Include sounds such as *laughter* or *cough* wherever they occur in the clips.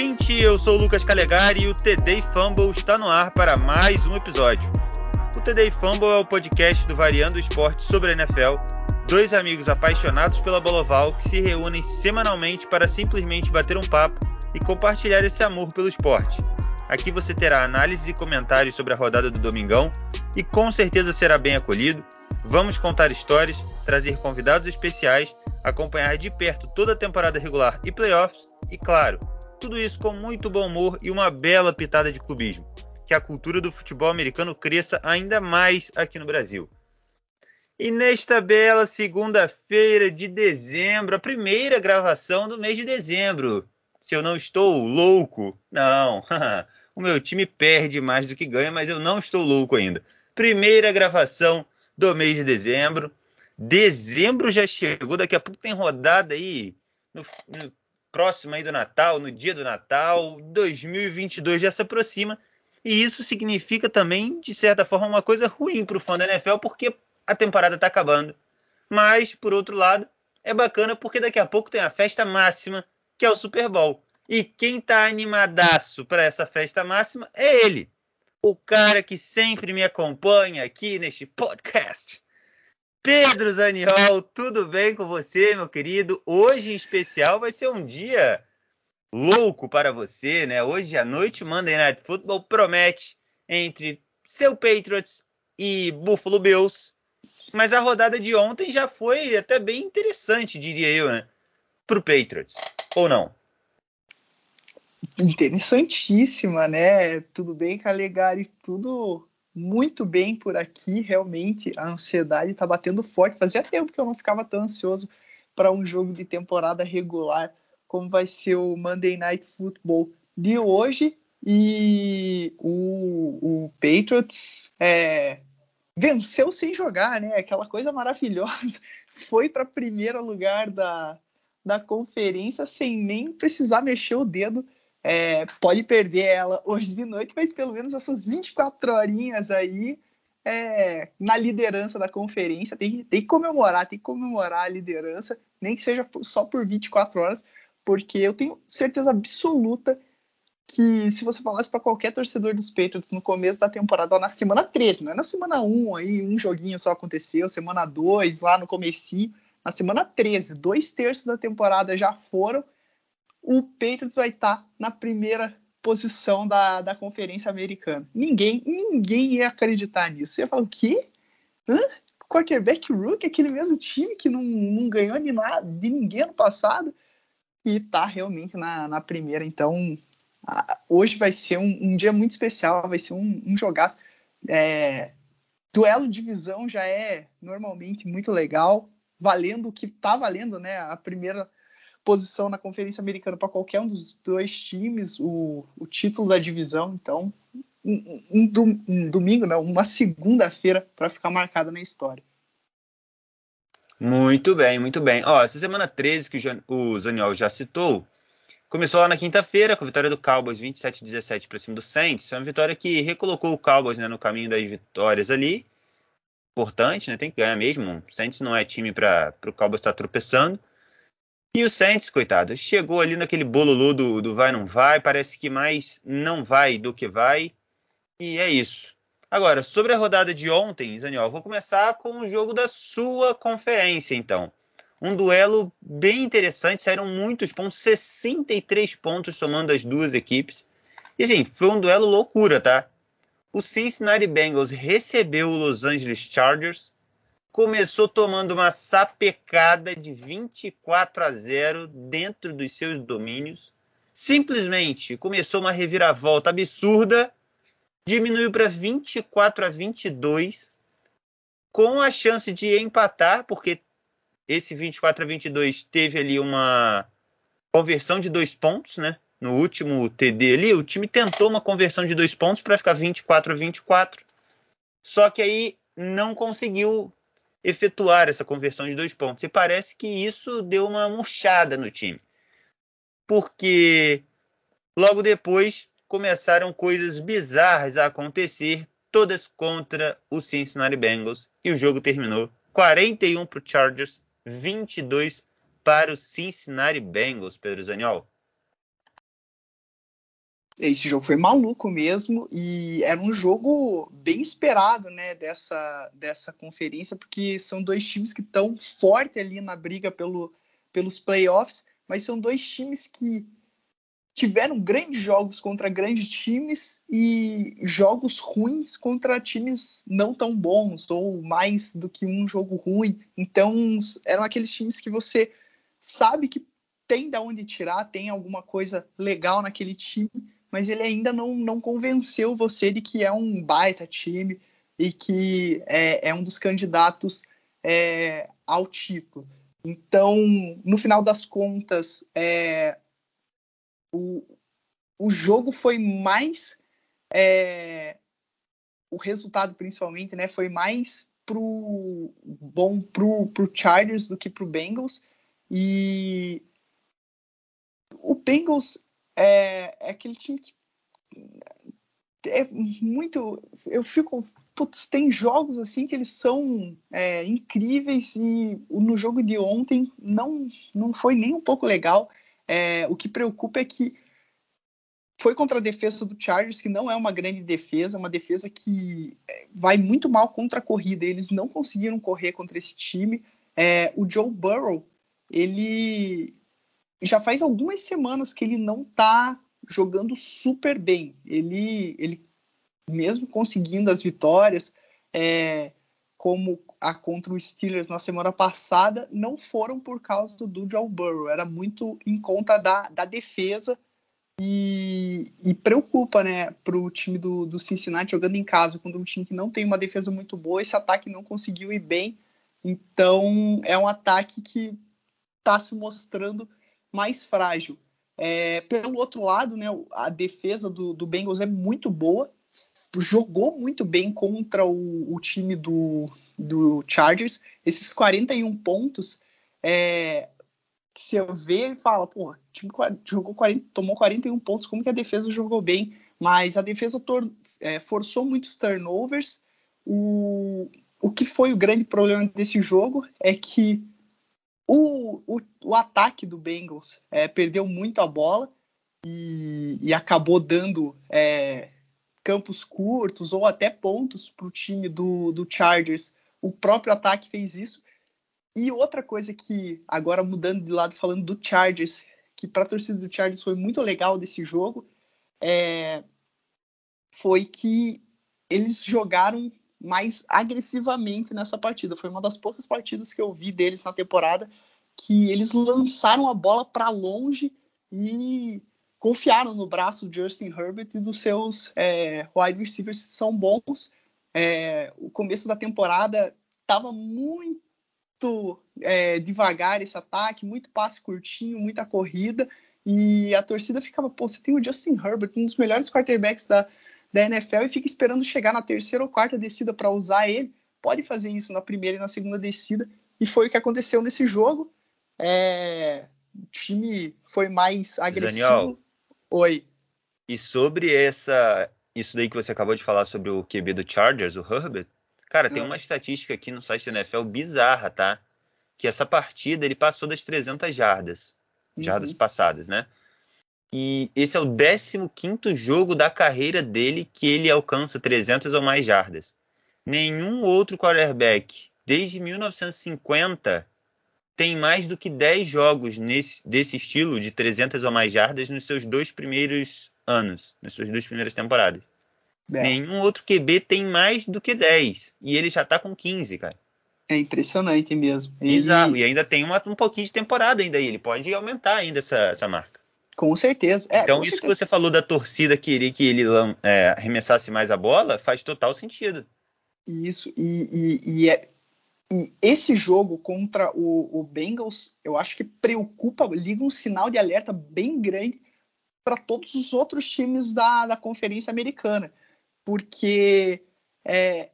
ouvinte, eu sou o Lucas Calegari e o TD Fumble está no ar para mais um episódio. O TD Fumble é o podcast do Variando Esporte sobre a NFL, dois amigos apaixonados pela bola oval que se reúnem semanalmente para simplesmente bater um papo e compartilhar esse amor pelo esporte. Aqui você terá análises e comentários sobre a rodada do Domingão e com certeza será bem acolhido. Vamos contar histórias, trazer convidados especiais, acompanhar de perto toda a temporada regular e playoffs e, claro, tudo isso com muito bom humor e uma bela pitada de clubismo. Que a cultura do futebol americano cresça ainda mais aqui no Brasil. E nesta bela segunda-feira de dezembro, a primeira gravação do mês de dezembro. Se eu não estou louco, não. *laughs* o meu time perde mais do que ganha, mas eu não estou louco ainda. Primeira gravação do mês de dezembro. Dezembro já chegou, daqui a pouco tem rodada aí no, no próximo aí do Natal, no dia do Natal. 2022 já se aproxima. E isso significa também, de certa forma, uma coisa ruim para o fã da NFL, porque a temporada está acabando. Mas, por outro lado, é bacana porque daqui a pouco tem a festa máxima, que é o Super Bowl. E quem está animadaço para essa festa máxima é ele, o cara que sempre me acompanha aqui neste podcast. Pedro Zaniol, tudo bem com você, meu querido? Hoje em especial vai ser um dia louco para você, né? Hoje à noite, Monday Night Football promete entre seu Patriots e Buffalo Bills. Mas a rodada de ontem já foi até bem interessante, diria eu, né? Para o Patriots, ou não? Interessantíssima, né? Tudo bem, Calegari? Tudo muito bem por aqui. Realmente, a ansiedade está batendo forte. Fazia tempo que eu não ficava tão ansioso para um jogo de temporada regular como vai ser o Monday Night Football de hoje. E o, o Patriots é, venceu sem jogar, né? Aquela coisa maravilhosa. *laughs* Foi para primeiro lugar da, da conferência sem nem precisar mexer o dedo é, pode perder ela hoje de noite, mas pelo menos essas 24 horinhas aí é, na liderança da conferência. Tem, tem que comemorar, tem que comemorar a liderança, nem que seja só por 24 horas, porque eu tenho certeza absoluta que se você falasse para qualquer torcedor dos Patriots no começo da temporada, na semana 13, não é na semana 1 aí, um joguinho só aconteceu, semana 2 lá no comecinho, na semana 13, dois terços da temporada já foram, o Patriots vai estar tá na primeira posição da, da Conferência Americana. Ninguém, ninguém ia acreditar nisso. Você ia falar, o quê? Hã? Quarterback Rook, aquele mesmo time que não, não ganhou de, nada, de ninguém ano passado, e tá realmente na, na primeira. Então, hoje vai ser um, um, dia muito especial, vai ser um, um jogaço. É, duelo de divisão já é normalmente muito legal, valendo o que tá valendo, né? A primeira posição na Conferência Americana para qualquer um dos dois times, o, o título da divisão. Então, um, um, um domingo, não, uma segunda-feira para ficar marcada na história. Muito bem, muito bem. Ó, essa semana 13 que o Zaniol já citou, começou lá na quinta-feira com a vitória do Cowboys 27-17 para cima do Saints. É uma vitória que recolocou o Cowboys né, no caminho das vitórias ali. Importante, né? Tem que ganhar mesmo. O Saints não é time para o Cowboys estar tá tropeçando. E o Saints, coitado, chegou ali naquele bololô do, do vai não vai, parece que mais não vai do que vai. E é isso. Agora, sobre a rodada de ontem, Zaniol, vou começar com o jogo da sua conferência, então. Um duelo bem interessante, saíram muitos pontos, 63 pontos somando as duas equipes. E assim, foi um duelo loucura, tá? O Cincinnati Bengals recebeu o Los Angeles Chargers começou tomando uma sapecada de 24 a 0 dentro dos seus domínios. Simplesmente começou uma reviravolta absurda, diminuiu para 24 a 22, com a chance de empatar, porque esse 24 a 22 teve ali uma conversão de dois pontos, né? No último TD ali, o time tentou uma conversão de dois pontos para ficar 24 a 24. Só que aí não conseguiu efetuar essa conversão de dois pontos. E parece que isso deu uma murchada no time. Porque logo depois começaram coisas bizarras a acontecer, todas contra o Cincinnati Bengals. E o jogo terminou 41 para o Chargers, 22 para o Cincinnati Bengals, Pedro Zaniol. Esse jogo foi maluco mesmo e era um jogo bem esperado, né, dessa, dessa conferência, porque são dois times que estão forte ali na briga pelo, pelos playoffs, mas são dois times que tiveram grandes jogos contra grandes times e jogos ruins contra times não tão bons ou mais do que um jogo ruim. Então, eram aqueles times que você sabe que tem da onde tirar, tem alguma coisa legal naquele time, mas ele ainda não, não convenceu você de que é um baita time e que é, é um dos candidatos é, ao título. Então, no final das contas, é, o, o jogo foi mais. É, o resultado, principalmente, né, foi mais pro bom pro, pro Chargers do que pro Bengals. E o Bengals é, é aquele time que é muito. Eu fico. Putz, tem jogos assim que eles são é, incríveis e no jogo de ontem não, não foi nem um pouco legal. É, o que preocupa é que foi contra a defesa do Chargers, que não é uma grande defesa, uma defesa que é, vai muito mal contra a corrida. Eles não conseguiram correr contra esse time. É, o Joe Burrow, ele já faz algumas semanas que ele não está jogando super bem. Ele, ele mesmo conseguindo as vitórias, é, como a contra o Steelers na semana passada, não foram por causa do Joe Burrow. Era muito em conta da, da defesa e, e preocupa, né, para o time do, do Cincinnati jogando em casa contra um time que não tem uma defesa muito boa. Esse ataque não conseguiu ir bem. Então é um ataque que está se mostrando mais frágil. É, pelo outro lado, né, a defesa do, do, Bengals é muito boa, jogou muito bem contra o, o time do, do, Chargers. Esses 41 pontos, é, se eu ver, fala, pô, time jogou 40, tomou 41 pontos, como que a defesa jogou bem? Mas a defesa tor, é, forçou muitos turnovers. O, o que foi o grande problema desse jogo é que o, o, o ataque do Bengals é, perdeu muito a bola e, e acabou dando é, campos curtos ou até pontos para o time do, do Chargers. O próprio ataque fez isso. E outra coisa que, agora mudando de lado, falando do Chargers, que para a torcida do Chargers foi muito legal desse jogo, é, foi que eles jogaram mais agressivamente nessa partida. Foi uma das poucas partidas que eu vi deles na temporada que eles lançaram a bola para longe e confiaram no braço do Justin Herbert e dos seus é, wide receivers que são bons. É, o começo da temporada estava muito é, devagar esse ataque, muito passe curtinho, muita corrida, e a torcida ficava, pô, você tem o Justin Herbert, um dos melhores quarterbacks da, da NFL e fica esperando chegar na terceira ou quarta descida para usar ele. Pode fazer isso na primeira e na segunda descida. E foi o que aconteceu nesse jogo. É, o time foi mais agressivo. Daniel, Oi. E sobre essa, isso daí que você acabou de falar sobre o QB do Chargers, o Herbert, cara, tem uma estatística aqui no site da NFL bizarra, tá? Que essa partida ele passou das 300 jardas, uhum. jardas passadas, né? E esse é o 15 jogo da carreira dele que ele alcança 300 ou mais jardas. Nenhum outro quarterback, desde 1950, tem mais do que 10 jogos nesse, desse estilo, de 300 ou mais jardas, nos seus dois primeiros anos, nas suas duas primeiras temporadas. É. Nenhum outro QB tem mais do que 10. E ele já tá com 15, cara. É impressionante mesmo. Bizarro. E, e ainda tem uma, um pouquinho de temporada ainda aí. Ele pode aumentar ainda essa, essa marca. Com certeza. É, então, com isso certeza. que você falou da torcida querer que ele é, arremessasse mais a bola faz total sentido. Isso, e, e, e, é, e esse jogo contra o, o, Bengals, eu acho que preocupa, liga um sinal de alerta bem grande para todos os outros times da, da Conferência Americana. Porque é,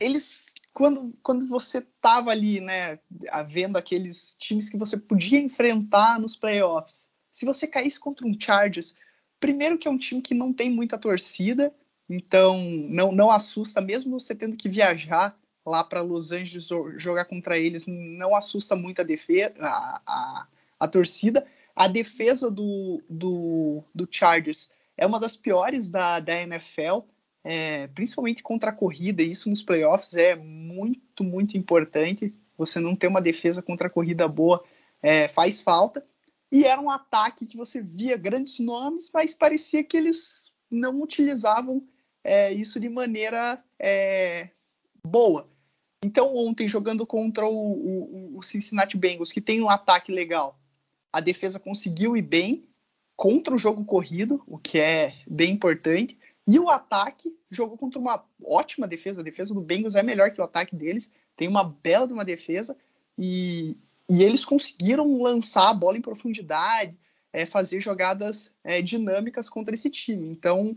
eles, quando, quando você estava ali, né, vendo aqueles times que você podia enfrentar nos playoffs, se você caísse contra um Chargers, primeiro que é um time que não tem muita torcida, então não, não assusta, mesmo você tendo que viajar lá para Los Angeles jogar contra eles, não assusta muito a defesa, a, a, a torcida. A defesa do, do, do Chargers é uma das piores da, da NFL, é, principalmente contra a corrida, e isso nos playoffs é muito, muito importante. Você não ter uma defesa contra a corrida boa é, faz falta. E era um ataque que você via grandes nomes, mas parecia que eles não utilizavam é, isso de maneira é, boa. Então, ontem, jogando contra o, o, o, Cincinnati Bengals, que tem um ataque legal, a defesa conseguiu ir bem contra o jogo corrido, o que é bem importante. E o ataque jogou contra uma ótima defesa. A defesa do Bengals é melhor que o ataque deles. Tem uma bela de uma defesa. E, e eles conseguiram lançar a bola em profundidade, é, fazer jogadas é, dinâmicas contra esse time. Então,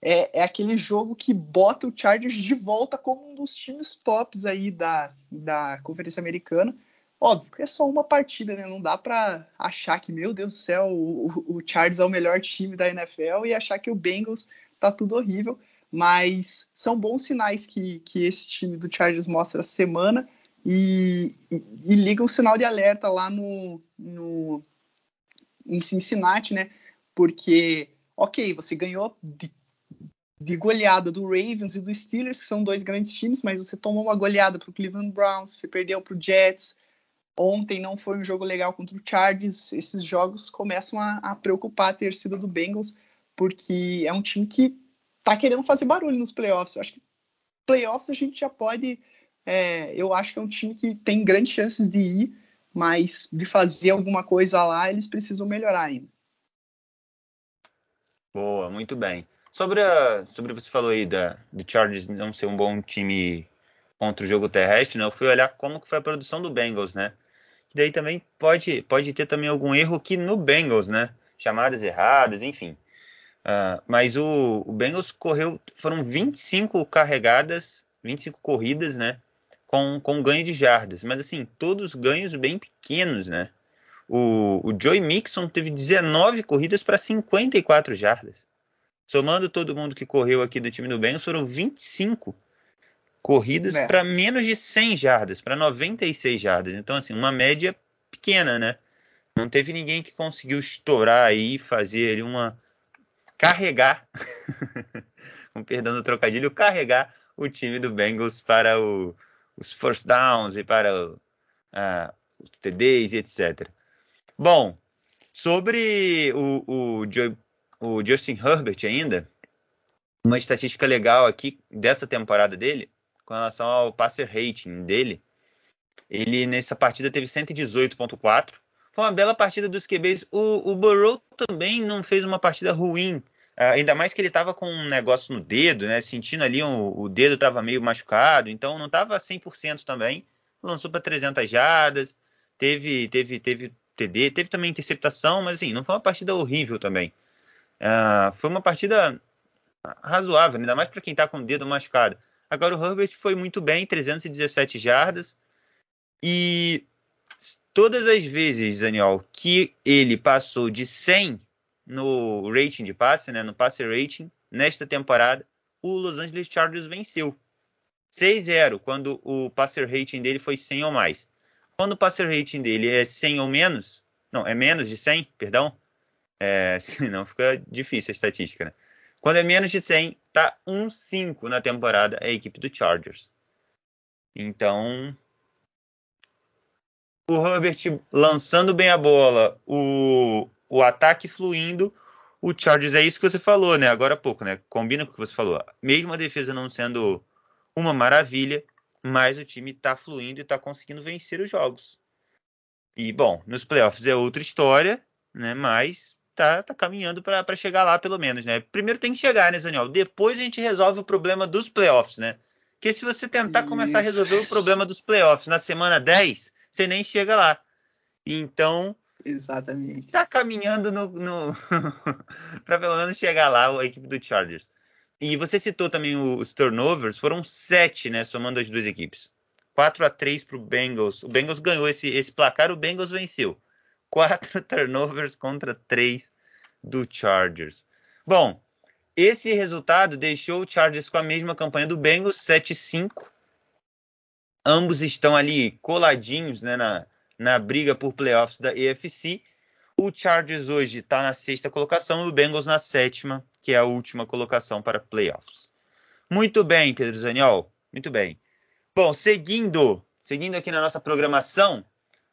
é, é, aquele jogo que bota o Chargers de volta como um dos times tops aí da, da Conferência Americana. Óbvio que é só uma partida, né? Não dá para achar que, meu Deus do céu, o, o Chargers é o melhor time da NFL e achar que o Bengals tá tudo horrível. Mas são bons sinais que, que esse time do Chargers mostra essa semana e, e, liga um sinal de alerta lá no, no, em Cincinnati, né? Porque, ok, você ganhou de, de goleada do Ravens e do Steelers, que são dois grandes times, mas você tomou uma goleada para o Cleveland Browns, você perdeu para o Jets. Ontem não foi um jogo legal contra o Chargers. Esses jogos começam a, a preocupar a torcida do Bengals, porque é um time que tá querendo fazer barulho nos playoffs. Eu acho que playoffs a gente já pode. É, eu acho que é um time que tem grandes chances de ir, mas de fazer alguma coisa lá, eles precisam melhorar ainda. Boa, muito bem. Sobre, a, sobre você falou aí da, do Chargers não ser um bom time contra o jogo terrestre, né? Eu fui olhar como que foi a produção do Bengals, né? Que daí também pode, pode ter também algum erro aqui no Bengals, né? Chamadas erradas, enfim. Uh, mas o, o Bengals correu, foram 25 carregadas, 25 corridas, né? Com, com ganho de jardas, mas assim, todos ganhos bem pequenos, né? O, o Joey Mixon teve 19 corridas para 54 jardas. Somando todo mundo que correu aqui do time do Bengals, foram 25 corridas é. para menos de 100 jardas, para 96 jardas. Então, assim, uma média pequena, né? Não teve ninguém que conseguiu estourar aí e fazer ali uma, carregar, *laughs* com perdão do trocadilho, carregar o time do Bengals para o, os first downs e para uh, os TDs e etc. Bom, sobre o, o, o Justin Herbert ainda, uma estatística legal aqui dessa temporada dele, com relação ao passer rating dele, ele nessa partida teve 118.4, foi uma bela partida dos QBs. O, o Burrow também não fez uma partida ruim. Uh, ainda mais que ele estava com um negócio no dedo, né? Sentindo ali um, o dedo estava meio machucado, então não estava 100% também. Lançou para 300 jardas, teve, teve, teve TD, teve também interceptação, mas assim, não foi uma partida horrível também. Uh, foi uma partida razoável, ainda mais para quem está com o dedo machucado. Agora o Herbert foi muito bem, 317 jardas. E todas as vezes, Daniel, que ele passou de 100 no rating de passe, né, no passe rating, nesta temporada, o Los Angeles Chargers venceu. 6-0, quando o passer rating dele foi 100 ou mais. Quando o passer rating dele é 100 ou menos, não, é menos de 100, perdão, é, *laughs* senão fica difícil a estatística, né? Quando é menos de 100, tá 1-5 na temporada a equipe do Chargers. Então, o Herbert lançando bem a bola, o, o ataque fluindo, o Chargers é isso que você falou, né? Agora há pouco, né? Combina com o que você falou. Mesmo a defesa não sendo uma maravilha, mas o time está fluindo e está conseguindo vencer os jogos. E, bom, nos playoffs é outra história, né? Mas tá, tá caminhando para chegar lá, pelo menos, né? Primeiro tem que chegar, né, Daniel? Depois a gente resolve o problema dos playoffs, né? Porque se você tentar Isso. começar a resolver o problema dos playoffs na semana 10, você nem chega lá. Então. Exatamente. Tá caminhando no, no *laughs* para pelo menos chegar lá a equipe do Chargers. E você citou também os turnovers, foram sete, né, somando as duas equipes. 4 a 3 para o Bengals. O Bengals ganhou esse, esse placar, o Bengals venceu. Quatro *laughs* turnovers contra três do Chargers. Bom, esse resultado deixou o Chargers com a mesma campanha do Bengals, 7-5, Ambos estão ali coladinhos né, na, na briga por playoffs da EFC. O Chargers hoje está na sexta colocação e o Bengals na sétima, que é a última colocação para playoffs. Muito bem, Pedro Zaniol. Muito bem. Bom, seguindo, seguindo aqui na nossa programação,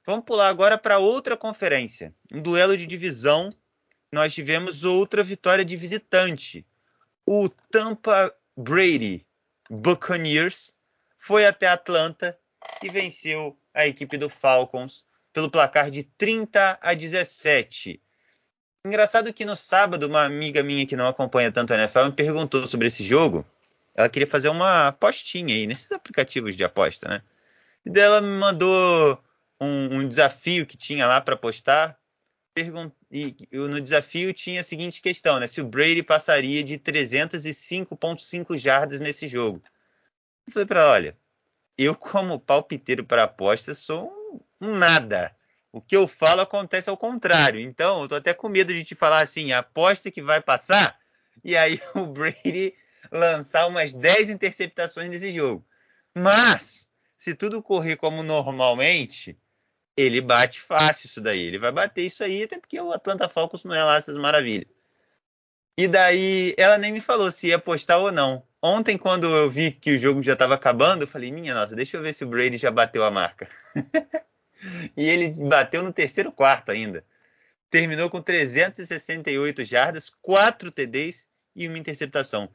vamos pular agora para outra conferência. Um duelo de divisão. Nós tivemos outra vitória de visitante. O Tampa Brady Buccaneers foi até Atlanta e venceu a equipe do Falcons pelo placar de 30 a 17. Engraçado que no sábado, uma amiga minha que não acompanha tanto a NFL me perguntou sobre esse jogo. Ela queria fazer uma apostinha aí, nesses aplicativos de aposta, né? E daí ela me mandou um, um desafio que tinha lá para apostar. E no desafio tinha a seguinte questão, né? Se o Brady passaria de 305.5 jardas nesse jogo. Eu falei para ela, olha, eu como palpiteiro para apostas sou um nada. O que eu falo acontece ao contrário. Então, eu tô até com medo de te falar assim, aposta que vai passar, e aí *laughs* o Brady lançar umas 10 interceptações nesse jogo. Mas, se tudo correr como normalmente, ele bate fácil isso daí. Ele vai bater isso aí, até porque o Atlanta Falcons não é lá essas maravilhas. E daí, ela nem me falou se ia apostar ou não. Ontem, quando eu vi que o jogo já estava acabando, eu falei, minha nossa, deixa eu ver se o Brady já bateu a marca. *laughs* e ele bateu no terceiro quarto ainda. Terminou com 368 jardas, 4 TDs e uma interceptação.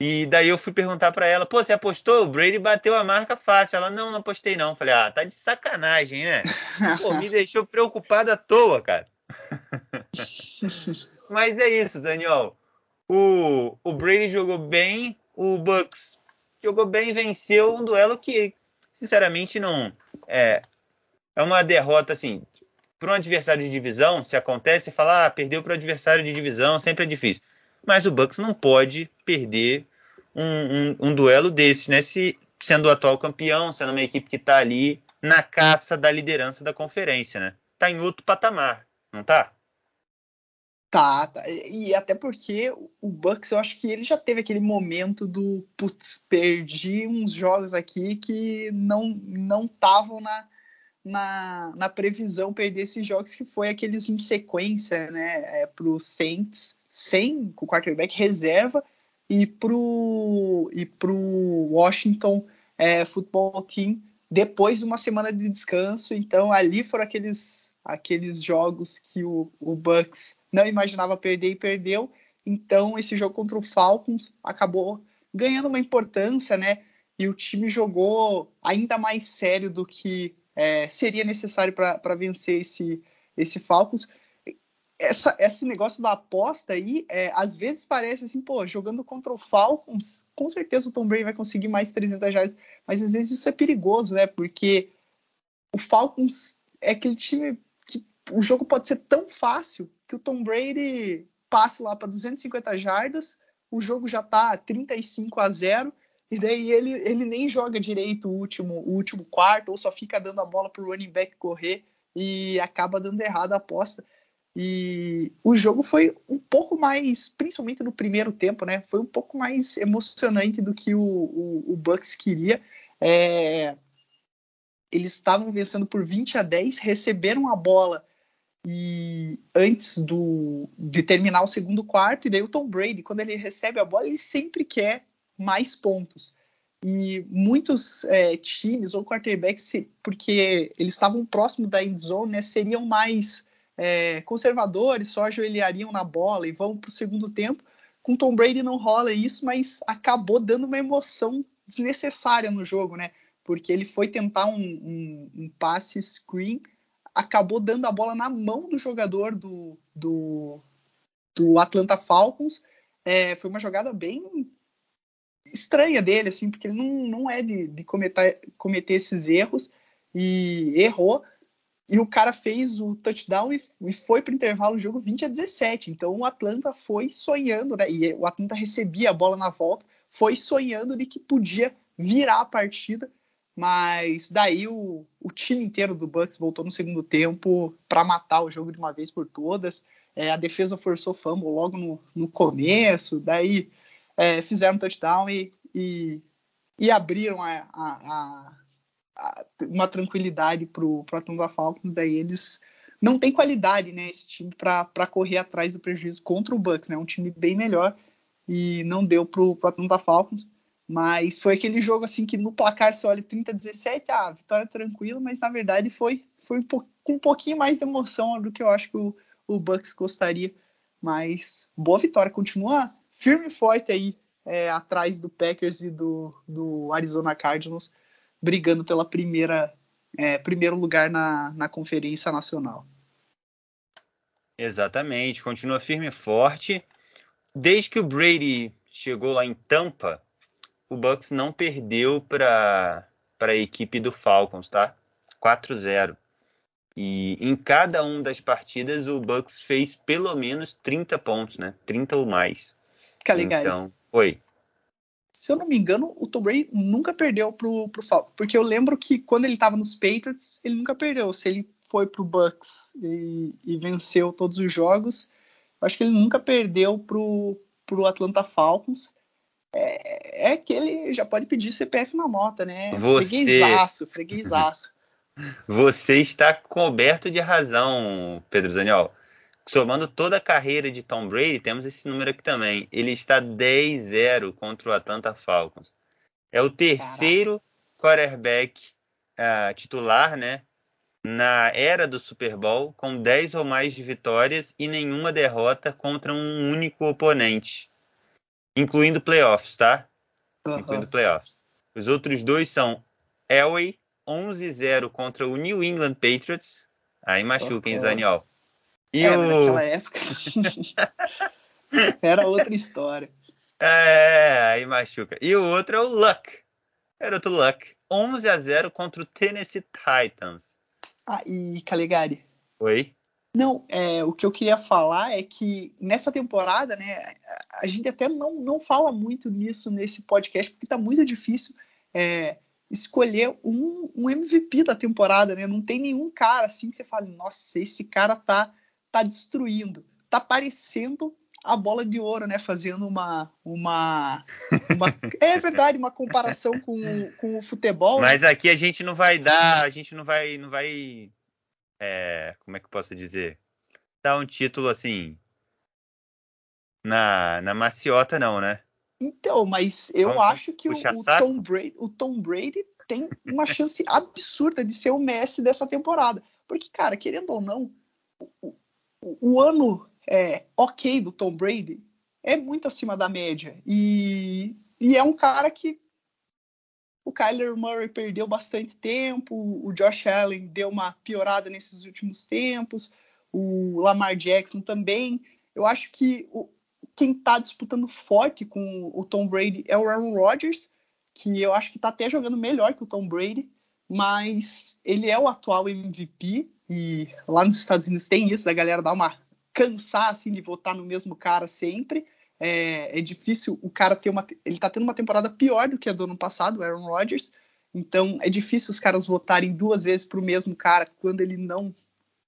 E daí eu fui perguntar para ela, pô, você apostou? O Brady bateu a marca fácil. Ela, não, não apostei não. Falei, ah, tá de sacanagem, né? *laughs* Pô, me deixou preocupado à toa, cara. *laughs* Mas é isso, Daniel. O, o Brady jogou bem, o Bucks jogou bem, venceu um duelo que, sinceramente, não é, é uma derrota assim para um adversário de divisão. Se acontece, falar ah, perdeu para o adversário de divisão, sempre é difícil. Mas o Bucks não pode perder um, um, um duelo desse, né? Se, sendo o atual campeão, sendo uma equipe que está ali na caça da liderança da conferência, né? Tá em outro patamar, não tá? Tá, tá. E até porque o Bucks, eu acho que ele já teve aquele momento do putz, perdi uns jogos aqui que não não estavam na, na, na previsão perder esses jogos que foi aqueles em sequência, né, é, pro Saints sem o quarterback reserva e pro e pro Washington é, Football Team depois de uma semana de descanso. Então ali foram aqueles aqueles jogos que o, o Bucks não imaginava perder e perdeu. Então, esse jogo contra o Falcons acabou ganhando uma importância, né? E o time jogou ainda mais sério do que é, seria necessário para vencer esse, esse Falcons. Essa, esse negócio da aposta aí, é, às vezes parece assim, pô, jogando contra o Falcons, com certeza o Tom Brady vai conseguir mais 300 jardas, mas às vezes isso é perigoso, né? Porque o Falcons é aquele time o jogo pode ser tão fácil que o Tom Brady passe lá para 250 jardas, o jogo já tá 35 a 0 e daí ele, ele nem joga direito o último, o último quarto ou só fica dando a bola pro running back correr e acaba dando errado a aposta. E o jogo foi um pouco mais, principalmente no primeiro tempo, né? Foi um pouco mais emocionante do que o, o, o Bucks queria. É, eles estavam vencendo por 20 a 10, receberam a bola e antes do, de terminar o segundo quarto, e daí o Tom Brady, quando ele recebe a bola, ele sempre quer mais pontos. E muitos é, times ou quarterbacks, porque eles estavam próximo da end zone, né, seriam mais é, conservadores, só ajoelhariam na bola e vão para o segundo tempo. Com Tom Brady não rola isso, mas acabou dando uma emoção desnecessária no jogo, né? Porque ele foi tentar um, um, um passe screen acabou dando a bola na mão do jogador do, do, do Atlanta Falcons. É, foi uma jogada bem estranha dele, assim, porque ele não, não é de, de cometer, cometer esses erros e errou. E o cara fez o touchdown e, e foi para o intervalo do jogo 20 a 17. Então o Atlanta foi sonhando, né? E o Atlanta recebia a bola na volta, foi sonhando de que podia virar a partida mas daí o, o time inteiro do Bucks voltou no segundo tempo para matar o jogo de uma vez por todas. É, a defesa forçou fumble logo no, no começo, daí é, fizeram touchdown e, e, e abriram a, a, a, uma tranquilidade para o Atlanta Falcons. Daí eles não tem qualidade, né, esse time para correr atrás do prejuízo contra o Bucks, né? Um time bem melhor e não deu pro, pro Atlanta Falcons. Mas foi aquele jogo assim que no placar você olha 30 a 17, ah, vitória tranquila, mas na verdade foi, foi um, com um pouquinho mais de emoção do que eu acho que o, o Bucks gostaria. Mas boa vitória, continua firme e forte aí é, atrás do Packers e do, do Arizona Cardinals, brigando pela primeira é, primeiro lugar na, na Conferência Nacional. Exatamente, continua firme e forte. Desde que o Brady chegou lá em Tampa, o Bucks não perdeu para a equipe do Falcons, tá? 4-0. E em cada uma das partidas o Bucks fez pelo menos 30 pontos, né? 30 ou mais. Caligari. Então, oi. Se eu não me engano, o Tom Brady nunca perdeu pro, pro Falcons. Porque eu lembro que quando ele estava nos Patriots, ele nunca perdeu. Se ele foi pro Bucks e, e venceu todos os jogos, eu acho que ele nunca perdeu pro, pro Atlanta Falcons é, é que ele já pode pedir CPF na nota, né? Você... Freguesaço, freguesaço. *laughs* Você está coberto de razão, Pedro Daniel. Somando toda a carreira de Tom Brady, temos esse número aqui também. Ele está 10-0 contra o Atlanta Falcons. É o terceiro Caraca. quarterback uh, titular, né? Na era do Super Bowl, com 10 ou mais de vitórias e nenhuma derrota contra um único oponente incluindo playoffs, tá? Uhum. Incluindo playoffs. Os outros dois são Elway 11-0 contra o New England Patriots. Aí machuca, hein, Zaniol? E é, o... naquela época *laughs* era outra história. É, aí machuca. E o outro é o Luck. Era outro Luck. 11 a 0 contra o Tennessee Titans. E Calegari. Oi? Não, é, o que eu queria falar é que nessa temporada, né, a gente até não, não fala muito nisso nesse podcast, porque tá muito difícil é, escolher um, um, MVP da temporada, né? Não tem nenhum cara assim que você fale, nossa, esse cara tá, tá destruindo. Tá parecendo a bola de ouro, né? Fazendo uma. uma, uma *laughs* é verdade, uma comparação com, com o futebol. Né? Mas aqui a gente não vai dar, a gente não vai, não vai é, como é que eu posso dizer? Dar um título assim na, na maciota, não, né? Então, mas eu Vamos acho que o, o, Tom Brady, o Tom Brady tem uma chance absurda de ser o Messi dessa temporada. Porque, cara, querendo ou não, o, o, o ano é, ok do Tom Brady é muito acima da média. E, e é um cara que o Kyler Murray perdeu bastante tempo, o Josh Allen deu uma piorada nesses últimos tempos, o Lamar Jackson também. Eu acho que o, quem está disputando forte com o Tom Brady é o Aaron Rodgers, que eu acho que está até jogando melhor que o Tom Brady, mas ele é o atual MVP e lá nos Estados Unidos tem isso da galera dar uma cansar assim de votar no mesmo cara sempre. É, é, difícil o cara ter uma. Ele tá tendo uma temporada pior do que a do ano passado, o Aaron Rodgers. Então é difícil os caras votarem duas vezes pro mesmo cara quando ele não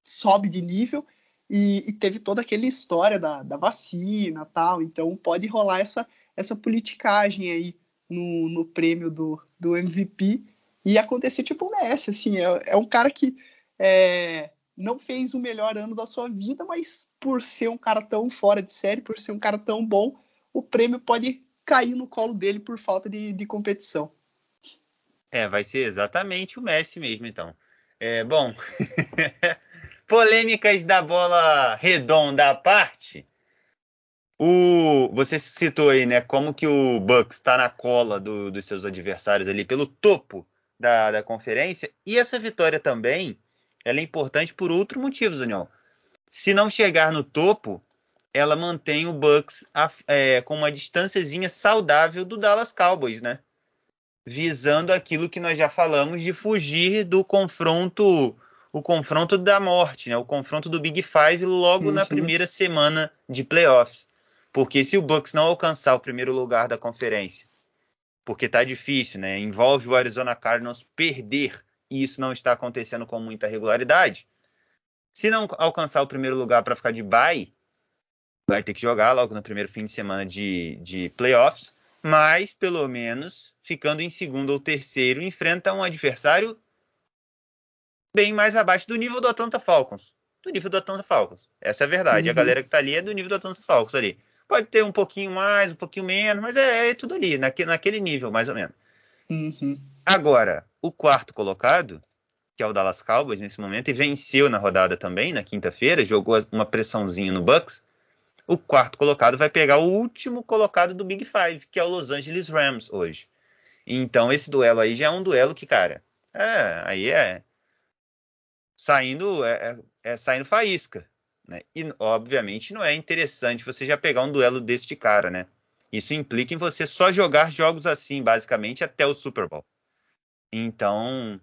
sobe de nível. E, e teve toda aquela história da, da vacina tal. Então pode rolar essa, essa politicagem aí no, no prêmio do, do MVP e acontecer tipo o Messi, assim, é, é um cara que é, não fez o melhor ano da sua vida, mas por ser um cara tão fora de série, por ser um cara tão bom, o prêmio pode cair no colo dele por falta de, de competição. É, vai ser exatamente o Messi mesmo, então. É, bom, *laughs* polêmicas da bola redonda à parte. O, você citou aí, né, como que o Bucks está na cola do, dos seus adversários ali pelo topo da, da conferência. E essa vitória também ela é importante por outro motivo, Daniel. Se não chegar no topo, ela mantém o Bucks é, com uma distânciazinha saudável do Dallas Cowboys, né? Visando aquilo que nós já falamos de fugir do confronto, o confronto da morte, né? O confronto do Big Five logo uhum. na primeira semana de playoffs. Porque se o Bucks não alcançar o primeiro lugar da conferência, porque tá difícil, né? Envolve o Arizona Cardinals perder e isso não está acontecendo com muita regularidade. Se não alcançar o primeiro lugar para ficar de bye, vai ter que jogar logo no primeiro fim de semana de, de playoffs, mas pelo menos ficando em segundo ou terceiro, enfrenta um adversário bem mais abaixo do nível do Atlanta Falcons. do nível do Atlanta Falcons. Essa é a verdade. Uhum. A galera que tá ali é do nível do Atlanta Falcons ali. Pode ter um pouquinho mais, um pouquinho menos, mas é, é tudo ali, naque, naquele nível, mais ou menos. Uhum. Agora, o quarto colocado, que é o Dallas Cowboys nesse momento, e venceu na rodada também, na quinta-feira, jogou uma pressãozinha no Bucks. O quarto colocado vai pegar o último colocado do Big Five, que é o Los Angeles Rams hoje. Então, esse duelo aí já é um duelo que, cara, é, aí é saindo, é, é, é saindo faísca. Né? E, obviamente, não é interessante você já pegar um duelo deste cara, né? Isso implica em você só jogar jogos assim, basicamente, até o Super Bowl. Então,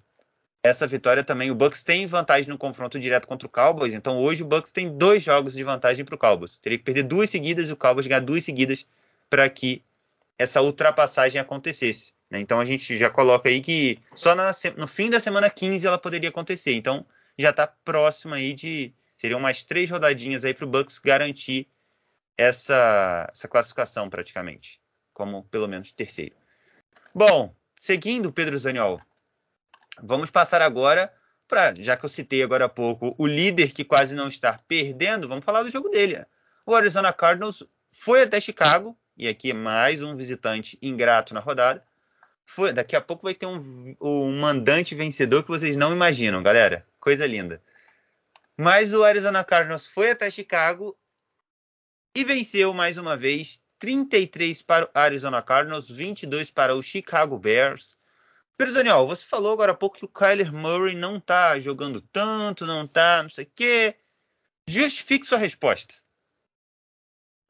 essa vitória também, o Bucks tem vantagem no confronto direto contra o Cowboys, então hoje o Bucks tem dois jogos de vantagem para o Cowboys. Teria que perder duas seguidas e o Cowboys ganhar duas seguidas para que essa ultrapassagem acontecesse. Né? Então a gente já coloca aí que só na, no fim da semana 15 ela poderia acontecer. Então já está próxima aí de. Seriam mais três rodadinhas aí para o Bucks garantir essa, essa classificação praticamente, como pelo menos terceiro. Bom, seguindo, Pedro Zaniol, Vamos passar agora para, já que eu citei agora há pouco, o líder que quase não está perdendo, vamos falar do jogo dele. O Arizona Cardinals foi até Chicago, e aqui é mais um visitante ingrato na rodada. Foi, daqui a pouco vai ter um, um mandante vencedor que vocês não imaginam, galera. Coisa linda. Mas o Arizona Cardinals foi até Chicago e venceu mais uma vez 33 para o Arizona Cardinals, 22 para o Chicago Bears. Pedro Daniel, você falou agora há pouco que o Kyler Murray não tá jogando tanto, não tá, não sei o quê. Justifique sua resposta.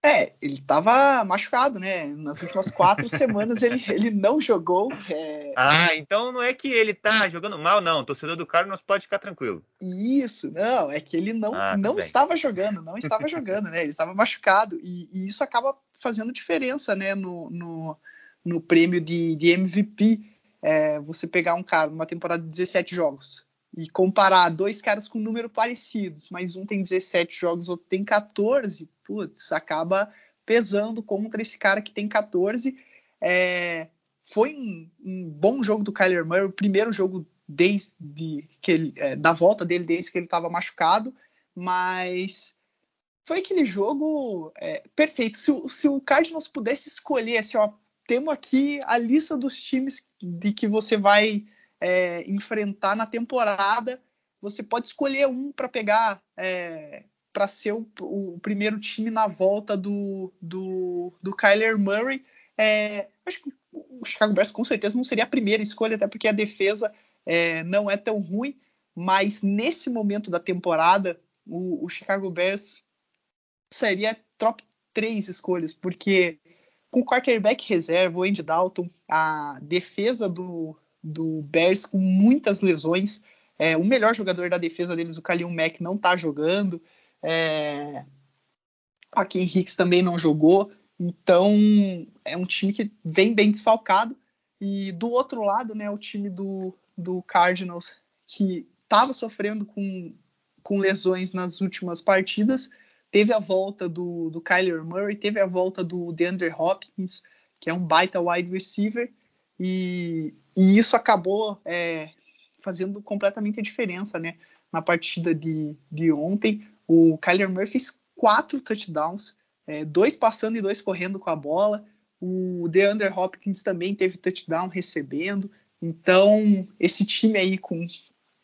É, ele estava machucado, né? Nas últimas quatro *laughs* semanas ele, ele não jogou. É... Ah, então não é que ele tá jogando mal, não. O torcedor do Cardinals pode ficar tranquilo. Isso, não, é que ele não, ah, não estava jogando, não estava jogando, né? Ele estava machucado. E, e, isso acaba fazendo diferença, né? No, no, no prêmio de, de MVP é, você pegar um cara numa temporada de 17 jogos e comparar dois caras com número parecidos, mas um tem 17 jogos, outro tem 14, putz, acaba pesando contra esse cara que tem 14. É, foi um, um, bom jogo do Kyler Murray, o primeiro jogo desde que ele, é, da volta dele desde que ele estava machucado, mas foi aquele jogo é, perfeito. Se, se, o Cardinals pudesse escolher assim, ó, temos aqui a lista dos times de que você vai é, enfrentar na temporada. Você pode escolher um para pegar é, para ser o, o, primeiro time na volta do, do, do Kyler Murray. É, acho que o Chicago Bears com certeza não seria a primeira escolha, até porque a defesa é, não é tão ruim. Mas nesse momento da temporada, o, o Chicago Bears seria top três escolhas, porque com quarterback reserva, o Andy Dalton, a defesa do, do Bears com muitas lesões. É, o melhor jogador da defesa deles, o Kalil Mack, não está jogando. É, a Ken Hicks também não jogou. Então, é um time que vem bem desfalcado. E do outro lado, né, o time do, do Cardinals, que estava sofrendo com, com lesões nas últimas partidas, Teve a volta do, do Kyler Murray, teve a volta do DeAndre Hopkins, que é um baita wide receiver, e, e isso acabou é, fazendo completamente a diferença né, na partida de, de ontem. O Kyler Murray fez quatro touchdowns, é, dois passando e dois correndo com a bola. O DeAndre Hopkins também teve touchdown recebendo. Então, esse time aí com,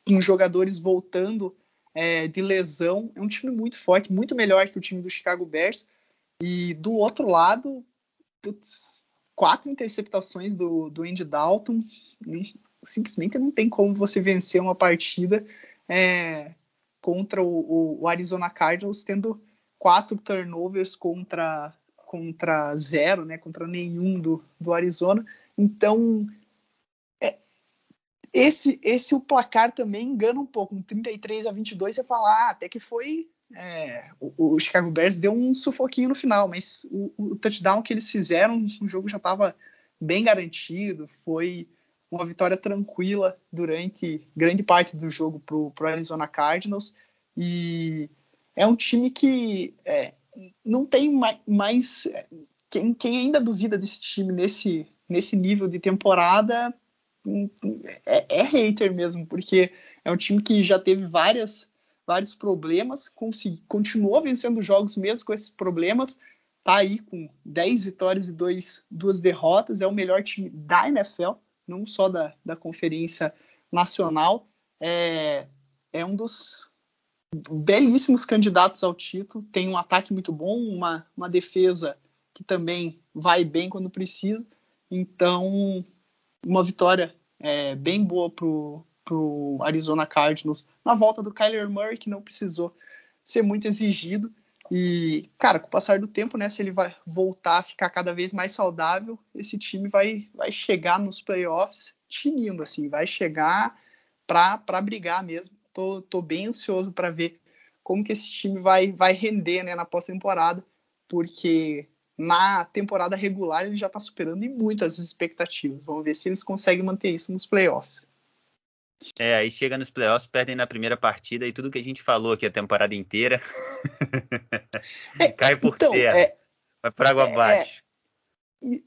com jogadores voltando é, de lesão. É um time muito forte, muito melhor que o time do Chicago Bears. E do outro lado, putz, quatro interceptações do, do Andy Dalton. Simplesmente não tem como você vencer uma partida é, contra o, o, Arizona Cardinals tendo quatro turnovers contra contra zero, né, contra nenhum do, do Arizona. Então, é, esse, esse o placar também engana um pouco. Um 33 a 22 você fala, ah, até que foi. É, o, o, Chicago Bears deu um sufoquinho no final, mas o, o touchdown que eles fizeram, o jogo já estava bem garantido. Foi uma vitória tranquila durante grande parte do jogo para o Arizona Cardinals. E é um time que é, não tem mais. mais quem, quem ainda duvida desse time nesse, nesse nível de temporada é, é hater mesmo, porque é um time que já teve várias, vários problemas, consegui, continuou vencendo jogos mesmo com esses problemas, tá aí com 10 vitórias e dois, duas derrotas, é o melhor time da NFL, não só da, da Conferência Nacional, é, é um dos belíssimos candidatos ao título, tem um ataque muito bom, uma, uma defesa que também vai bem quando precisa, então uma vitória é, bem boa pro, pro Arizona Cardinals na volta do Kyler Murray, que não precisou ser muito exigido. E, cara, com o passar do tempo, né, se ele vai voltar a ficar cada vez mais saudável, esse time vai, vai chegar nos playoffs tinindo, assim, vai chegar para brigar mesmo. Tô, tô bem ansioso para ver como que esse time vai, vai render né, na pós-temporada, porque na temporada regular ele já está superando em muitas expectativas. Vamos ver se eles conseguem manter isso nos playoffs. É, aí chega nos playoffs, perdem na primeira partida e tudo que a gente falou aqui a temporada inteira *laughs* é, cai por então, terra. É, vai por água é, abaixo.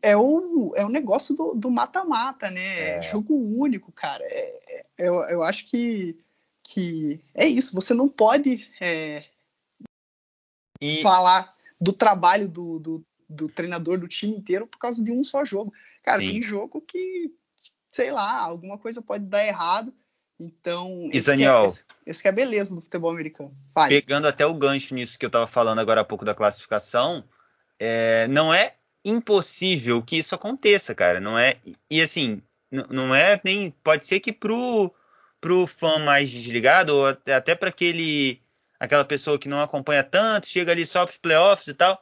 É, o, é o negócio do mata-mata, né? É. Jogo único, cara. É, é, eu, eu acho que, que é isso. Você não pode e... falar do trabalho do, do, do, treinador do time inteiro por causa de um só jogo. Cara, Sim. tem jogo que, sei lá, alguma coisa pode dar errado. Então, esse, Daniel, é, esse, esse é a beleza do futebol americano. Pegando até o gancho nisso que eu estava falando agora há pouco da classificação, é, não é impossível que isso aconteça, cara. Não é. E assim, não é nem. Pode ser que pro, pro fã mais desligado, ou até, até para aquele aquela pessoa que não acompanha tanto, chega ali só para os playoffs e tal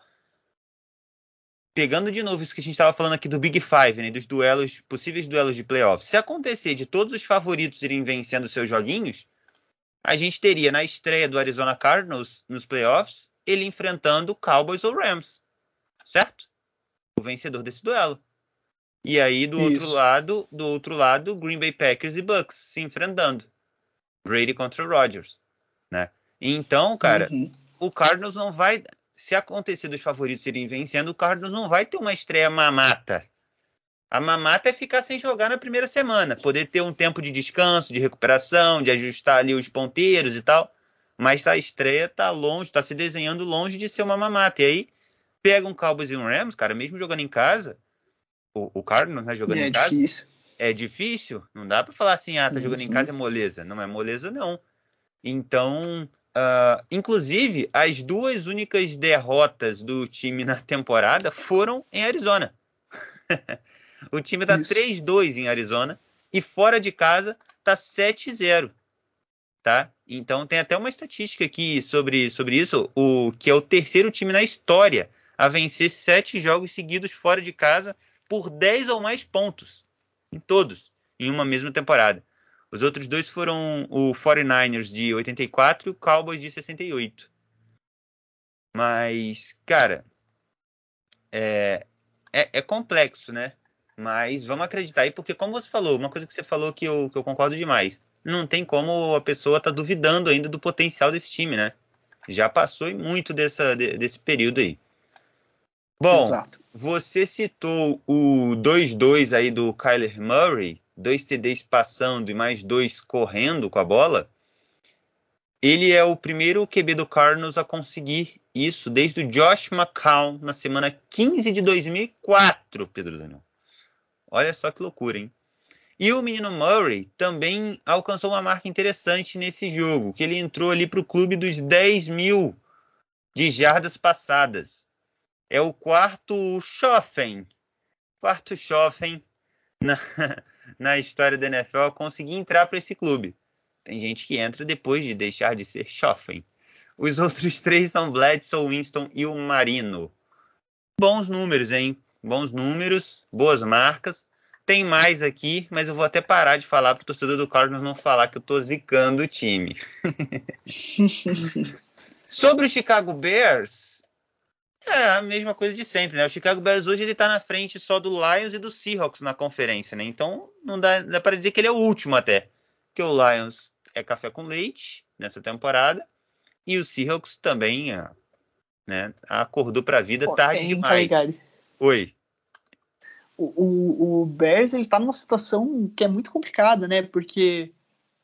pegando de novo isso que a gente estava falando aqui do Big Five, né, dos duelos, possíveis duelos de playoffs, se acontecer de todos os favoritos irem vencendo seus joguinhos, a gente teria na estreia do Arizona Cardinals nos playoffs, ele enfrentando Cowboys ou Rams, certo? O vencedor desse duelo. E aí do isso. outro lado, do outro lado, Green Bay Packers e Bucks se enfrentando. Brady contra Rodgers, né? Então, cara, uhum. o Cardinals não vai se acontecer dos favoritos irem vencendo, o Cardinals não vai ter uma estreia mamata. A mamata é ficar sem jogar na primeira semana, poder ter um tempo de descanso, de recuperação, de ajustar ali os ponteiros e tal. Mas a estreia tá longe, tá se desenhando longe de ser uma mamata. E aí pega um Cowboys e um Rams, cara, mesmo jogando em casa, o, o Cardinals, né, jogando é em casa, difícil. é difícil. Não dá para falar assim, ah, tá jogando uhum. em casa é moleza. Não é moleza não. Então, Uh, inclusive, as duas únicas derrotas do time na temporada foram em Arizona. *laughs* o time está 3-2 em Arizona e fora de casa está 7-0. Tá? Então tem até uma estatística aqui sobre, sobre isso, o que é o terceiro time na história a vencer sete jogos seguidos fora de casa por 10 ou mais pontos em todos em uma mesma temporada. Os outros dois foram o 49ers de 84 e o Cowboys de 68. Mas, cara, é, é, é, complexo, né? Mas vamos acreditar aí, porque como você falou, uma coisa que você falou que eu, que eu concordo demais, não tem como a pessoa tá duvidando ainda do potencial desse time, né? Já passou muito dessa, desse período aí. Bom, Exato. você citou o 2-2 aí do Kyler Murray dois TDs passando e mais dois correndo com a bola, ele é o primeiro QB do Cardinals a conseguir isso desde o Josh McCown na semana 15 de 2004, Pedro Daniel. Olha só que loucura, hein? E o menino Murray também alcançou uma marca interessante nesse jogo, que ele entrou ali para o clube dos 10 mil de jardas passadas. É o quarto Schoffen, quarto Schoffen na, na história da NFL a conseguir entrar para esse clube. Tem gente que entra depois de deixar de ser Schoffen. Os *laughs* outros três são Bledsoe, Winston e o Marino. Bons números, hein? Bons números, boas marcas. Tem mais aqui, mas eu vou até parar de falar para o torcedor do Cardinals não falar que eu estou zicando o time. *laughs* Sobre o Chicago Bears, é a mesma coisa de sempre, né? O Chicago Bears hoje ele tá na frente só do Lions e do Seahawks na conferência, né? Então não dá, dá para dizer que ele é o último até. Porque o Lions é café com leite nessa temporada e o Seahawks também, é, né, acordou para a vida Pô, tarde demais. Oi. O, o, o, Bears ele tá numa situação que é muito complicada, né? Porque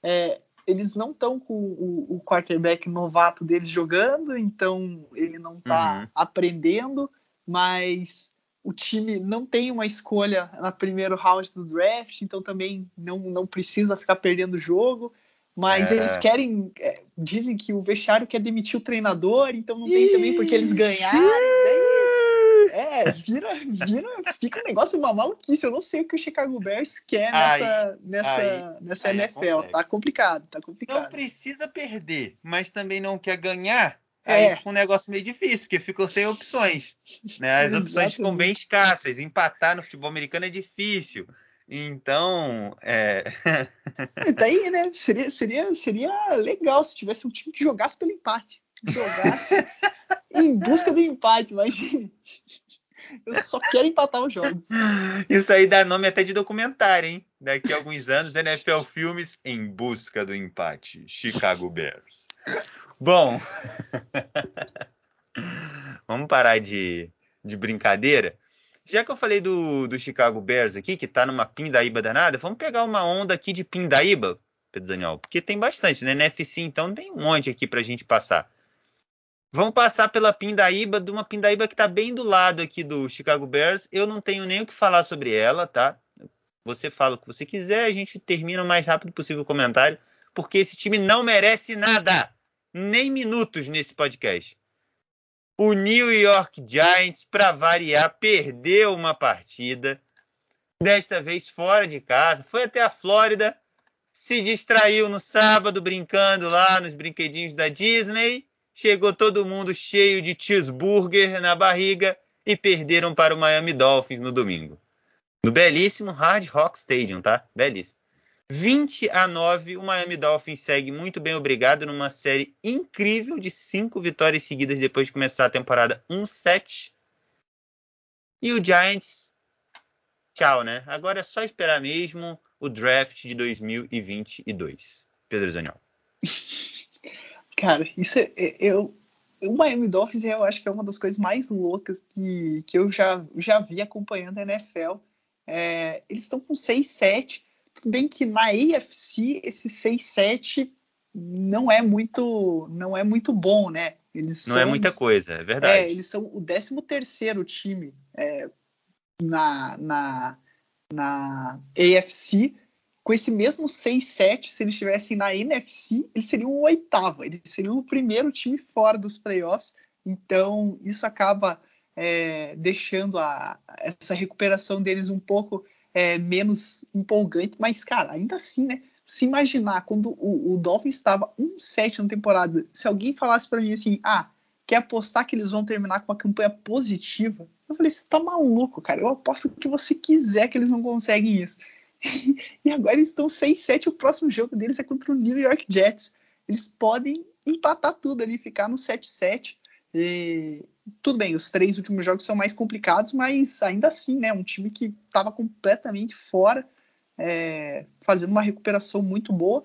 é, eles não estão com o, o, quarterback novato deles jogando, então ele não está uhum. aprendendo, mas o time não tem uma escolha na primeiro round do draft, então também não, não precisa ficar perdendo o jogo. Mas é. eles querem. É, dizem que o vestiário quer demitir o treinador, então não tem também porque eles ganharam. É, vira, vira, fica um negócio uma maluquice. Eu não sei o que o Chicago Bears quer nessa, aí, nessa, aí, nessa aí NFL. Tá complicado, tá complicado. Não precisa perder, mas também não quer ganhar. Aí é. fica um negócio meio difícil, porque ficou sem opções. Né? As opções ficam bem escassas. Empatar no futebol americano é difícil. Então, é. *laughs* Daí, né? Seria, seria, seria legal se tivesse um time que jogasse pelo empate. Jogasse *laughs* em busca do empate, mas eu só quero empatar os jogos. Isso aí dá nome até de documentário, hein? Daqui a alguns anos, NFL Filmes em busca do empate. Chicago Bears. Bom, *laughs* vamos parar de, de brincadeira. Já que eu falei do, do Chicago Bears aqui, que tá numa pindaíba danada, vamos pegar uma onda aqui de pindaíba, Pedro Daniel, porque tem bastante, né? NFC, então tem um monte aqui pra gente passar. Vamos passar pela pindaíba, de uma pindaíba que tá bem do lado aqui do Chicago Bears. Eu não tenho nem o que falar sobre ela, tá? Você fala o que você quiser, a gente termina o mais rápido possível o comentário, porque esse time não merece nada nem minutos nesse podcast. O New York Giants, para variar, perdeu uma partida, desta vez fora de casa, foi até a Flórida, se distraiu no sábado brincando lá nos brinquedinhos da Disney, chegou todo mundo cheio de cheeseburger na barriga e perderam para o Miami Dolphins no domingo. No belíssimo Hard Rock Stadium, tá? Belíssimo. 20 a 9, o Miami Dolphins segue muito bem obrigado numa série incrível de cinco vitórias seguidas depois de começar a temporada 1-7. E o Giants, tchau, né? Agora é só esperar mesmo o draft de 2022. Pedro Zaniol. *laughs* Cara, isso é, é, eu, o Miami Dolphins eu acho que é uma das coisas mais loucas que, que eu já, já vi acompanhando a NFL. É, eles estão com 6-7 tudo bem que na AFC esse 6-7 não é muito não é muito bom, né? Eles não é muita coisa, é verdade. É, eles são o 13 terceiro time é, na, na, na AFC. Com esse mesmo 6-7, se eles estivessem na NFC, eles seriam o oitavo. Eles seriam o primeiro time fora dos playoffs. Então, isso acaba é, deixando a, essa recuperação deles um pouco é, menos empolgante, mas, cara, ainda assim, né? Se imaginar quando o, o Dolphins estava 1-7 na temporada, se alguém falasse para mim assim, ah, quer apostar que eles vão terminar com uma campanha positiva? Eu falei, você tá maluco, cara. Eu aposto que você quiser que eles não conseguem isso. *laughs* e agora eles estão 6-7, o próximo jogo deles é contra o New York Jets. Eles podem empatar tudo ali, ficar no 7-7. E, tudo bem, os três últimos jogos são mais complicados, mas ainda assim, né? Um time que estava completamente fora, é, fazendo uma recuperação muito boa.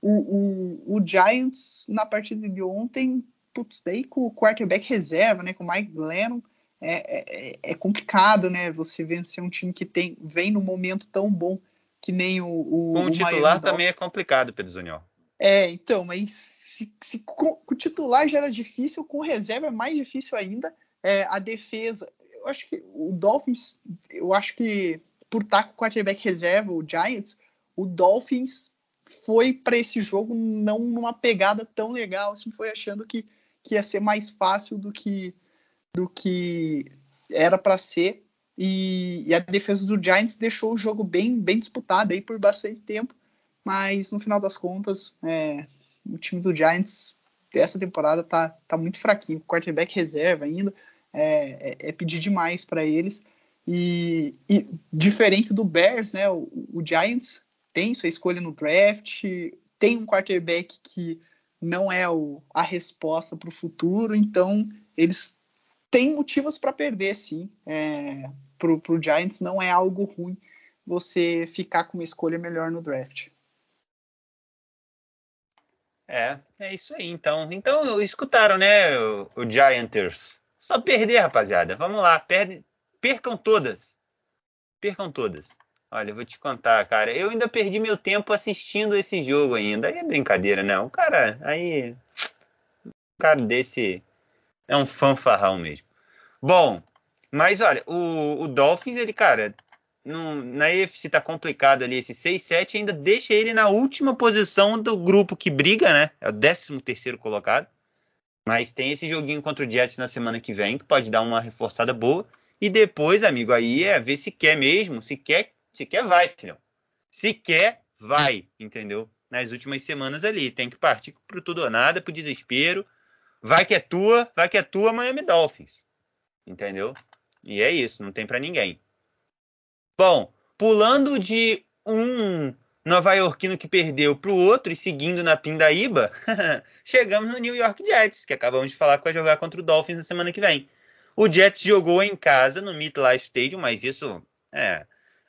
O, o, o, Giants, na partida de ontem, putz, daí com o quarterback reserva, né? Com o Mike Glennon, é, é, é, complicado, né? Você vencer um time que tem, vem num momento tão bom que nem o. o com o, titular também é complicado, Pedro Zaniol. É, então, mas se, se com, com, o titular já era difícil, com reserva é mais difícil ainda. É, a defesa, eu acho que o Dolphins, eu acho que por estar com o quarterback reserva, o Giants, o Dolphins foi para esse jogo não numa pegada tão legal, assim, foi achando que, que ia ser mais fácil do que do que era para ser. E, e, a defesa do Giants deixou o jogo bem, bem disputado aí por bastante tempo, mas no final das contas, é, o time do Giants dessa temporada tá, tá muito fraquinho. Quarterback reserva ainda, é, é, é pedir demais para eles. E, e, diferente do Bears, né, o, o, Giants tem sua escolha no draft, tem um quarterback que não é o, a resposta para o futuro, então eles têm motivos para perder, sim. É, para o Giants não é algo ruim você ficar com uma escolha melhor no draft. É, é isso aí. Então, então escutaram, né, o, o Gianters? Só perder, rapaziada. Vamos lá, perde, percam todas. Percam todas. Olha, eu vou te contar, cara. Eu ainda perdi meu tempo assistindo esse jogo ainda. Aí é brincadeira, né? O cara, aí. Um cara desse é um fanfarrão mesmo. Bom, mas olha, o, o Dolphins, ele, cara, no, na EFC tá complicado ali, esse 6-7 ainda deixa ele na última posição do grupo que briga, né? É o 13 terceiro colocado. Mas tem esse joguinho contra o Jets na semana que vem, que pode dar uma reforçada boa. E depois, amigo, aí é ver se quer mesmo. Se quer, se quer, vai, filhão. Se quer, vai, entendeu? Nas últimas semanas ali. Tem que partir pro tudo ou nada, pro desespero. Vai que é tua, vai que é tua Miami Dolphins. Entendeu? E é isso, não tem para ninguém. Bom, pulando de um Nova Yorkino que perdeu para o outro e seguindo na pindaíba, *laughs* chegamos no New York Jets, que acabamos de falar que vai jogar contra o Dolphins na semana que vem. O Jets jogou em casa no MetLife Stadium, mas isso é,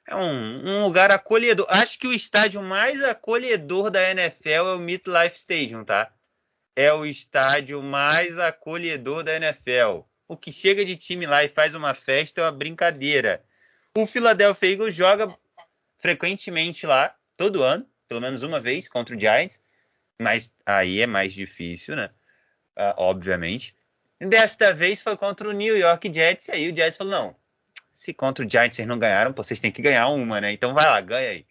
é um, um, lugar acolhedor. Acho que o estádio mais acolhedor da NFL é o MetLife Stadium, tá? É o estádio mais acolhedor da NFL. O que chega de time lá e faz uma festa é uma brincadeira. O Philadelphia Eagles joga frequentemente lá, todo ano, pelo menos uma vez, contra o Giants. Mas aí é mais difícil, né? Uh, obviamente. Desta vez foi contra o New York Jets. E aí o Jets falou: não, se contra o Giants vocês não ganharam, vocês têm que ganhar uma, né? Então vai lá, ganha aí.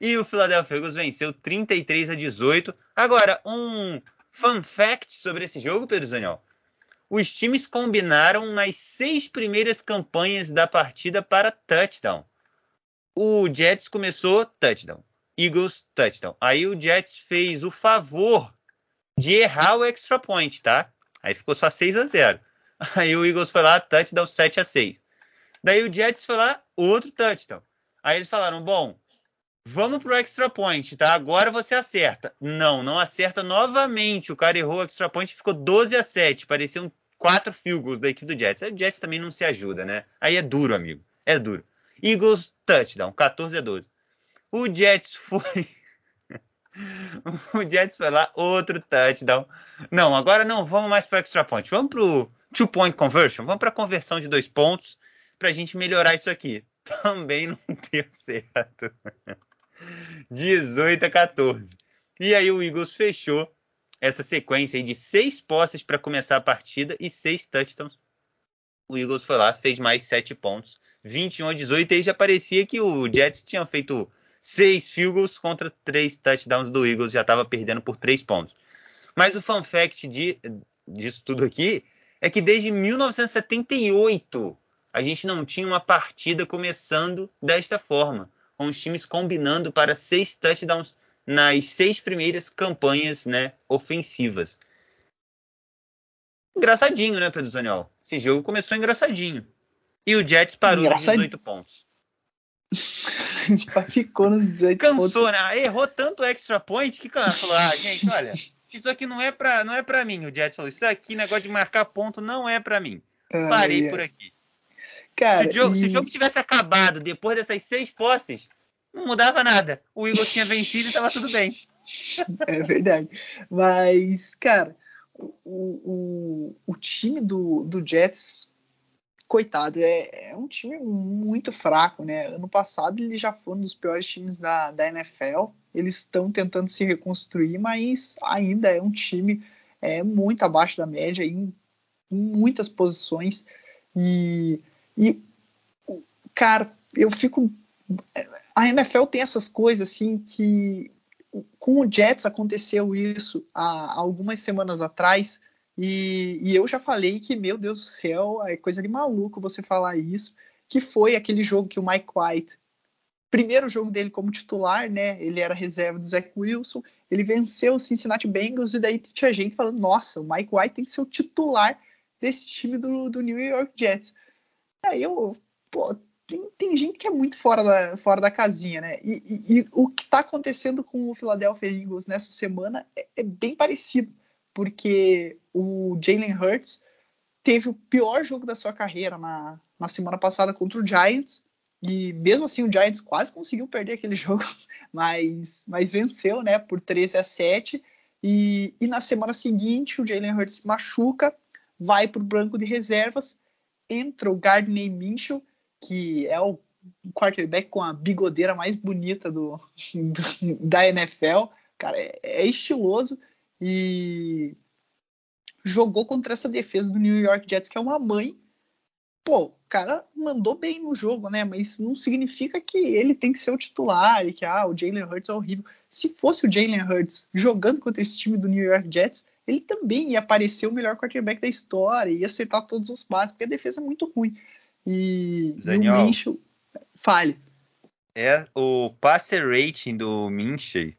E o Philadelphia Eagles venceu 33 a 18. Agora, um fun fact sobre esse jogo, Pedro Zaniol os times combinaram nas seis primeiras campanhas da partida para touchdown. O Jets começou touchdown, Eagles touchdown. Aí o Jets fez o favor de errar o extra point, tá? Aí ficou só 6 a 0. *laughs* Aí o Eagles foi lá, touchdown 7 a 6. Daí o Jets foi lá, outro touchdown. Aí eles falaram: bom, vamos pro extra point, tá? Agora você acerta. Não, não acerta novamente. O cara errou o extra point e ficou 12 a 7. Parecia um quatro field goals da equipe do Jets. O Jets também não se ajuda, né? Aí é duro, amigo. É duro. Eagles, touchdown, 14 a 12. O Jets *laughs* foi. o Jets foi lá, outro touchdown. Não, agora não vamos mais para extra point. Vamos para o two point conversion. Vamos para a conversão de dois pontos para a gente melhorar isso aqui. *laughs* Também não deu certo. 18 a 14. E aí o Eagles fechou essa sequência de seis posses para começar a partida e seis touchdowns. O Eagles foi lá, fez mais sete pontos, 21 a 18, e aí já parecia que o Jets tinha feito seis field goals contra três touchdowns do Eagles, já estava perdendo por três pontos. Mas o fun fact de, disso tudo aqui é que desde 1978 a gente não tinha uma partida começando desta forma, com os times combinando para seis touchdowns nas seis primeiras campanhas né, ofensivas. Engraçadinho, né, Pedro Zaniol? Esse jogo começou engraçadinho. E o Jets parou nos 18 pontos. *laughs* Ficou nos 18 Cansou, pontos. Cansou, né? Errou tanto extra point que falou: ah, gente, olha, isso aqui não é pra, não é pra mim. O Jets falou: isso aqui, negócio de marcar ponto, não é pra mim. Parei por aqui. Cara, se, o jogo, e... se o jogo tivesse acabado depois dessas seis posses, não mudava nada. O Eagles tinha vencido e estava tudo bem. *laughs* É verdade. Mas, cara, o, o, o time do, do Jets, coitado, é, é um time muito fraco, né? Ano passado ele já foi um dos piores times da, da NFL. Eles estão tentando se reconstruir, mas ainda é um time é, muito abaixo da média em, em muitas posições. E, e, cara, eu fico a NFL tem essas coisas assim que com o Jets aconteceu isso há algumas semanas atrás e, e, eu já falei que meu Deus do céu é coisa de maluco você falar isso que foi aquele jogo que o Mike White primeiro jogo dele como titular né ele era reserva do Zach Wilson ele venceu o Cincinnati Bengals e daí tinha gente falando nossa o Mike White tem que ser o titular desse time do, do New York Jets aí eu pô, tem, tem gente que é muito fora da, fora da casinha, né? E, e, e o que está acontecendo com o Philadelphia Eagles nessa semana é, é bem parecido, porque o Jalen Hurts teve o pior jogo da sua carreira na, na semana passada contra o Giants, e mesmo assim o Giants quase conseguiu perder aquele *laughs* jogo, mas, mas venceu, né, por 13 a 7. E, e na semana seguinte o Jalen Hurts machuca, vai para o banco de reservas, entra o Gardner Minshew, que é o quarterback com a bigodeira mais bonita do, do da NFL. Cara, é, é, estiloso e jogou contra essa defesa do New York Jets, que é uma mãe. Pô, o cara mandou bem no jogo, né? Mas não significa que ele tem que ser o titular e que ah, o Jalen Hurts é horrível. Se fosse o Jalen Hurts jogando contra esse time do New York Jets, ele também ia aparecer o melhor quarterback da história, ia acertar todos os passes, porque a defesa é muito ruim. E, e o Minshew, fale. É, o passer rating do Minshew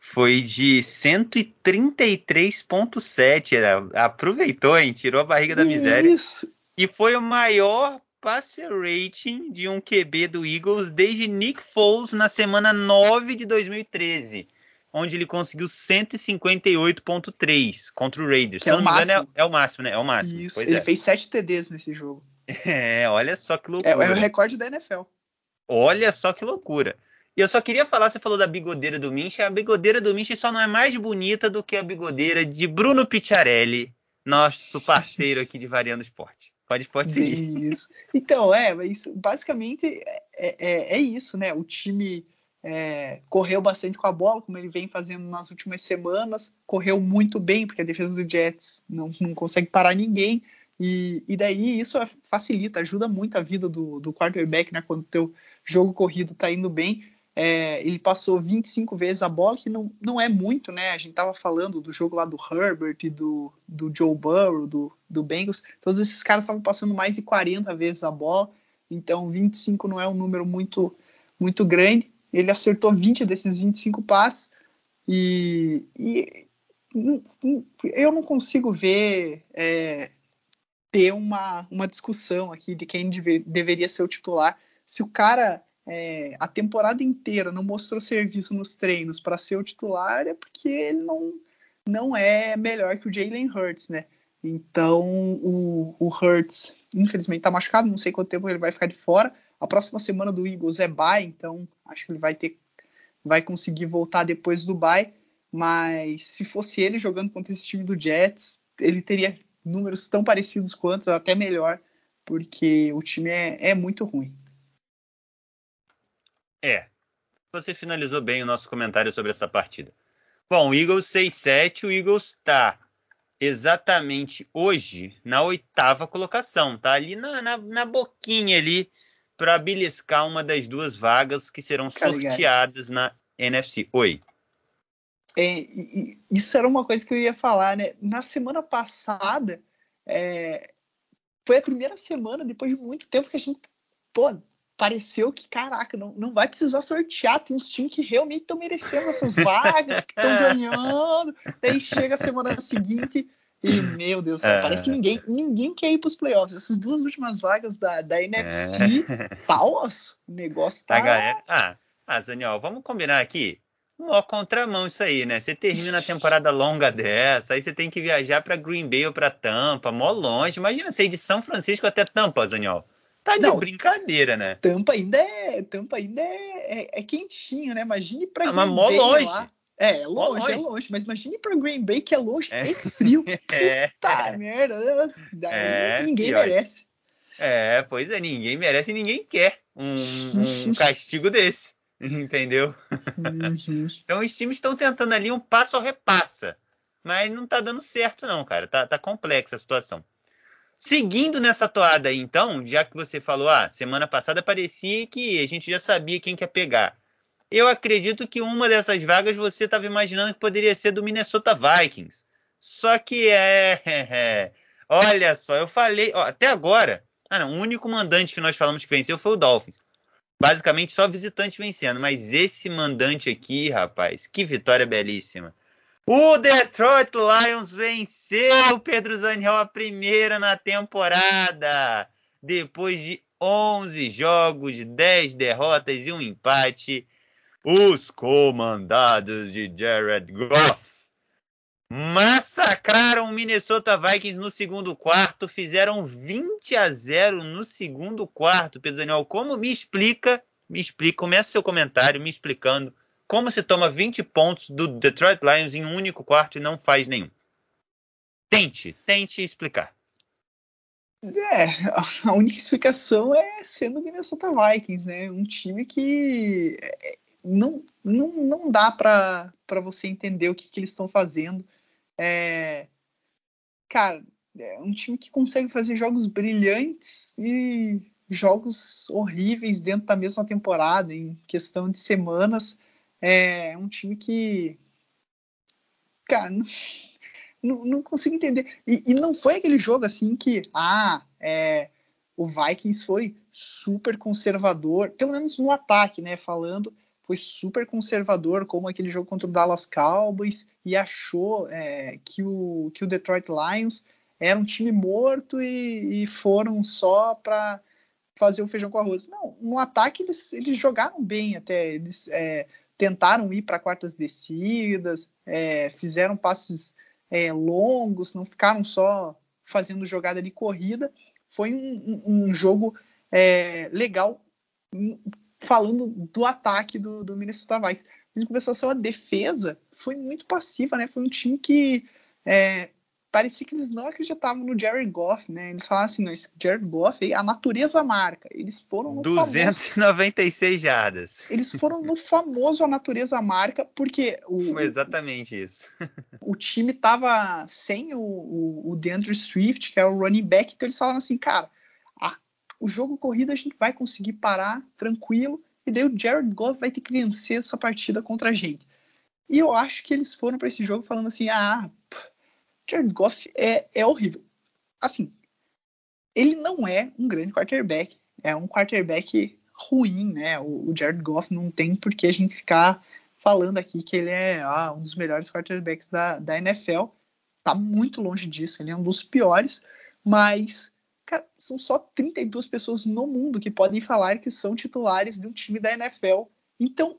foi de 133.7, aproveitou, hein, tirou a barriga da miséria. Isso. E foi o maior passer rating de um QB do Eagles desde Nick Foles na semana 9 de 2013 onde ele conseguiu 158.3 contra o Raiders. Que Se é, o engano, é, é, o máximo, né? É o máximo. Isso, pois ele é. fez 7 TDs nesse jogo. *laughs* É, olha só que loucura. É, é, o recorde da NFL. Olha só que loucura. E eu só queria falar, você falou da bigodeira do Minch, a bigodeira do Minch só não é mais bonita do que a bigodeira de Bruno Picciarelli, nosso parceiro aqui de Variando Esporte. Pode, pode seguir. Isso. Então, é, mas basicamente é, é, é isso, né? O time é, correu bastante com a bola, como ele vem fazendo nas últimas semanas, correu muito bem, porque a defesa do Jets não, não consegue parar ninguém, e, e daí isso facilita, ajuda muito a vida do, do quarterback, né, quando o teu jogo corrido está indo bem. É, ele passou 25 vezes a bola, que não, não é muito, né? A gente tava falando do jogo lá do Herbert e do, do Joe Burrow, do, do Bengals. Todos esses caras estavam passando mais de 40 vezes a bola, então 25 não é um número muito, muito grande. Ele acertou 20 desses 25 passes e, e eu não consigo ver é, ter uma, uma discussão aqui de quem deve, deveria ser o titular. Se o cara é, a temporada inteira não mostrou serviço nos treinos para ser o titular, é porque ele não, não é melhor que o Jalen Hurts, né? Então o, o Hurts, infelizmente, está machucado, não sei quanto tempo ele vai ficar de fora. A próxima semana do Eagles é bye, então acho que ele vai ter vai conseguir voltar depois do bye, mas se fosse ele jogando contra esse time do Jets, ele teria números tão parecidos quanto, até melhor, porque o time é, é muito ruim. É, você finalizou bem o nosso comentário sobre essa partida. Bom, o Eagles 6-7, o Eagles está exatamente hoje na oitava colocação, tá ali na, na, na boquinha ali para beliscar uma das duas vagas que serão tá sorteadas na NFC. Oi. É, isso era uma coisa que eu ia falar, né? Na semana passada, é, foi a primeira semana, depois de muito tempo, que a gente, pô, pareceu que, caraca, não, não vai precisar sortear, tem uns times que realmente estão merecendo essas vagas, que estão *laughs* ganhando. Daí chega a semana seguinte, e, *laughs* meu Deus do céu, é. parece que ninguém, ninguém quer ir para os playoffs. Essas duas últimas vagas da, da NFC, é. *laughs* tá osso. O negócio tá. galera... Ah, ah, Zaniol, vamos combinar aqui. Uma contramão isso aí, né? Você termina a temporada longa dessa, aí você tem que viajar para Green Bay ou para Tampa, mó longe. Imagina você ir de São Francisco até Tampa, Zaniol. Tá de Não, brincadeira, né? Tampa ainda é, Tampa ainda é, é, é quentinho, né? Imagine para ah, Green mas mó Bay longe. lá. É, é longe, longe, é longe, mas imagine para Green Bay que é longe é. e frio. *laughs* é. Puta merda, daí é, ninguém pior. merece. É, pois é, ninguém merece e ninguém quer um, um *laughs* castigo desse, entendeu? Uhum. então os times estão tentando ali um passo ao repassa, mas não tá dando certo não, cara, tá, tá complexa a situação. Seguindo nessa toada aí, então, já que você falou, ah, semana passada parecia que a gente já sabia quem quer pegar. Eu acredito que uma dessas vagas você estava imaginando que poderia ser do Minnesota Vikings. Só que é. *laughs* é olha só, eu falei. Ó, até agora, ah, não, o único mandante que nós falamos que venceu foi o Dolphins. Basicamente só visitante vencendo. Mas esse mandante aqui, rapaz, que vitória belíssima. O Detroit Lions venceu Pedro Zaniel a primeira na temporada. Depois de 11 jogos, 10 derrotas e um empate. Os comandados de Jared Goff massacraram o Minnesota Vikings no segundo quarto, fizeram 20 a 0 no segundo quarto. Pedro Daniel, como me explica? Me explica, começa seu comentário me explicando como se toma 20 pontos do Detroit Lions em um único quarto e não faz nenhum. Tente, tente explicar. É, a única explicação é sendo o Minnesota Vikings, né? Um time que é, não, não, não dá para você entender o que, que eles estão fazendo. É, cara, é um time que consegue fazer jogos brilhantes e jogos horríveis dentro da mesma temporada, em questão de semanas. É um time que. Cara, não, não, não consigo entender. E, e, não foi aquele jogo assim que. Ah, é, o Vikings foi super conservador, pelo menos no ataque, né? Falando, foi super conservador, como aquele jogo contra o Dallas Cowboys, e achou é, que, o, que o Detroit Lions era um time morto e, e foram só para fazer o feijão com arroz. Não, no ataque eles, eles jogaram bem até, eles é, tentaram ir para quartas descidas, é, fizeram passes é, longos, não ficaram só fazendo jogada de corrida. Foi um, um, um jogo é, legal, falando do ataque do, do Minnesota Vikings. Em compensação, a defesa foi muito passiva, né? Foi um time que é, parecia que eles não acreditavam no Jared Goff, né? Eles falaram assim, não, esse Jared Goff, a natureza marca. Eles foram no 296 famoso, jardas. Eles foram no famoso a natureza marca, porque o, Foi exatamente isso. o time tava sem o, o, o DeAndre Swift, que é o running back, então eles falaram assim, cara, o jogo corrida a gente vai conseguir parar tranquilo, e daí o Jared Goff vai ter que vencer essa partida contra a gente. E eu acho que eles foram para esse jogo falando assim, ah, Jared Goff é, é horrível. Assim, ele não é um grande quarterback, é um quarterback ruim, né? O, o Jared Goff não tem por que a gente ficar falando aqui que ele é ah, um dos melhores quarterbacks da, da NFL. Tá muito longe disso, ele é um dos piores, mas cara, são só 32 pessoas no mundo que podem falar que são titulares de um time da NFL. Então,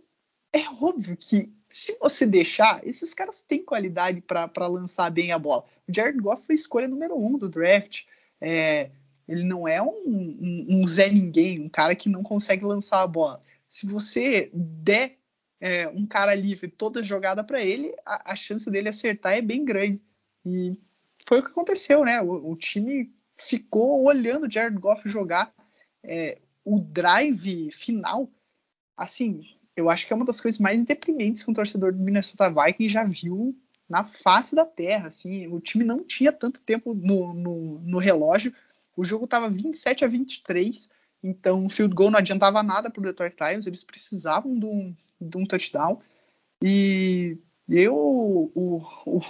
é óbvio que se você deixar, esses caras têm qualidade para lançar bem a bola. O Jared Goff foi escolha número um do draft. É, ele não é um, um, um, Zé Ninguém, um cara que não consegue lançar a bola. Se você der é, um cara livre toda jogada para ele, a, a, chance dele acertar é bem grande. E foi o que aconteceu, né? O, o time ficou olhando o Jared Goff jogar. É, o drive final, assim, eu acho que é uma das coisas mais deprimentes que um torcedor do Minnesota Vikings já viu na face da terra. Assim, o time não tinha tanto tempo no, no, no relógio, o jogo estava 27 a 23, então o field goal não adiantava nada para o Detroit Lions, eles precisavam de um, de um touchdown. E eu, o,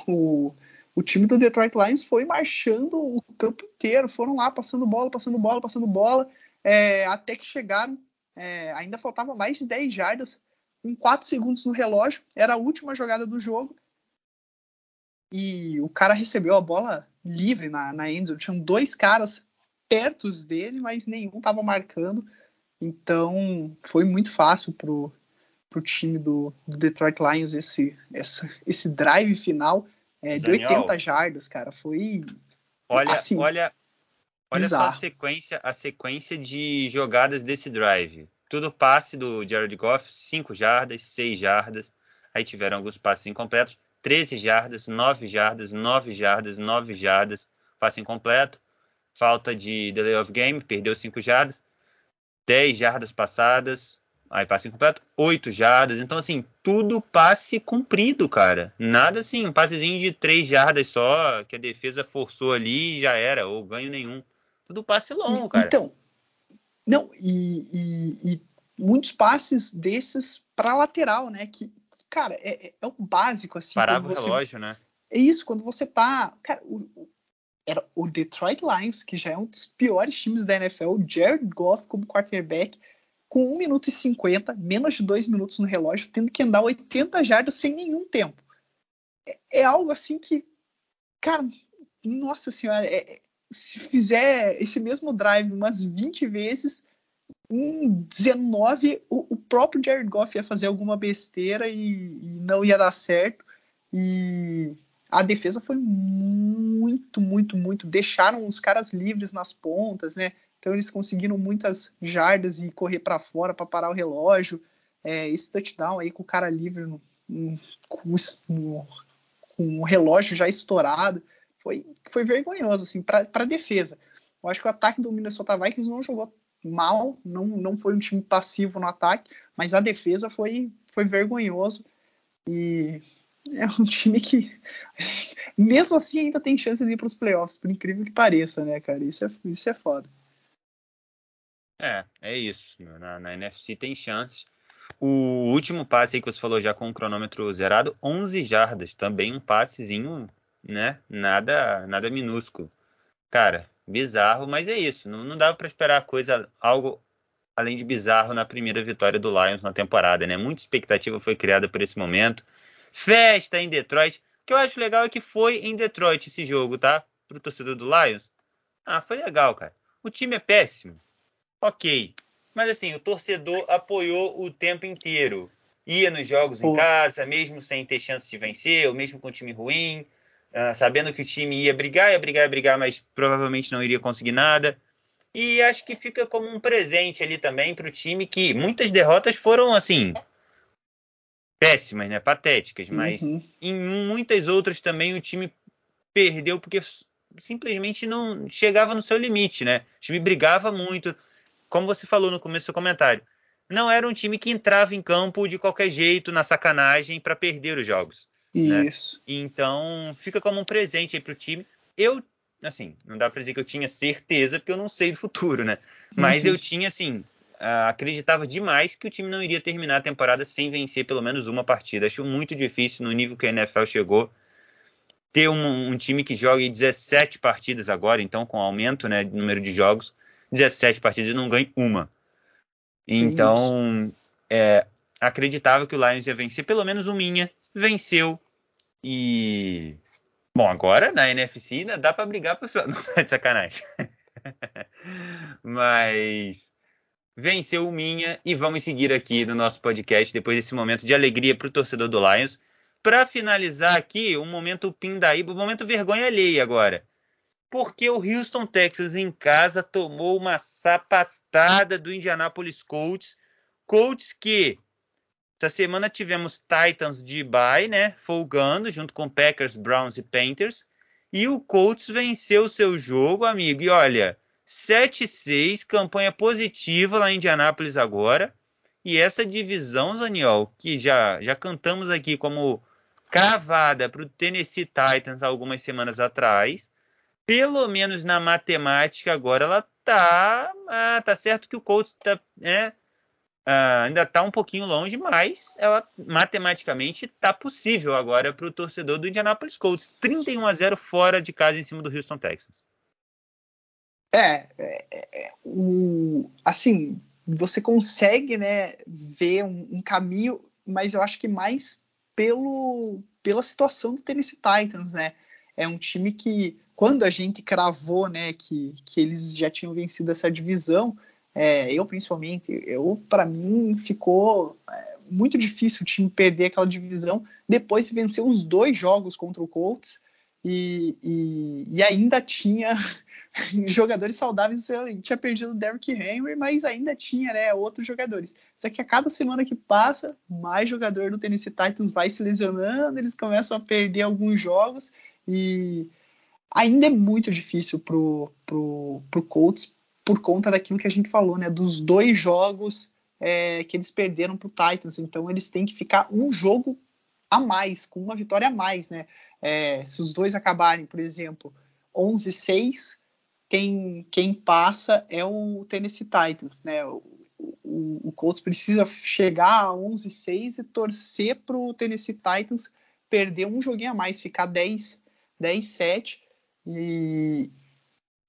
o, o time do Detroit Lions foi marchando o campo inteiro, foram lá passando bola, passando bola, passando bola, é, até que chegaram é, ainda faltava mais de 10 jardas, com 4 segundos no relógio, era a última jogada do jogo. E o cara recebeu a bola livre na, na endzone. Tinham dois caras perto dele, mas nenhum estava marcando. Então foi muito fácil pro, pro time do, do Detroit Lions esse, essa, esse drive final é, de 80 jardas, cara. Foi. Olha, assim, olha, Olha Bizarro. só a sequência, a sequência de jogadas desse drive. Tudo passe do Jared Goff, 5 jardas, 6 jardas. Aí tiveram alguns passes incompletos. 13 jardas, 9 jardas, 9 jardas, 9 jardas, passe incompleto. Falta de delay of game, perdeu 5 jardas. 10 jardas passadas, aí passe incompleto. 8 jardas. Então, assim, tudo passe cumprido, cara. Nada assim, um passezinho de 3 jardas só, que a defesa forçou ali e já era, ou ganho nenhum. Tudo passe longo, cara. Então, não, e, e, e muitos passes desses para lateral, né? Que, cara, é, é, é, o básico, assim. Parava o relógio, né? É isso, quando você tá. Cara, o, o, era o Detroit Lions, que já é um dos piores times da NFL, o Jared Goff como quarterback, com 1 minuto e 50, menos de 2 minutos no relógio, tendo que andar 80 jardas sem nenhum tempo. É, é algo assim que, cara, nossa senhora, é, se fizer esse mesmo drive umas 20 vezes, em 19 o, o próprio Jared Goff ia fazer alguma besteira e, e, não ia dar certo. E a defesa foi muito, muito, muito. Deixaram os caras livres nas pontas, né? Então eles conseguiram muitas jardas e correr para fora para parar o relógio. É, esse touchdown aí com o cara livre no, no, no, com o relógio já estourado foi, foi vergonhoso, assim, para a defesa. Eu acho que o ataque do Minnesota Vikings não jogou mal, não, não foi um time passivo no ataque, mas a defesa foi, foi vergonhoso. E é um *laughs* time que, mesmo assim, ainda tem chance de ir para os playoffs, por incrível que pareça, né, cara? Isso é, isso é foda. É, é isso. Na, na NFC tem chances. O último passe aí que você falou já com o cronômetro zerado, 11 jardas, também um passezinho, né? Nada, nada minúsculo. Cara, bizarro, mas é isso. Não, não dava para esperar coisa, algo além de bizarro na primeira vitória do Lions na temporada, né? Muita expectativa foi criada por esse momento. Festa em Detroit. O que eu acho legal é que foi em Detroit esse jogo, tá? Pro torcedor do Lions. Ah, foi legal, cara. O time é péssimo. Ok. Mas assim, o torcedor apoiou o tempo inteiro. Ia nos jogos Pô. em casa, mesmo sem ter chance de vencer, ou mesmo com o time ruim. Uh, sabendo que o time ia brigar, ia brigar, ia brigar, mas provavelmente não iria conseguir nada. E acho que fica como um presente ali também para o time que muitas derrotas foram assim péssimas, né, patéticas, mas uhum. em muitas outras também o time perdeu porque simplesmente não chegava no seu limite, né? O time brigava muito, como você falou no começo do seu comentário. Não era um time que entrava em campo de qualquer jeito, na sacanagem, para perder os jogos. Né? Isso. Né? Então, fica como um presente aí para o time. Eu, assim, não dá para dizer que eu tinha certeza, porque eu não sei do futuro, né? Mas uhum. eu tinha, assim, acreditava demais que o time não iria terminar a temporada sem vencer pelo menos uma partida. Acho muito difícil, no nível que a NFL chegou, ter um, um time que jogue 17 partidas agora, então, com aumento né, de número de jogos, 17 partidas e não ganhe uma. Então, é, acreditava que o Lions ia vencer pelo menos uma minha, venceu, e. Bom, agora na NFC ainda dá para brigar para Não *laughs* é de sacanagem. *laughs* Mas venceu o Minha e vamos seguir aqui no nosso podcast depois desse momento de alegria para o torcedor do Lions. Para finalizar aqui, um momento pindaíba, um momento vergonha alheia agora. Porque o Houston Texas em casa tomou uma sapatada do Indianapolis Colts. Colts que essa semana tivemos Titans de bye, né? Folgando junto com Packers, Browns e Panthers. E o Colts venceu seu jogo, amigo. E olha, 7-6, campanha positiva lá em Indianápolis agora. E essa divisão, Zaniol, que já, já cantamos aqui como cravada para o Tennessee Titans algumas semanas atrás, pelo menos na matemática agora ela tá, ah, tá certo que o Colts tá, né, Uh, ainda está um pouquinho longe, mas ela matematicamente está possível agora para o torcedor do Indianapolis Colts. 31 a 0 fora de casa em cima do Houston Texans. É, é, é o, assim, você consegue né, ver um, um, caminho, mas eu acho que mais pelo, pela situação do Tennessee Titans, né? É um time que, quando a gente cravou né, que, que eles já tinham vencido essa divisão, é, eu principalmente, eu para mim ficou é, muito difícil o time perder aquela divisão depois de vencer os dois jogos contra o Colts e, e, e ainda tinha *laughs* jogadores saudáveis. Tinha perdido o Derrick Henry, mas ainda tinha né, outros jogadores. Só que a cada semana que passa, mais jogador do Tennessee Titans vai se lesionando, eles começam a perder alguns jogos e ainda é muito difícil pro, pro, pro Colts por conta daquilo que a gente falou, né? Dos dois jogos é, que eles perderam para o Titans. Então eles têm que ficar um jogo a mais, com uma vitória a mais, né? É, se os dois acabarem, por exemplo, 11-6, quem, quem passa é o Tennessee Titans, né? O, o, o Colts precisa chegar a 11-6 e torcer para o Tennessee Titans perder um joguinho a mais, ficar 10-7 e,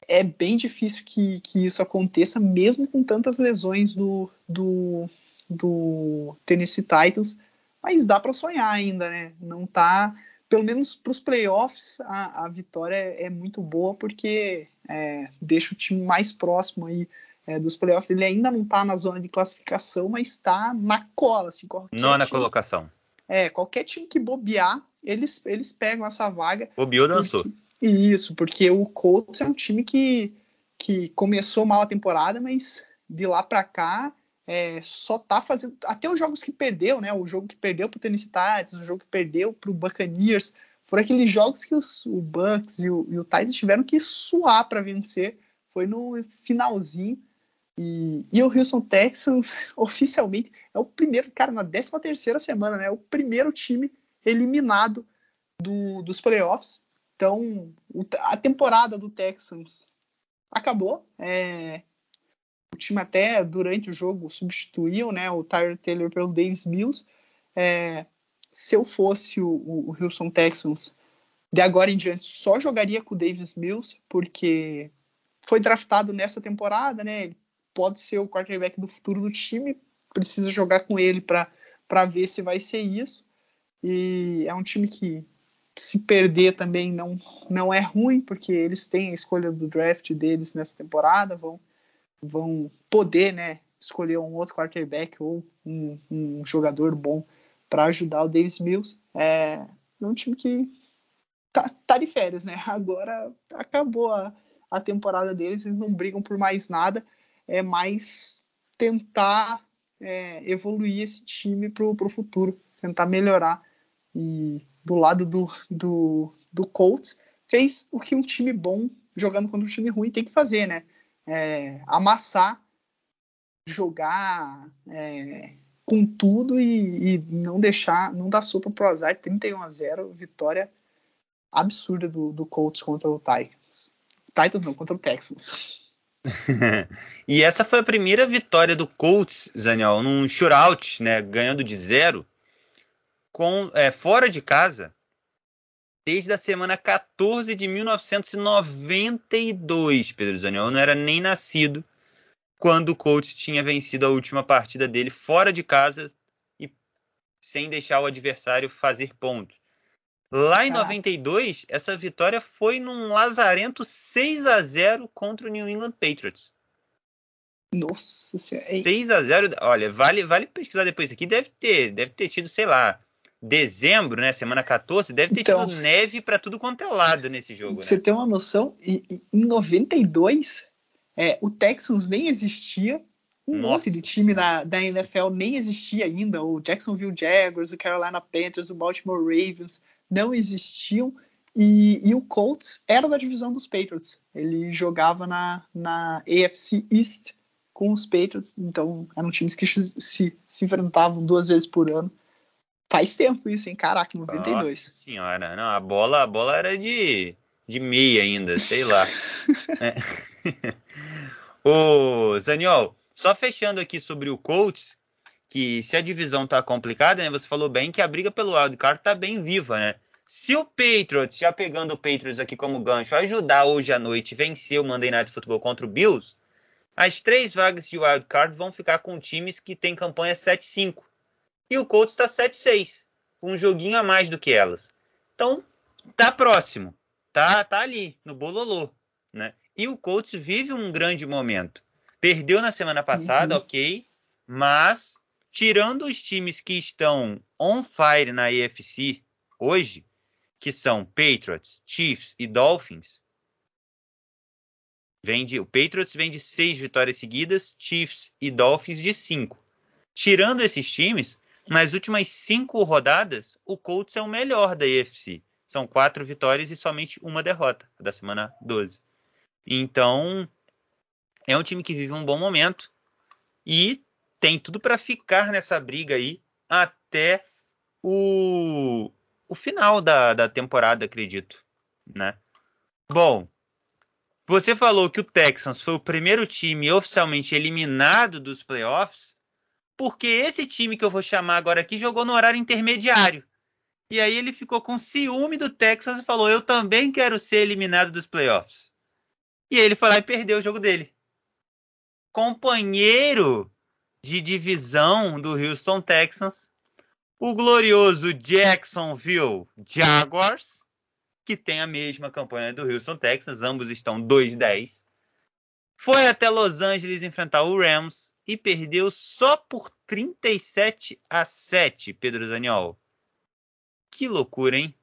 é bem difícil que, que isso aconteça, mesmo com tantas lesões do, do, do Tennessee Titans, mas dá para sonhar ainda, né? Não tá, pelo menos para os playoffs, a, a vitória é, é, muito boa porque é, deixa o time mais próximo aí é, dos playoffs. Ele ainda não está na zona de classificação, mas está na cola, assim, Nona time, colocação. É, qualquer time que bobear, eles, eles pegam essa vaga. Bobeou, dançou. Porque, isso, porque o Colts é um time que, que começou mal a temporada, mas de lá para cá é, só tá fazendo. Até os jogos que perdeu, né? O jogo que perdeu pro Tennessee Titans, o jogo que perdeu pro Buccaneers, foram aqueles jogos que os, o Bucks e o, e o Titans tiveram que suar para vencer. foi no finalzinho. E, e o Houston Texans, *laughs* oficialmente, é o primeiro, cara, na 13 terceira semana, né? É o primeiro time eliminado do, dos playoffs. Então, a temporada do Texans acabou. É, o time até durante o jogo substituiu né, o Tyler Taylor pelo Davis Mills. É, se eu fosse o, o, Houston Texans, de agora em diante só jogaria com o Davis Mills, porque foi draftado nessa temporada, né? Ele pode ser o quarterback do futuro do time, precisa jogar com ele para ver se vai ser isso. E é um time que se perder também não, não é ruim, porque eles têm a escolha do draft deles nessa temporada, vão, vão poder né, escolher um outro quarterback ou um, um jogador bom para ajudar o Davis Mills. É, um time que tá, tá, de férias, né? *laughs* Agora acabou a, a temporada deles, eles não brigam por mais nada, é mais tentar é, evoluir esse time para o futuro, tentar melhorar. E do lado do, do, do Colts, fez o que um time bom jogando contra um time ruim tem que fazer, né? É, amassar, jogar é, com tudo e, e, não deixar, não dar sopa pro azar. 31 a 0, vitória absurda do, do Colts contra o Titans. Titans não, contra o Texans. *laughs* e essa foi a primeira vitória do Colts, Zaniel, num shootout, né, ganhando de zero com, é, fora de casa desde a semana 14 de 1992, Pedro Zaniol. Eu não era nem nascido quando o Colts tinha vencido a última partida dele fora de casa e sem deixar o adversário fazer pontos. Lá em 92, essa vitória foi num lazarento 6 a 0 contra o New England Patriots. Nossa senhora. 6 a 0 Olha, vale, vale pesquisar depois. Isso aqui deve ter, deve ter tido, sei lá, dezembro, né, semana 14, deve ter então, tido neve para tudo quanto é lado nesse jogo. Você né? tem uma noção? E, e, em 92, é, o Texans nem existia. Um Nossa. monte de time da, da NFL nem existia ainda. O Jacksonville Jaguars, o Carolina Panthers, o Baltimore Ravens não existiam. E, e, o Colts era da divisão dos Patriots. Ele jogava na, na AFC East com os Patriots. Então eram times que se, se enfrentavam duas vezes por ano. Faz tempo isso, hein? Caraca, 92. Nossa senhora, não, a bola, a bola era de, de meia ainda, sei lá. *laughs* é. *laughs* Ô, Zaniol, só fechando aqui sobre o Colts, que se a divisão tá complicada, né? Você falou bem que a briga pelo wildcard tá bem viva, né? Se o Patriots, já pegando o Patriots aqui como gancho, ajudar hoje à noite vencer o Monday Night Football contra o Bills, as três vagas de wildcard vão ficar com times que têm campanha 7-5 e o Colts está 7-6, um joguinho a mais do que elas. Então, tá próximo, tá, tá ali no bololô, né? E o Colts vive um grande momento. Perdeu na semana passada, uhum. ok, mas tirando os times que estão on fire na AFC hoje, que são Patriots, Chiefs e Dolphins, vende, o Patriots vem de seis vitórias seguidas, Chiefs e Dolphins de cinco. Tirando esses times, nas últimas cinco rodadas, o Colts é o melhor da AFC. São quatro vitórias e somente uma derrota da semana 12. Então, é um time que vive um bom momento e tem tudo para ficar nessa briga aí até o, o final da, da temporada, acredito. Né? Bom, você falou que o Texans foi o primeiro time oficialmente eliminado dos playoffs porque esse time que eu vou chamar agora aqui jogou no horário intermediário. E aí ele ficou com ciúme do Texas e falou: Eu também quero ser eliminado dos playoffs. E ele foi lá e perdeu o jogo dele. Companheiro de divisão do Houston Texans, o glorioso Jacksonville Jaguars, que tem a mesma campanha do Houston Texans, ambos estão 2-10. Foi até Los Angeles enfrentar o Rams e perdeu só por 37 a 7, Pedro Zaniol. Que loucura, hein?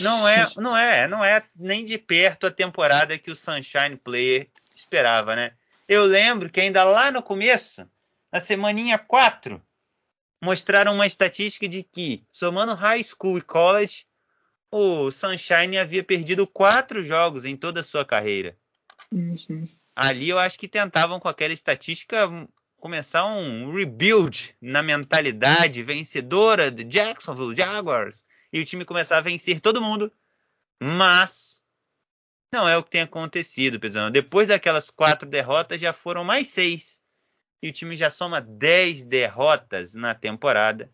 Não é, *laughs* não é, não é nem de perto a temporada que o Sunshine Player esperava, né? Eu lembro que ainda lá no começo, na semaninha 4, mostraram uma estatística de que, somando high school e college, o Sunshine havia perdido quatro jogos em toda a sua carreira. Uhum. Ali eu acho que tentavam com aquela estatística começar um rebuild na mentalidade vencedora de Jacksonville Jaguars e o time começar a vencer todo mundo, mas não é o que tem acontecido, Pedro. Depois daquelas quatro derrotas já foram mais seis e o time já soma dez derrotas na temporada.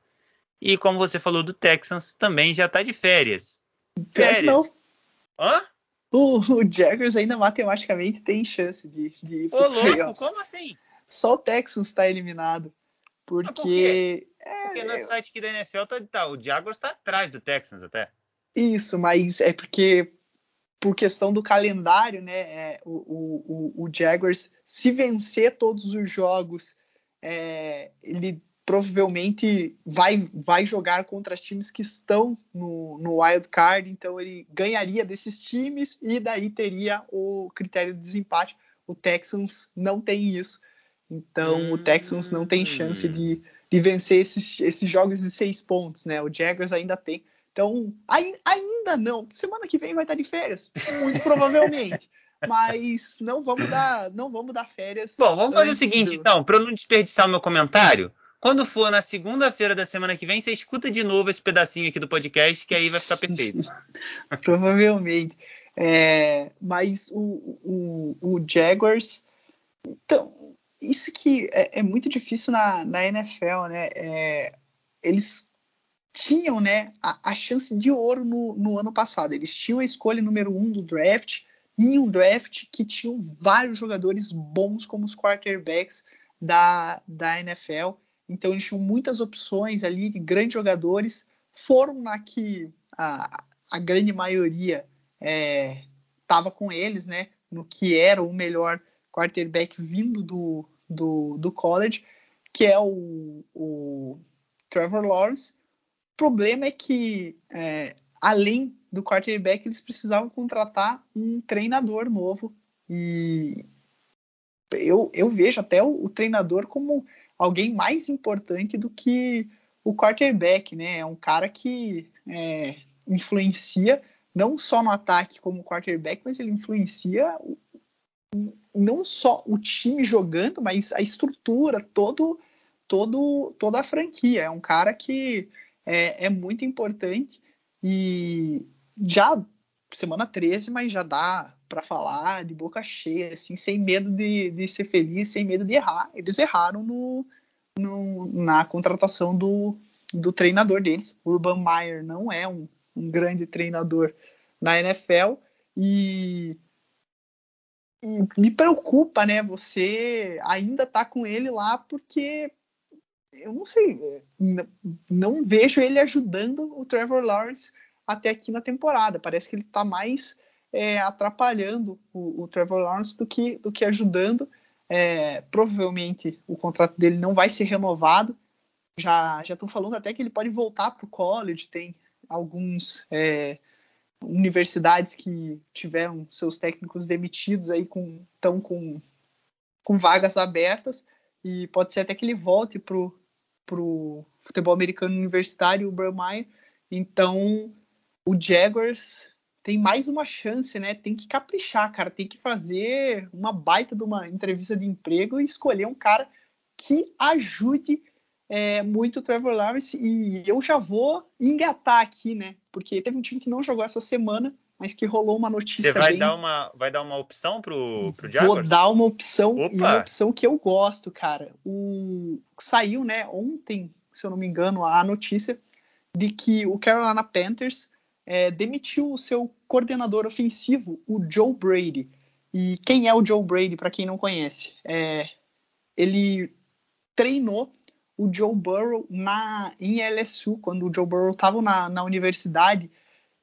E como você falou do Texans, também já está de férias. Férias? Não. Hã? O, o Jaguars ainda matematicamente tem chance de, de ir para os playoffs. Como assim? Só o Texans está eliminado. Porque. Por quê? É, porque no site aqui da NFL tá, tá o Jaguars está atrás do Texans até. Isso, mas é porque por questão do calendário, né? É, o, o, o, Jaguars, se vencer todos os jogos, é, ele provavelmente vai, vai jogar contra os times que estão no, no wild card, então ele ganharia desses times e daí teria o critério de desempate. O Texans não tem isso. Então hum. o Texans não tem chance de, de vencer esses, esses jogos de seis pontos, né? O Jaguars ainda tem. Então, ainda não. Semana que vem vai estar de férias, muito provavelmente. *laughs* Mas não vamos dar, não vamos dar férias. Bom, vamos fazer o seguinte, do... então, para eu não desperdiçar o meu comentário. Quando for na segunda-feira da semana que vem, você escuta de novo esse pedacinho aqui do podcast, que aí vai ficar perfeito. *laughs* provavelmente. É, mas o, o, o Jaguars. Então, isso que é, é, muito difícil na, na NFL, né? É, eles tinham né, a, a, chance de ouro no, no, ano passado. Eles tinham a escolha número um do draft e um draft que tinham vários jogadores bons como os quarterbacks da, da NFL. Então eles tinham muitas opções ali de grandes jogadores. Foram na que a, a grande maioria estava é, com eles, né? No que era o melhor quarterback vindo do, do, do college, que é o, o Trevor Lawrence. O problema é que, é, além do quarterback, eles precisavam contratar um treinador novo. E eu, eu vejo até o, o treinador como alguém mais importante do que o quarterback, né? É um cara que é, influencia não só no ataque como quarterback, mas ele influencia não só o time jogando, mas a estrutura, todo, todo, toda a franquia. É um cara que é, é muito importante e já semana 13, mas já dá para falar de boca cheia, assim, sem medo de, de ser feliz, sem medo de errar. Eles erraram no, no, na contratação do, do treinador deles. O Urban Meyer não é um, um grande treinador na NFL e e me preocupa, né? Você ainda tá com ele lá porque eu não sei, não vejo ele ajudando o Trevor Lawrence até aqui na temporada. Parece que ele tá mais é, atrapalhando o, o, Trevor Lawrence do que, do que ajudando. É, provavelmente o contrato dele não vai ser renovado. Já estão falando até que ele pode voltar para o college. Tem alguns é, universidades que tiveram seus técnicos demitidos aí com estão com, com vagas abertas e pode ser até que ele volte pro pro futebol americano universitário o Burmeyer. Então o Jaguars tem mais uma chance, né? Tem que caprichar, cara. Tem que fazer uma baita de uma entrevista de emprego e escolher um cara que ajude é, muito o Trevor Lawrence e eu já vou engatar aqui, né? Porque teve um time que não jogou essa semana, mas que rolou uma notícia. Você vai bem... dar uma, vai dar uma opção pro, pro Jaguars? Vou dar uma opção Opa. e uma opção que eu gosto, cara. O saiu, né? Ontem, se eu não me engano, a notícia de que o Carolina Panthers é, demitiu o seu coordenador ofensivo, o Joe Brady. E quem é o Joe Brady, para quem não conhece? É, ele treinou o Joe Burrow na, em LSU, quando o Joe Burrow estava na, na universidade,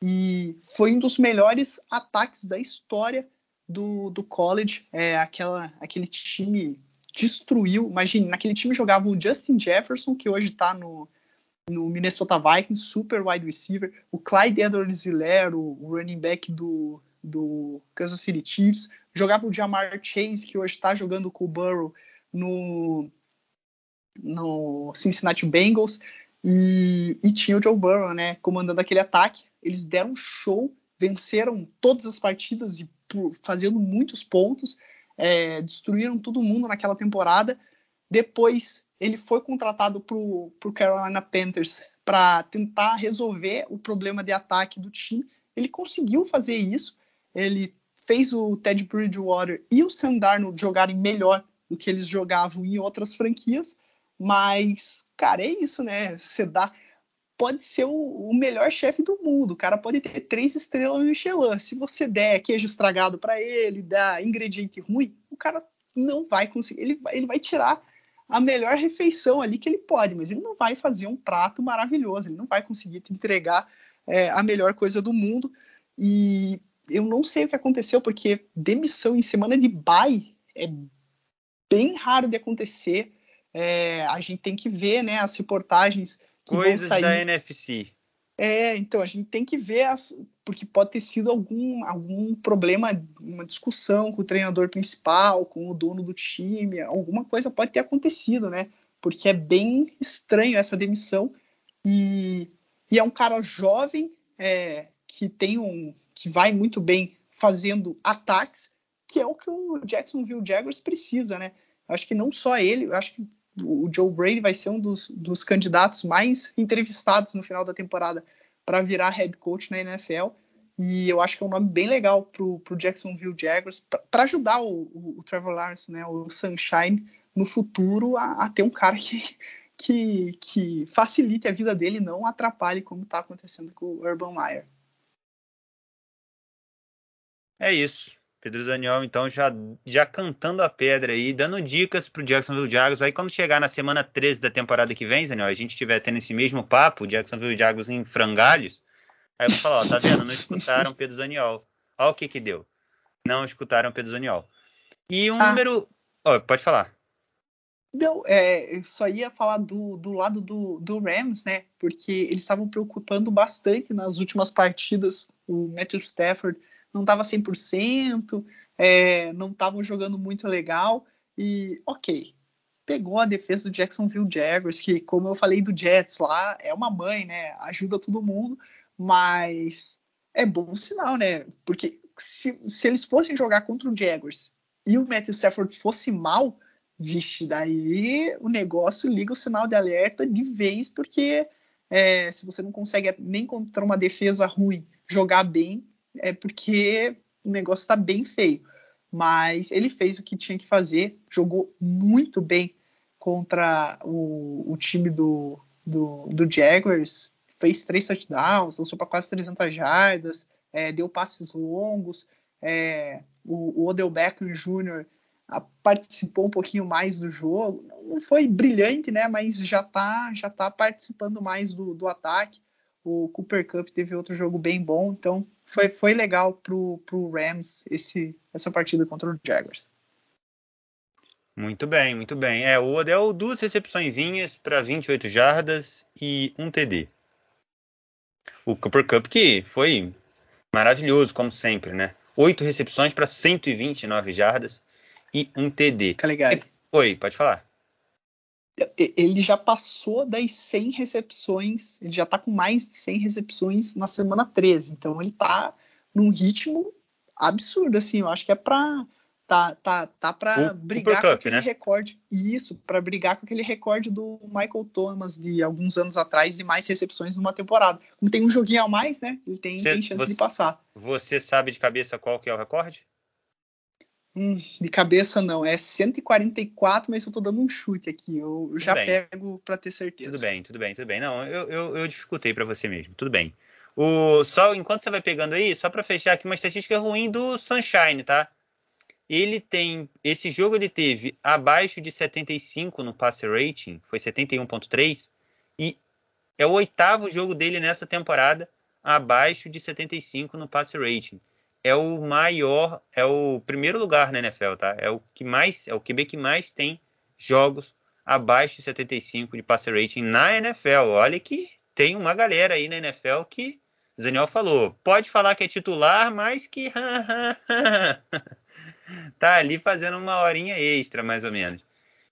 e foi um dos melhores ataques da história do, do college. É, aquela, aquele time destruiu. Imagine, naquele time jogava o Justin Jefferson, que hoje está no, no Minnesota Vikings, super wide receiver, o Clyde Edwards-Helaire, o running back do, do Kansas City Chiefs, jogava o Jamar Chase, que hoje está jogando com o Burrow no, no Cincinnati Bengals e, e, tinha o Joe Burrow, né, comandando aquele ataque. Eles deram show, venceram todas as partidas e por, fazendo muitos pontos, é, destruíram todo mundo naquela temporada. Depois ele foi contratado para o Carolina Panthers para tentar resolver o problema de ataque do time. Ele conseguiu fazer isso. Ele fez o Ted Bridgewater e o Sam Darnold jogarem melhor do que eles jogavam em outras franquias. Mas, cara, é isso, né? Você dá. Pode ser o, o melhor chefe do mundo. O cara pode ter três estrelas no Michelin. Se você der queijo estragado para ele, dar ingrediente ruim, o cara não vai conseguir. Ele, ele vai tirar a melhor refeição ali que ele pode, mas ele não vai fazer um prato maravilhoso. Ele não vai conseguir te entregar é, a melhor coisa do mundo. E eu não sei o que aconteceu, porque demissão em semana de bye é bem raro de acontecer. É, a gente tem que ver né, as reportagens que Coisas vão sair. da NFC. É, então a gente tem que ver as, porque pode ter sido algum, algum problema, uma discussão com o treinador principal, com o dono do time, alguma coisa pode ter acontecido, né? Porque é bem estranho essa demissão e, e é um cara jovem é, que tem um que vai muito bem fazendo ataques, que é o que o Jacksonville Jaguars precisa, né? Acho que não só ele, acho que o Joe Brady vai ser um dos, dos candidatos mais entrevistados no final da temporada para virar head coach na NFL. E eu acho que é um nome bem legal para o Jacksonville Jaguars, para ajudar o, o, o, Trevor Lawrence, né, o Sunshine, no futuro a, a ter um cara que, *laughs* que, que, facilite a vida dele e não atrapalhe como está acontecendo com o Urban Meyer. É isso. Pedro Daniel, então, já, já cantando a pedra aí, dando dicas pro Jacksonville Jaguars. Aí, quando chegar na semana 13 da temporada que vem, Daniel, a gente estiver tendo esse mesmo papo, Jacksonville Jaguars em frangalhos, aí eu vou falar, ó, tá vendo? Não escutaram Pedro Daniel. Olha o que que deu. Não escutaram Pedro Daniel. E um ah. número... Oh, pode falar. Não, é, eu só ia falar do, do lado do, do Rams, né? Porque eles estavam preocupando bastante nas últimas partidas. O Matthew Stafford não estava 100%, é, não estavam jogando muito legal. E, ok, pegou a defesa do Jacksonville Jaguars, que, como eu falei do Jets lá, é uma mãe, né? Ajuda todo mundo, mas é bom sinal, né? Porque se, se eles fossem jogar contra o Jaguars e o Matthew Stafford fosse mal, vixe, daí o negócio liga o sinal de alerta de vez, porque é, se você não consegue nem contra uma defesa ruim jogar bem, é porque o negócio está bem feio. Mas ele fez o que tinha que fazer, jogou muito bem contra o, o time do, do, do, Jaguars, fez três touchdowns, lançou para quase 300 jardas, é, deu passes longos. É, o, o Odell Beckham Jr. participou um pouquinho mais do jogo. Não foi brilhante, né? Mas já está já tá participando mais do, do ataque. O Cooper Cup teve outro jogo bem bom, então foi, foi legal pro, pro Rams esse, essa partida contra o Jaguars. Muito bem, muito bem. É, o Odell, duas recepçõezinhas para 28 jardas e um TD. O Cooper Cup que foi maravilhoso, como sempre, né? Oito recepções para 129 jardas e um TD. Calegari. Oi, pode falar ele já passou das 100 recepções, ele já tá com mais de 100 recepções na semana 13, então ele tá num ritmo absurdo, assim, eu acho que é pra tá, tá, tá brigar com aquele né? recorde, isso, para brigar com aquele recorde do Michael Thomas de alguns anos atrás de mais recepções numa temporada. Como tem um joguinho a mais, né, ele tem, Cê, tem chance você, de passar. Você sabe de cabeça qual que é o recorde? Hum, de cabeça não, é 144, mas eu tô dando um chute aqui. Eu já bem. pego para ter certeza. Tudo bem, tudo bem, tudo bem. Não, eu, eu, eu dificultei para você mesmo. Tudo bem. O só enquanto você vai pegando aí, só para fechar aqui uma estatística ruim do Sunshine, tá? Ele tem esse jogo ele teve abaixo de 75 no passe rating, foi 71.3 e é o oitavo jogo dele nessa temporada abaixo de 75 no passe rating é o maior, é o primeiro lugar na NFL, tá? É o que mais, é o QB que mais tem jogos abaixo de 75 de passer rating na NFL. Olha que tem uma galera aí na NFL que Daniel falou, pode falar que é titular, mas que *laughs* tá ali fazendo uma horinha extra, mais ou menos.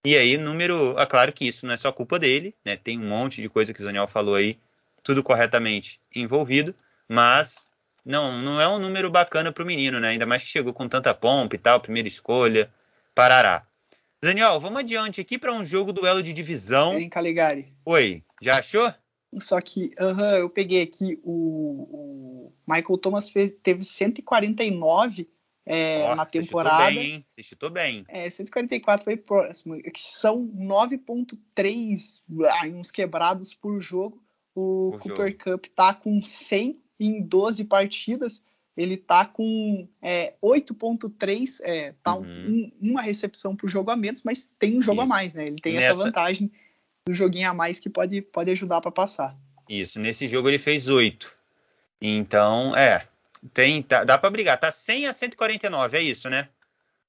E aí, número, é claro que isso não é só culpa dele, né? Tem um monte de coisa que o Daniel falou aí, tudo corretamente envolvido, mas não, não é um número bacana para o menino, né? Ainda mais que chegou com tanta pompa e tal, primeira escolha, parará. Daniel, vamos adiante aqui para um jogo duelo de divisão. Em Caligari. Oi, já achou? Só que, uh -huh, eu peguei aqui o, o Michael Thomas fez, teve 149 é, oh, na temporada. Você bem, hein? Você chutou bem. É, 144 foi próximo. Que são 9.3 uns quebrados por jogo. O por Cooper jogo. Cup tá com 100 em 12 partidas. Ele tá com é, 8.3, é, tá uhum. um, uma recepção por jogo a menos, mas tem um jogo Isso. a mais, né? Ele tem Nessa... essa vantagem do joguinho a mais que pode, pode ajudar para passar. Isso, nesse jogo ele fez 8. Então, é, tem, tá, dá para brigar. Tá 100 a 149, é isso, né?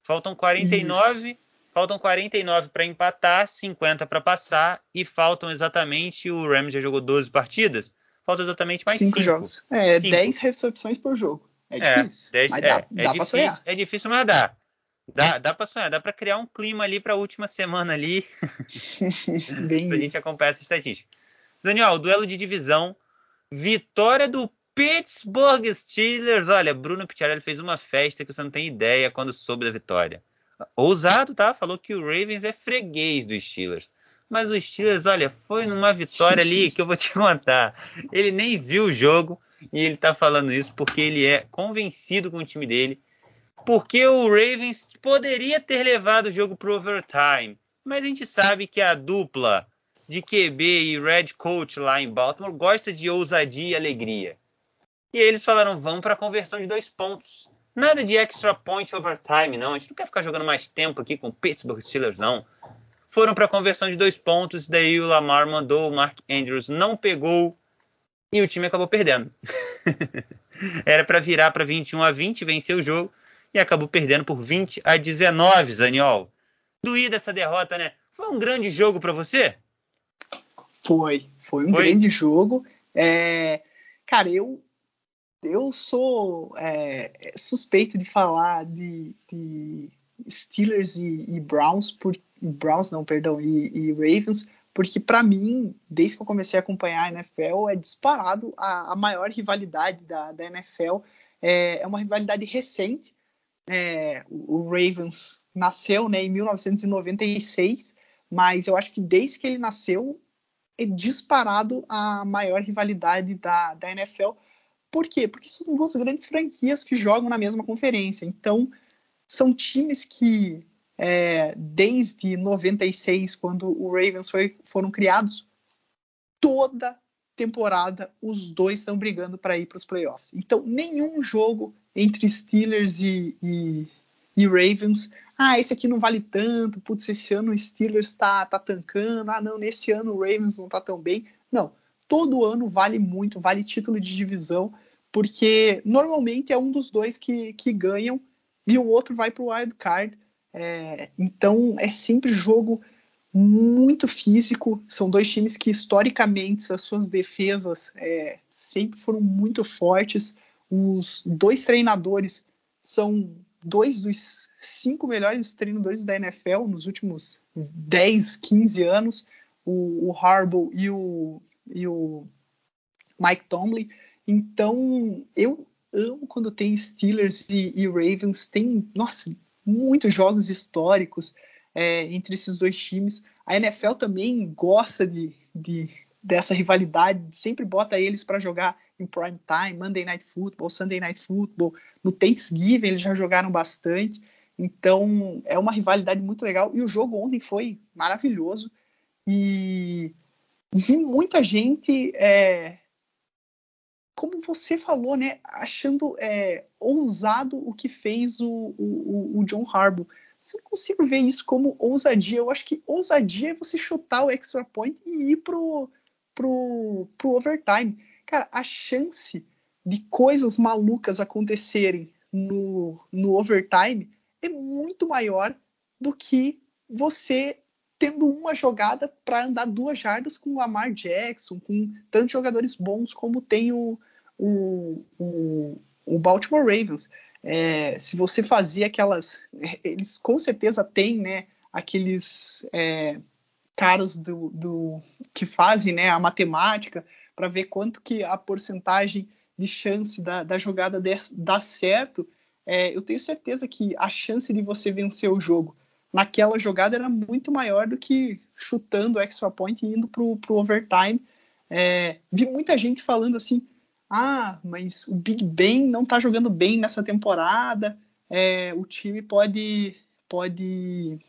Faltam 49, isso. faltam 49 para empatar, 50 para passar e faltam exatamente o Rams já jogou 12 partidas, faltam exatamente mais 5 jogos. É, cinco. 10 recepções por jogo. É, é difícil. 10, mas é, dá, é, dá difícil, sonhar. É difícil, mas dá. Dá, dá para sonhar, dá para criar um clima ali para a última semana ali. *laughs* Bem *laughs* pra gente acompanhar essa estatística. Daniel, duelo de divisão. Vitória do Pittsburgh Steelers. Olha, Bruno Picciarelli fez uma festa que você não tem ideia quando soube da vitória. Ousado, tá? Falou que o Ravens é freguês dos Steelers. Mas o Steelers, olha, foi numa vitória ali que eu vou te *laughs* contar. Ele nem viu o jogo e ele tá falando isso porque ele é convencido com o time dele. Porque o Ravens poderia ter levado o jogo pro overtime. Mas a gente sabe que a dupla de QB e Red Coach lá em Baltimore gosta de ousadia e alegria. E eles falaram: vamos para a conversão de dois pontos. Nada de extra point overtime, não. A gente não quer ficar jogando mais tempo aqui com Pittsburgh Steelers, não. Foram para a conversão de dois pontos, daí o Lamar mandou, o Mark Andrews não pegou e o time acabou perdendo. *laughs* Era para virar para 21 a 20, vencer o jogo e acabou perdendo por 20 a 19, Zaniol. Doída essa derrota, né? Foi um grande jogo para você? Foi, foi um foi? grande jogo. É, cara, eu eu sou é, suspeito de falar de, de Steelers e, e, Browns, por, Browns não, perdão, e, e Ravens, porque para mim, desde que eu comecei a acompanhar a NFL, é disparado a, a maior rivalidade da, da NFL. É, é, uma rivalidade recente. É, o, Ravens nasceu né, em 1996, mas eu acho que desde que ele nasceu, é disparado a maior rivalidade da, da NFL por quê? Porque são duas grandes franquias que jogam na mesma conferência. Então, são times que, é, desde 96, quando o Ravens foi, foram criados, toda temporada os dois estão brigando para ir para os playoffs. Então, nenhum jogo entre Steelers e, e, e, Ravens. Ah, esse aqui não vale tanto. Putz, esse ano o Steelers está tá tancando. Ah, não, nesse ano o Ravens não está tão bem. Não, todo ano vale muito, vale título de divisão, porque normalmente é um dos dois que, que ganham e o outro vai para o wild card. É, então é sempre jogo muito físico. São dois times que historicamente as suas defesas é, sempre foram muito fortes. Os dois treinadores são dois dos cinco melhores treinadores da NFL nos últimos 10, 15 anos, o, o Harbaugh e o, e o Mike Tomlin. Então, eu amo quando tem Steelers e, e Ravens. Tem, nossa, muitos jogos históricos é, entre esses dois times. A NFL também gosta de, de dessa rivalidade, sempre bota eles para jogar em prime time, Monday Night Football, Sunday Night Football. No Thanksgiving eles já jogaram bastante. Então, é uma rivalidade muito legal. E o jogo ontem foi maravilhoso. E vi muita gente é, como você falou, né, achando é, ousado o que fez o, o, o John Harbaugh. Eu não consigo ver isso como ousadia. Eu acho que ousadia é você chutar o extra point e ir pro, pro, pro overtime. Cara, a chance de coisas malucas acontecerem no, no overtime é muito maior do que você tendo uma jogada para andar duas jardas com o Lamar Jackson, com tantos jogadores bons como tem o, o, o, o Baltimore Ravens. É, se você fazia aquelas. Eles com certeza têm né, aqueles é, caras do, do, que fazem né, a matemática para ver quanto que a porcentagem de chance da, da jogada dar certo, é, eu tenho certeza que a chance de você vencer o jogo naquela jogada era muito maior do que chutando o extra point e indo pro, pro overtime. É, vi muita gente falando assim, ah, mas o Big Ben não tá jogando bem nessa temporada, é, o time pode, pode,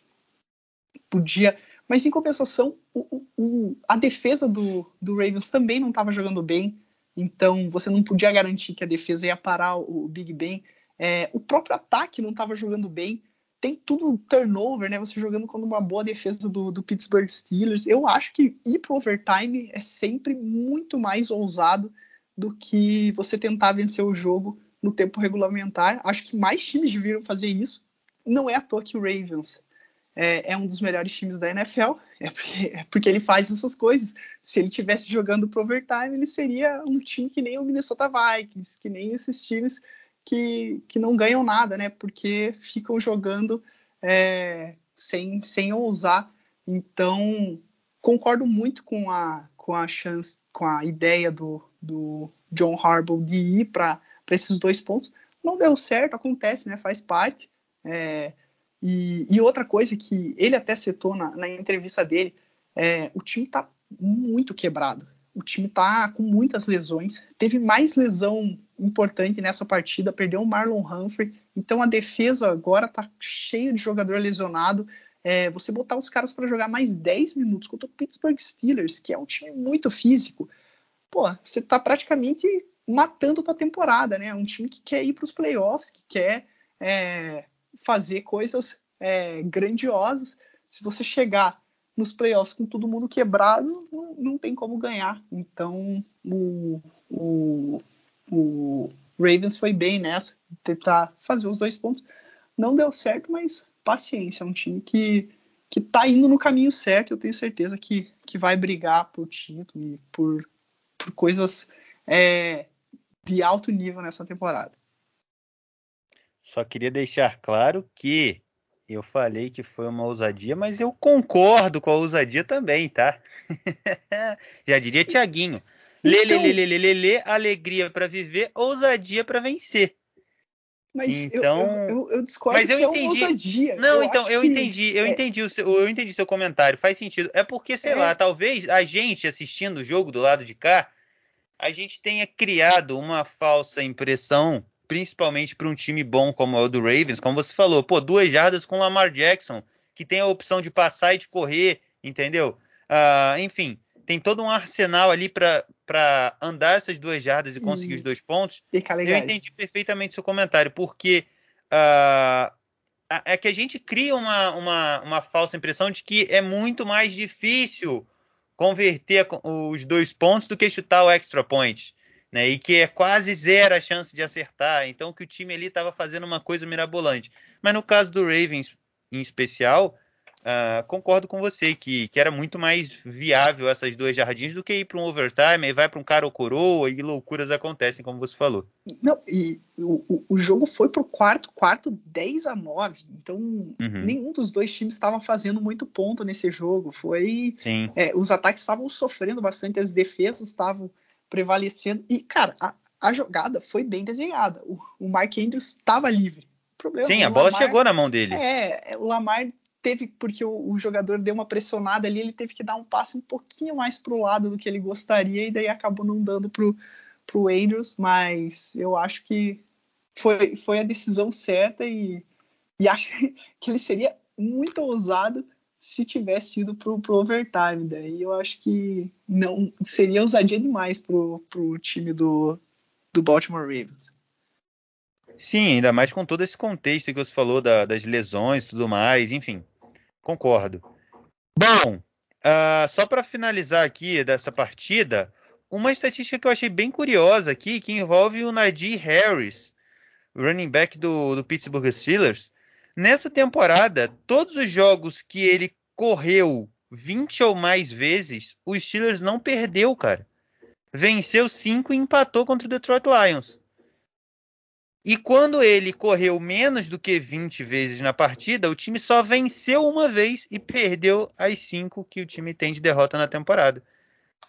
podia, mas em compensação, o, o, a defesa do, do Ravens também não estava jogando bem, então você não podia garantir que a defesa ia parar o, o Big Ben. É, o próprio ataque não estava jogando bem tem tudo turnover, né? Você jogando com uma boa defesa do, do Pittsburgh Steelers. Eu acho que ir pro overtime é sempre muito mais ousado do que você tentar vencer o jogo no tempo regulamentar. Acho que mais times deveriam fazer isso. Não é à toa que o Ravens é, é um dos melhores times da NFL, é porque, é porque, ele faz essas coisas. Se ele tivesse jogando pro overtime, ele seria um time que nem o Minnesota Vikings, que nem esses times que, que não ganham nada, né? Porque ficam jogando é, sem, sem ousar. Então, concordo muito com a, com a chance, com a ideia do, do John Harbaugh de ir para esses dois pontos. Não deu certo, acontece, né? Faz parte. É, e, e, outra coisa que ele até citou na, na entrevista dele, é, o time está muito quebrado o time tá com muitas lesões. Teve mais lesão importante nessa partida, perdeu o Marlon Humphrey. Então a defesa agora tá cheia de jogador lesionado. É, você botar os caras para jogar mais 10 minutos contra o Pittsburgh Steelers, que é um time muito físico, pô, você tá praticamente matando a tua temporada, né? Um time que quer ir para os playoffs, que quer é, fazer coisas é, grandiosas. Se você chegar nos playoffs com todo mundo quebrado, não, não tem como ganhar. Então o, o, o, Ravens foi bem nessa, tentar fazer os dois pontos. Não deu certo, mas paciência, é um time que, que tá indo no caminho certo, eu tenho certeza que, que vai brigar por título e por, por coisas é, de alto nível nessa temporada. Só queria deixar claro que eu falei que foi uma ousadia, mas eu concordo com a ousadia também, tá? *laughs* Já diria Tiaguinho. Lê, lê, lê, lê, lê, lê, lê, alegria para viver, ousadia para vencer. Mas então, eu, eu, eu discordo mas eu entendi. É ousadia. Não, eu então eu entendi, eu é... entendi o seu, eu entendi seu comentário, faz sentido. É porque, sei é... lá, talvez a gente assistindo o jogo do lado de cá, a gente tenha criado uma falsa impressão principalmente para um time bom como é o do Ravens, como você falou, pô, duas jardas com Lamar Jackson, que tem a opção de passar e de correr, entendeu? Uh, enfim, tem todo um arsenal ali para andar essas duas jardas e conseguir e... os dois pontos. Eu entendi perfeitamente seu comentário, porque uh, é que a gente cria uma, uma, uma falsa impressão de que é muito mais difícil converter os dois pontos do que chutar o extra point né? E que é quase zero a chance de acertar. Então que o time ali estava fazendo uma coisa mirabolante. Mas no caso do Ravens em especial, uh, concordo com você que, que era muito mais viável essas duas jardins do que ir para um overtime, e vai para um cara ou coroa e loucuras acontecem, como você falou. Não, e o, o jogo foi para o quarto, quarto 10 a 9. Então uhum. nenhum dos dois times estava fazendo muito ponto nesse jogo. Foi. É, os ataques estavam sofrendo bastante, as defesas estavam prevalecendo. E, cara, a, a jogada foi bem desenhada. O, o Mark Andrews estava livre. O problema, Sim, a bola chegou na mão dele. É, o Lamar teve, porque o, o, jogador deu uma pressionada ali, ele teve que dar um passe um pouquinho mais pro lado do que ele gostaria, e daí acabou não dando pro, pro Andrews, mas eu acho que foi, foi a decisão certa e, e acho *laughs* que ele seria muito ousado se tivesse ido pro, pro overtime. Daí eu acho que não seria ousadia demais pro, pro time do, do Baltimore Ravens. Sim, ainda mais com todo esse contexto que você falou da, das lesões e tudo mais, enfim, concordo. Bom, uh, só para finalizar aqui dessa partida, uma estatística que eu achei bem curiosa aqui, que envolve o Najee Harris, running back do, do Pittsburgh Steelers, Nessa temporada, todos os jogos que ele correu 20 ou mais vezes, o Steelers não perdeu, cara. Venceu 5 e empatou contra o Detroit Lions. E quando ele correu menos do que 20 vezes na partida, o time só venceu uma vez e perdeu as 5 que o time tem de derrota na temporada.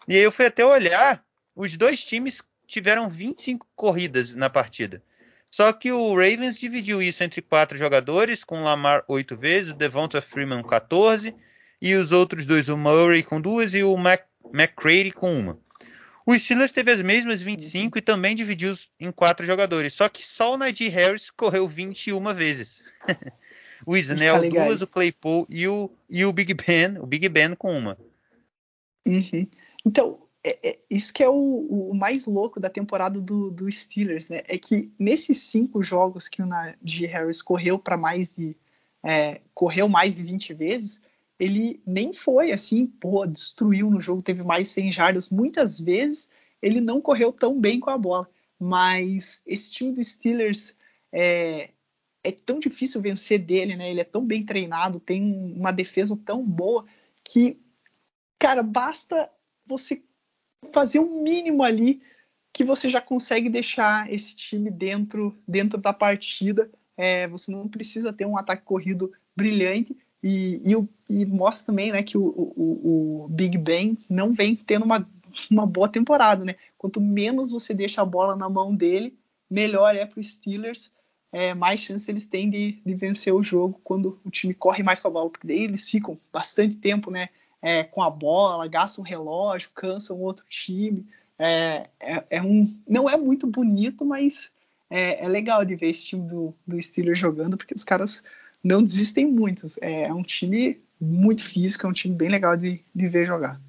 E aí eu fui até olhar, os dois times tiveram 25 corridas na partida. Só que o Ravens dividiu isso entre quatro jogadores, com o Lamar oito vezes, o Devonta Freeman 14, e os outros dois, o Murray com duas e o Mac McCready com uma. O Steelers teve as mesmas 25 e também dividiu em quatro jogadores, só que só o Najee Harris *laughs* correu 21 vezes. *laughs* o Snell tá duas, o Claypool e o, e o Big Ben, o Big Ben com uma. Uhum. Então, é, é, isso que é o, o, mais louco da temporada do, do, Steelers, né? É que nesses cinco jogos que o Najee Harris correu para mais de é, correu mais de 20 vezes, ele nem foi assim, pô, destruiu no jogo, teve mais 100 jardas. Muitas vezes ele não correu tão bem com a bola, mas esse time do Steelers é, é tão difícil vencer dele, né? Ele é tão bem treinado, tem uma defesa tão boa que, cara, basta você fazer um mínimo ali que você já consegue deixar esse time dentro, dentro da partida. É, você não precisa ter um ataque corrido brilhante e, e, e mostra também né, que o, o, o, Big Ben não vem tendo uma, uma boa temporada. Né? Quanto menos você deixa a bola na mão dele, melhor é para os Steelers. É, mais chance eles têm de, de vencer o jogo quando o time corre mais com a bola, porque daí eles ficam bastante tempo né, é, com a bola, gastam relógio, cansam outro time. É, é, é, um, não é muito bonito, mas é, é, legal de ver esse time do, do Steelers jogando, porque os caras não desistem muito. É, é um time muito físico, é um time bem legal de, de ver jogar.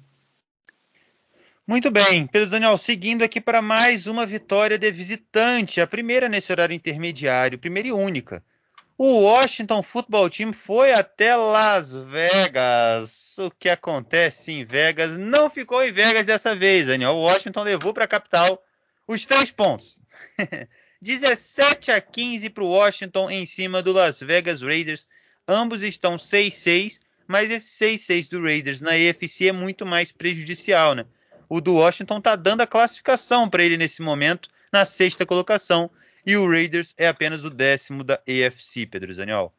Muito bem, Pedro Daniel, seguindo aqui para mais uma vitória de visitante, a primeira nesse horário intermediário, primeira e única. O Washington Football Team foi até Las Vegas. O que acontece em Vegas não ficou em Vegas dessa vez, Daniel. O Washington levou para a capital os três pontos. *laughs* 17 a 15 para o Washington em cima do Las Vegas Raiders. Ambos estão 6-6, mas esse 6-6 do Raiders na EFC é muito mais prejudicial, né? O do Washington está dando a classificação para ele nesse momento, na sexta colocação, e o Raiders é apenas o décimo da AFC, Pedro Zaniol.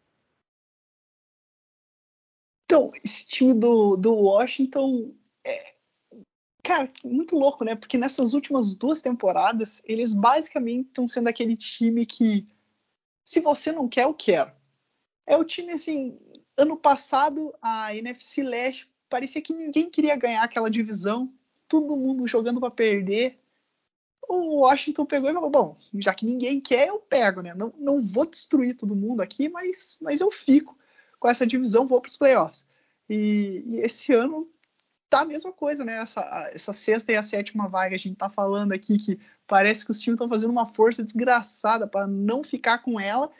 Então, esse time do, do Washington é, cara, muito louco, né? Porque nessas últimas duas temporadas, eles basicamente estão sendo aquele time que, se você não quer, eu quero. É o time assim, ano passado a NFC Leste parecia que ninguém queria ganhar aquela divisão, todo mundo jogando para perder o Washington pegou e falou: bom, já que ninguém quer, eu pego, né? Não, não vou destruir todo mundo aqui, mas, mas eu fico com essa divisão, vou para os playoffs. E, e, esse ano tá a mesma coisa, né? Essa, essa sexta e a sétima vaga, a gente tá falando aqui que parece que os times estão fazendo uma força desgraçada para não ficar com ela.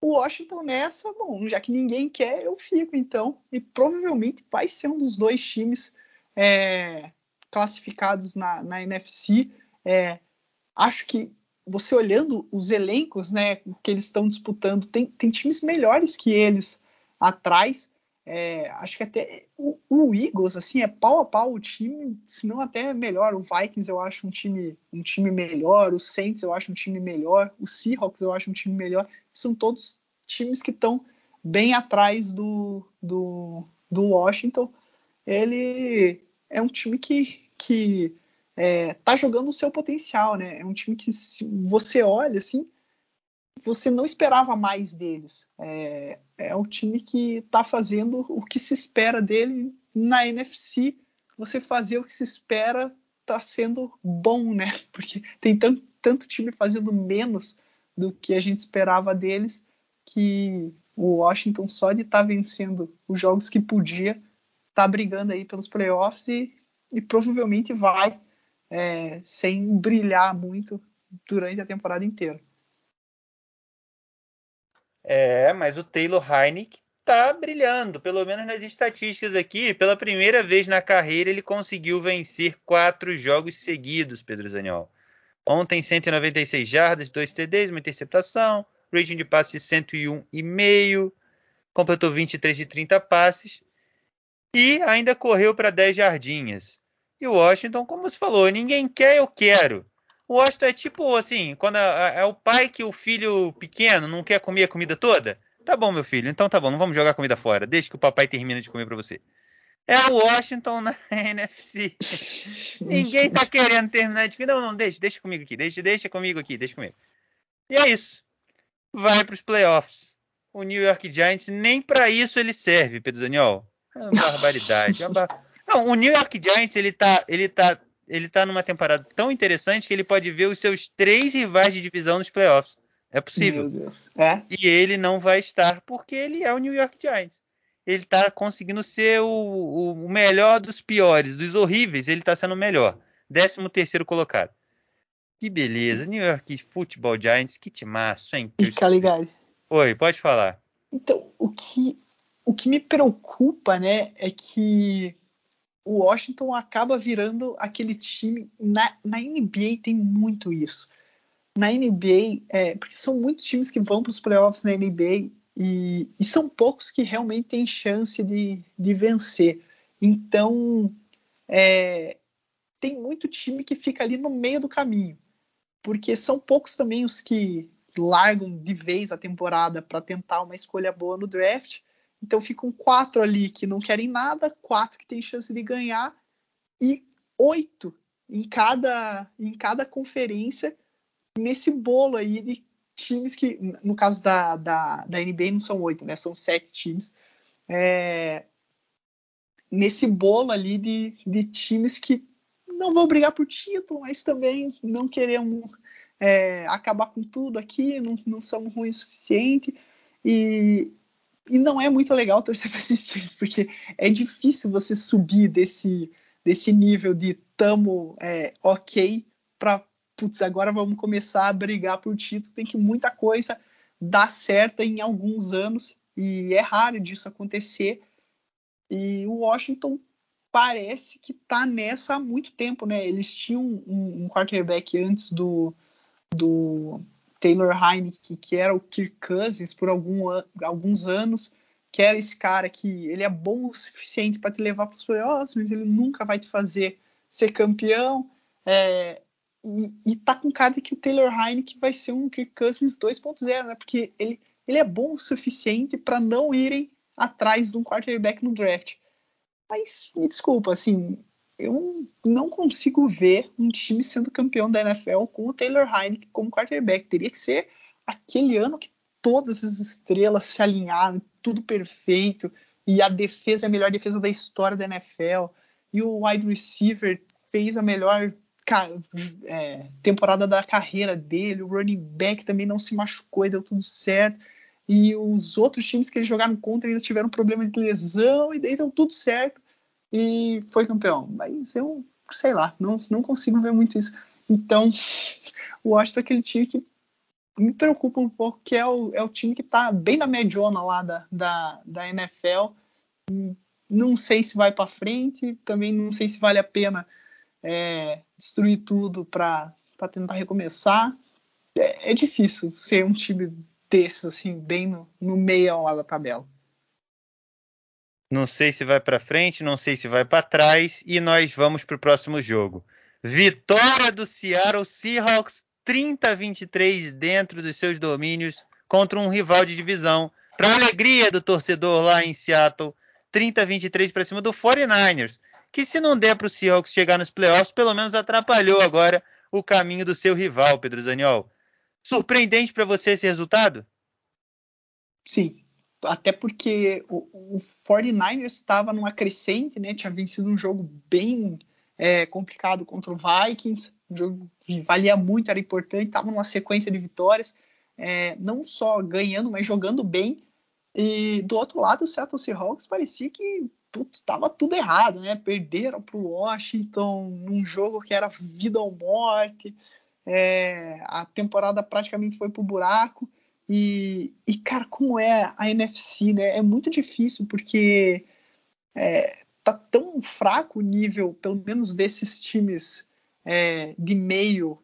O Washington nessa, bom, já que ninguém quer, eu fico então. E provavelmente vai ser um dos dois times é, classificados na, na NFC é, acho que você olhando os elencos né, que eles estão disputando, tem, tem times melhores que eles atrás. É, acho que até o, o, Eagles assim é pau a pau o time, se não até melhor. O Vikings eu acho um time um time melhor, o Saints eu acho um time melhor, o Seahawks eu acho um time melhor. São todos times que estão bem atrás do, do, do Washington. Ele é um time que, que é, tá jogando o seu potencial, né? É um time que se você olha assim, você não esperava mais deles. É, é um time que tá fazendo o que se espera dele na NFC. Você fazer o que se espera tá sendo bom, né? *laughs* Porque tem tanto, tanto time fazendo menos do que a gente esperava deles que o Washington só de estar tá vencendo os jogos que podia tá brigando aí pelos playoffs e, e provavelmente vai é, sem brilhar muito durante a temporada inteira. É, mas o Taylor Heineck tá brilhando, pelo menos nas estatísticas aqui. Pela primeira vez na carreira, ele conseguiu vencer quatro jogos seguidos, Pedro Zaniol. Ontem, 196 jardas, 2 TDs, uma interceptação, rating de passe 101,5, completou 23 de 30 passes e ainda correu para 10 jardinhas. E o Washington, como você falou, ninguém quer, eu quero. O Washington é tipo assim, quando é, é o pai que o filho pequeno não quer comer a comida toda. Tá bom, meu filho, então tá bom, não vamos jogar comida fora. Deixa que o papai termine de comer para você. É o Washington na *laughs* NFC. *laughs* Ninguém tá querendo terminar de. Não, não, deixa, deixa comigo aqui, deixa, deixa comigo aqui, deixa comigo. E é isso. Vai para os playoffs. O New York Giants, nem para isso ele serve, Pedro Daniel. É uma barbaridade. É uma bar... *laughs* Não, o New York Giants, ele tá, ele tá, ele tá numa temporada tão interessante que ele pode ver os seus três rivais de divisão nos playoffs. É possível. É? E ele não vai estar porque ele é o New York Giants. Ele está conseguindo ser o, o, melhor dos piores, dos horríveis, ele está sendo o melhor. 13 terceiro colocado. Que beleza. New York Football Giants, que timaço, hein? E Caligari. Oi, pode falar. Então, o que, o que me preocupa, né, é que o Washington acaba virando aquele time. Na, na NBA tem muito isso na NBA, é, porque são muitos times que vão para os playoffs na NBA e, e, são poucos que realmente têm chance de, de vencer. Então, é, tem muito time que fica ali no meio do caminho, porque são poucos também os que largam de vez a temporada para tentar uma escolha boa no draft. Então ficam quatro ali que não querem nada, quatro que têm chance de ganhar e oito em cada, em cada conferência nesse bolo aí de times que, no caso da, da, da NBA, não são oito, né? São sete times. É, nesse bolo ali de, de times que não vão brigar por título, mas também não queremos é, acabar com tudo aqui, não, não somos ruins o suficiente. E, e não é muito legal torcer *laughs* para esses times, porque é difícil você subir desse, desse nível de tamo é, ok para putz, agora vamos começar a brigar por título, tem que muita coisa dar certa em alguns anos e é raro disso acontecer. E o Washington parece que está nessa há muito tempo, né? Eles tinham um, um quarterback antes do, do Taylor Heineke, que era o Kirk Cousins por algum, alguns anos, que era esse cara que ele é bom o suficiente para te levar para os playoffs, mas ele nunca vai te fazer ser campeão. É, e, e tá com cara de que o Taylor Heineken vai ser um Kirk Cousins 2.0, né? Porque ele, ele é bom o suficiente para não irem atrás de um quarterback no draft. Mas me desculpa, assim, eu não consigo ver um time sendo campeão da NFL com o Taylor Heineken como quarterback. Teria que ser aquele ano que todas as estrelas se alinharam, tudo perfeito, e a defesa é a melhor defesa da história da NFL, e o wide receiver fez a melhor é, temporada da carreira dele, o running back também não se machucou e deu tudo certo. E os outros times que eles jogaram contra ainda tiveram problema de lesão e daí deu tudo certo e foi campeão. Mas eu, sei lá, não, não consigo ver muito isso. Então, *laughs* o Washington é aquele time que me preocupa um pouco, que é o, é o time que está bem na mediona lá da, da, da NFL. Não sei se vai para frente, também não sei se vale a pena é, destruir tudo para tentar recomeçar. É, é, difícil ser um time desses, assim, bem no, no meio lá da tabela. Não sei se vai para frente, não sei se vai para trás e nós vamos para o próximo jogo. Vitória do Seattle Seahawks 30 a 23 dentro dos seus domínios contra um rival de divisão. Para alegria do torcedor lá em Seattle, 30 a 23 para cima do 49ers que se não der para o Seahawks chegar nos playoffs, pelo menos atrapalhou agora o caminho do seu rival, Pedro Zaniol. Surpreendente para você esse resultado? Sim, até porque o, o 49ers estava numa crescente, né? Tinha vencido um jogo bem é, complicado contra o Vikings, um jogo que valia muito, era importante, estava numa sequência de vitórias, é, não só ganhando, mas jogando bem. E do outro lado, o Seattle Seahawks parecia que estava tudo errado, né? Perderam para o Washington num jogo que era vida ou morte. É, a temporada praticamente foi pro buraco. E, e, cara, como é a NFC, né? É muito difícil porque é, tá tão fraco o nível, pelo menos desses times é, de meio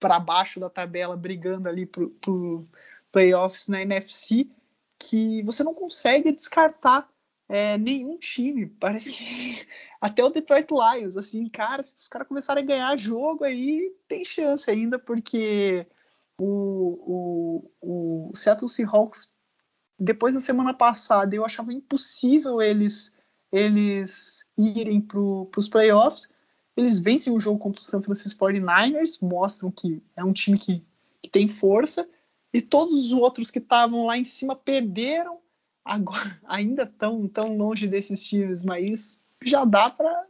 para baixo da tabela, brigando ali pro, pro playoffs na NFC, que você não consegue descartar é, nenhum time. Parece que *laughs* até o Detroit Lions, assim, cara, se os caras começarem a ganhar jogo aí, tem chance ainda, porque o, o, o Seattle Seahawks, depois da semana passada, eu achava impossível eles eles irem para os playoffs. Eles vencem o jogo contra o San Francisco 49ers, mostram que é um time que, que tem força, e todos os outros que estavam lá em cima perderam, agora *laughs* ainda estão tão longe desses times, mas já dá para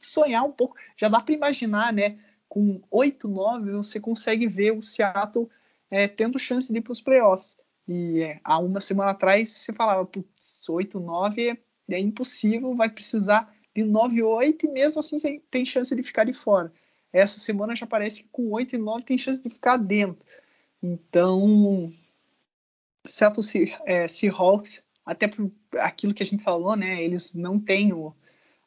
sonhar um pouco, já dá para imaginar, né? Com 8-9 você consegue ver o Seattle é, tendo chance de ir para os playoffs. E é, há uma semana atrás você falava, putz, 8-9 é, é impossível, vai precisar de 9-8 e mesmo assim tem chance de ficar de fora. Essa semana já parece que com 8 e 9 tem chance de ficar dentro. Então, Seattle é, Seahawks, até por aquilo que a gente falou, né? Eles não têm o,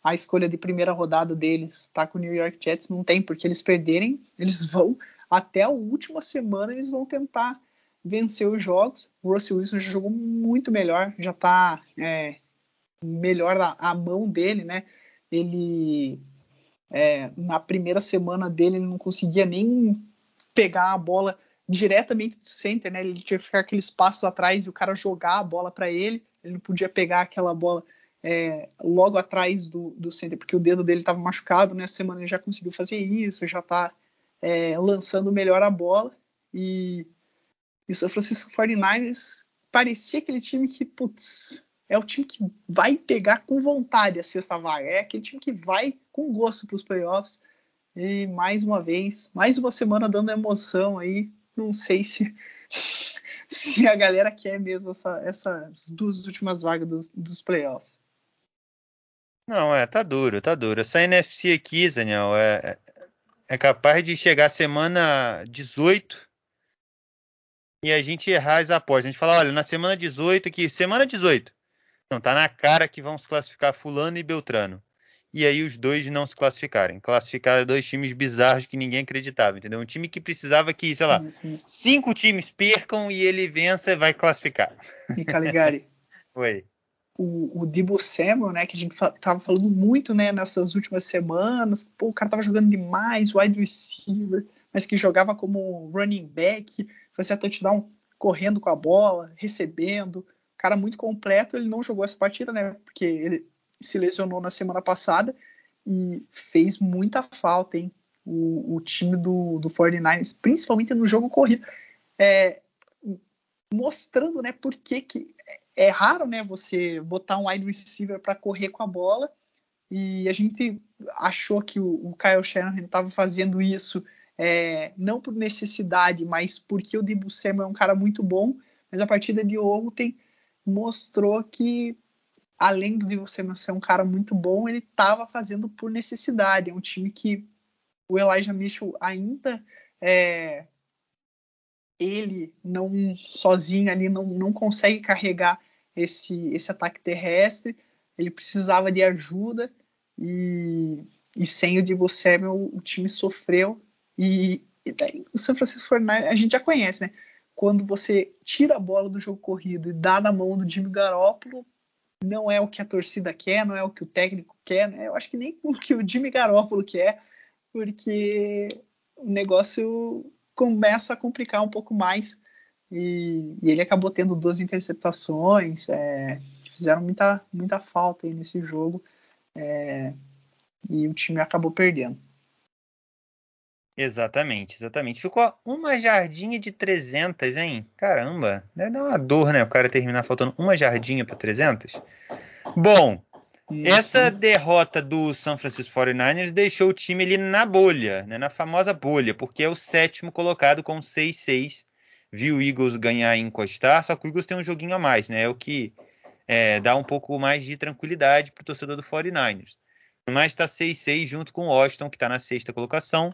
a escolha de primeira rodada deles, tá? Com o New York Jets não tem, porque eles perderem, eles *laughs* vão até a última semana eles vão tentar vencer os jogos. O Russell Wilson já jogou muito melhor, já tá é, melhor a, a, mão dele, né? Ele é, na primeira semana dele ele não conseguia nem pegar a bola diretamente do center, né? Ele tinha que ficar aqueles passos atrás e o cara jogar a bola para ele. Ele não podia pegar aquela bola é, logo atrás do, do center, porque o dedo dele estava machucado. Nessa né? semana ele já conseguiu fazer isso, já está é, lançando melhor a bola. E, o São Francisco 49ers parecia aquele time que, putz, é o time que vai pegar com vontade a sexta vaga. É aquele time que vai com gosto para os playoffs. E mais uma vez, mais uma semana dando emoção aí. Não sei se *laughs* se a galera quer mesmo essa, essas duas últimas vagas dos, dos playoffs. Não, é, tá duro, tá duro. Essa NFC aqui, Daniel, é, é capaz de chegar semana 18 e a gente errar as apostas. A gente fala, olha, na semana 18 aqui, semana 18. Não, tá na cara que vão se classificar fulano e Beltrano. E aí os dois não se classificarem. Classificar dois times bizarros que ninguém acreditava, entendeu? Um time que precisava que, sei lá, cinco times percam e ele vença e vai classificar. E Caligari. *laughs* Oi o, o Debo Samuel, né, que a gente tava falando muito, né, nessas últimas semanas, pô, o cara tava jogando demais, wide receiver, mas que jogava como running back, fazia touchdown correndo com a bola, recebendo, cara muito completo, ele não jogou essa partida, né, porque ele se lesionou na semana passada e fez muita falta, hein, o, o time do, do 49ers, principalmente no jogo corrido, é, mostrando, né, por que que é raro, né, você botar um wide receiver para correr com a bola. E a gente achou que o, o Kyle Shanahan estava fazendo isso é, não por necessidade, mas porque o Debo Samuel é um cara muito bom. Mas a partida de ontem mostrou que, além do Debo Samuel ser um cara muito bom, ele estava fazendo por necessidade. É um time que o Elijah Mitchell ainda é, ele não sozinho ali não, não consegue carregar esse, esse ataque terrestre. Ele precisava de ajuda e, e sem o Divo Samuel o time sofreu. E, e daí o San Francisco 49 a gente já conhece, né? Quando você tira a bola do jogo corrido e dá na mão do Jimmy Garoppolo, não é o que a torcida quer, não é o que o técnico quer, né? Eu acho que nem *laughs* o que o Jimmy Garoppolo quer, porque o negócio começa a complicar um pouco mais. E, e ele acabou tendo duas interceptações, é, fizeram muita, muita falta aí nesse jogo. É, e o time acabou perdendo. Exatamente, exatamente. Ficou uma jardinha de 300, hein? Caramba, deve dar uma dor, né? O cara terminar faltando uma jardinha para 300. Bom, essa derrota do San Francisco 49ers deixou o time ali na bolha, né, na famosa bolha, porque é o sétimo colocado com 6-6. Viu o Eagles ganhar e encostar, só que o Eagles tem um joguinho a mais, né? É o que é, dá um pouco mais de tranquilidade para o torcedor do 49ers. Mas está 6-6 junto com o Washington, que está na sexta colocação.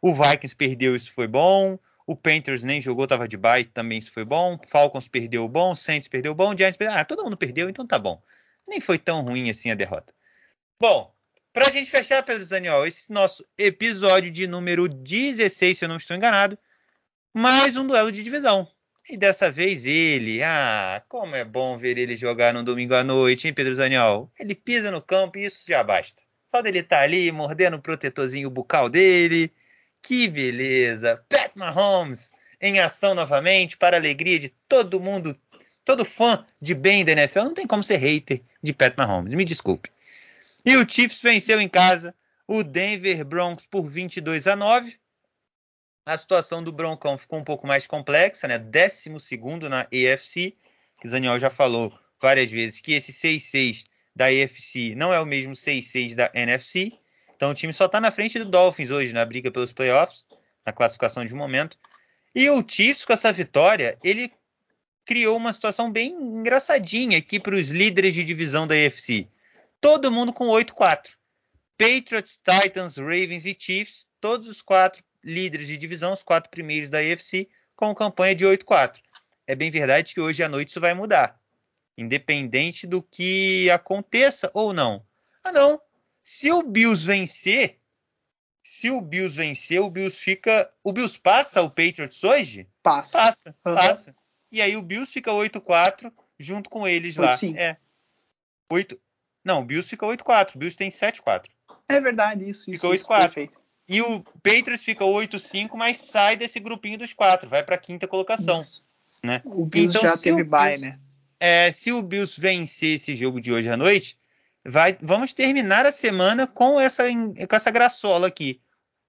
O Vikings perdeu, isso foi bom. O Panthers nem jogou, estava de bye, também isso foi bom. Falcons perdeu bom, Saints perdeu bom, Giants perdeu. Ah, todo mundo perdeu, então tá bom nem foi tão ruim assim a derrota. Bom, para a gente fechar, Pedro Zaniol, esse nosso episódio de número 16, se eu não estou enganado, mais um duelo de divisão. E dessa vez ele, ah, como é bom ver ele jogar no domingo à noite, hein, Pedro Zaniol? Ele pisa no campo e isso já basta. Só dele estar tá ali, mordendo o protetorzinho bucal dele. Que beleza! Pat Mahomes em ação novamente, para a alegria de todo mundo todo fã de bem da NFL não tem como ser hater de Pat Mahomes, me desculpe. E o Chiefs venceu em casa o Denver Broncos por 22 a 9. A situação do Broncão ficou um pouco mais complexa, né? 12 na AFC, que Zaniol já falou várias vezes que esse 6-6 da AFC não é o mesmo 6-6 da NFC. Então o time só está na frente do Dolphins hoje na briga pelos playoffs, na classificação de momento. E o Chiefs, com essa vitória, ele criou uma situação bem engraçadinha aqui para os líderes de divisão da AFC. Todo mundo com 8-4. Patriots, Titans, Ravens e Chiefs, todos os quatro líderes de divisão, os quatro primeiros da AFC, com campanha de 8-4. É bem verdade que hoje à noite isso vai mudar. Independente do que aconteça ou não. Ah, não. Se o Bills vencer, se o Bills vencer, o Bills fica. O Bills passa o Patriots hoje? Passa. Passa, uhum. passa. E aí o Bills fica 8-4 junto com eles lá. Sim. É. 8. Não, o Bills fica 8-4. O Bills tem 7-4. É verdade, isso. Fica 8-4. E o Patriots fica 8-5, mas sai desse grupinho dos quatro, vai para a quinta colocação. Isso. Né? O Bills então, já teve bye, né? É, se o Bills vencer esse jogo de hoje à noite, vai, vamos terminar a semana com essa, com essa graçola aqui.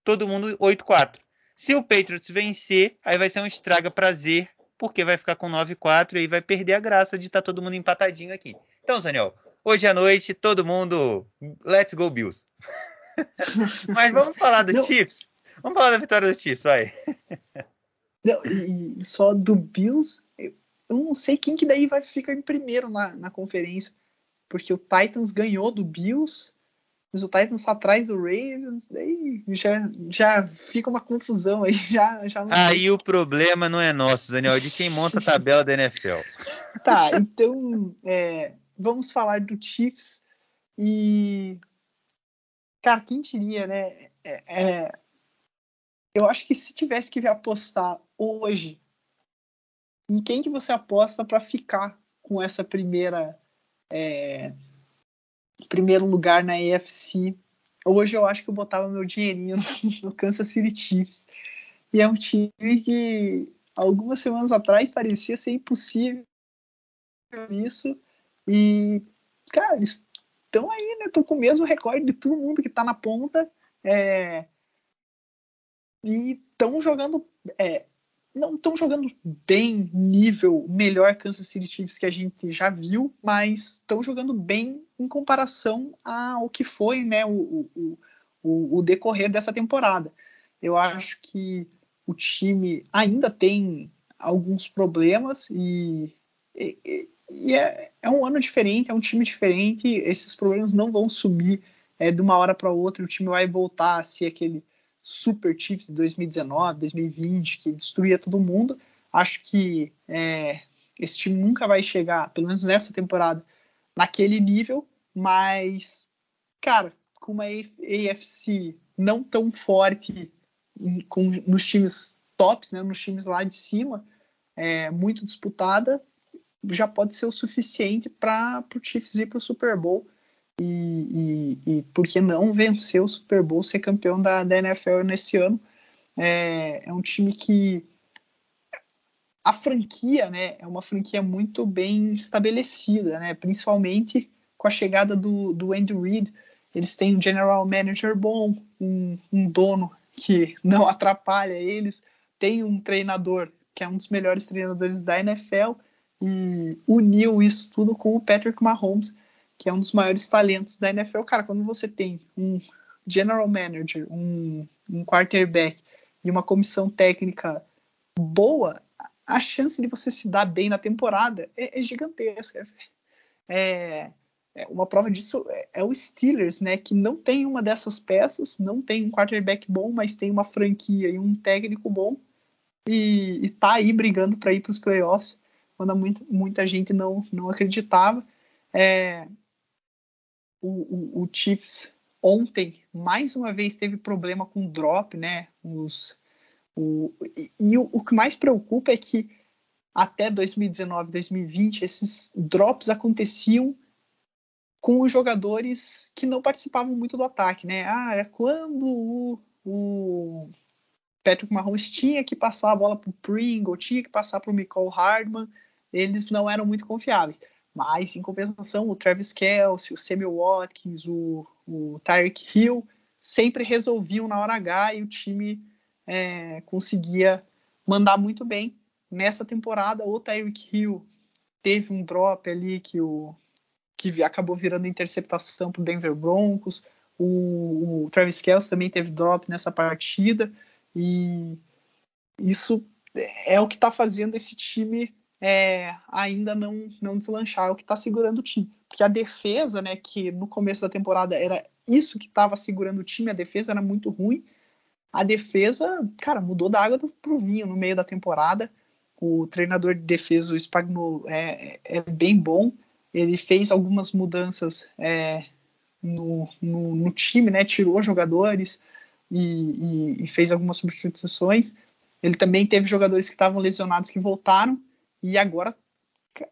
Todo mundo 8-4. Se o Patriots vencer, aí vai ser um estraga prazer, porque vai ficar com 9-4 e aí vai perder a graça de estar tá todo mundo empatadinho aqui. Então, Daniel, hoje à noite, todo mundo. Let's go, Bills. *laughs* *laughs* Mas vamos falar do Não. Chiefs? Vamos falar da vitória do Chiefs, vai. Não, e só do Bills, eu não sei quem que daí vai ficar em primeiro na, na conferência. Porque o Titans ganhou do Bills, mas o Titans tá atrás do Ravens, daí já, já fica uma confusão aí. *laughs* Já, já aí o problema não é nosso, Daniel, é de quem monta a tabela da NFL. Tá, então é, vamos falar do Chiefs e Cara, quem diria, né? É, é, eu acho que se tivesse que apostar hoje, em quem que você aposta para ficar com essa primeira é, primeiro lugar na AFC? Hoje eu acho que eu botava meu dinheirinho no, Kansas City Chiefs. E é um time que algumas semanas atrás parecia ser impossível isso. E, cara, estão aí, né? Estão com o mesmo recorde de todo mundo que está na ponta. É, e estão jogando. É, não estão jogando bem nível melhor Kansas City Chiefs que a gente já viu, mas estão jogando bem em comparação ao que foi né, o, o, o, o decorrer dessa temporada. Eu acho que o time ainda tem alguns problemas e, e, e é, é um ano diferente, é um time diferente, esses problemas não vão sumir é, de uma hora para outra, o time vai voltar a ser aquele Super Chiefs de 2019, 2020, que destruía todo mundo. Acho que é, esse time nunca vai chegar, pelo menos nessa temporada, naquele nível, mas, cara, com uma AFC não tão forte com, nos times tops, né, nos times lá de cima, é, muito disputada, já pode ser o suficiente para o Chiefs ir para o Super Bowl e, e, e por que não vencer o Super Bowl, ser campeão da, da NFL nesse ano. É, é um time que a franquia né, é uma franquia muito bem estabelecida, né, principalmente com a chegada do, do Andy Reid. Eles têm um general manager bom, um, um dono que *laughs* não atrapalha eles, tem um treinador que é um dos melhores treinadores da NFL e uniu isso tudo com o Patrick Mahomes, que é um dos maiores talentos da NFL. Cara, quando você tem um general manager, um, um quarterback e uma comissão técnica boa, a chance de você se dar bem na temporada é, é gigantesca. É, é, uma prova disso é, é, o Steelers, né? Que não tem uma dessas peças, não tem um quarterback bom, mas tem uma franquia e um técnico bom e, e tá aí brigando para ir para os playoffs quando muita, muita gente não, não acreditava. É, o, o, o, Chiefs ontem, mais uma vez, teve problema com drop, né? Os, o, e, e o, o que mais preocupa é que até 2019, 2020, esses drops aconteciam com os jogadores que não participavam muito do ataque, né? Ah, é quando o, o Patrick Mahomes tinha que passar a bola para o Pringle, tinha que passar para o Michael Hardman, eles não eram muito confiáveis. Mas, em compensação, o Travis Kelce, o Samuel Watkins, o, o Tyreek Hill sempre resolviam na hora H e o time é, conseguia mandar muito bem. Nessa temporada, o Tyreek Hill teve um drop ali que, o, que acabou virando interceptação para o Denver Broncos. O, o Travis Kelce também teve drop nessa partida. E isso é o que está fazendo esse time é, ainda não, não deslanchar, é o que está segurando o time. Porque a defesa, né, que no começo da temporada era isso que estava segurando o time, a defesa era muito ruim. A defesa, cara, mudou da água pro vinho no meio da temporada. O treinador de defesa, o Spagnuolo, é, é bem bom. Ele fez algumas mudanças é, no, no, no, time, né? Tirou jogadores e, e, e fez algumas substituições. Ele também teve jogadores que estavam lesionados que voltaram e agora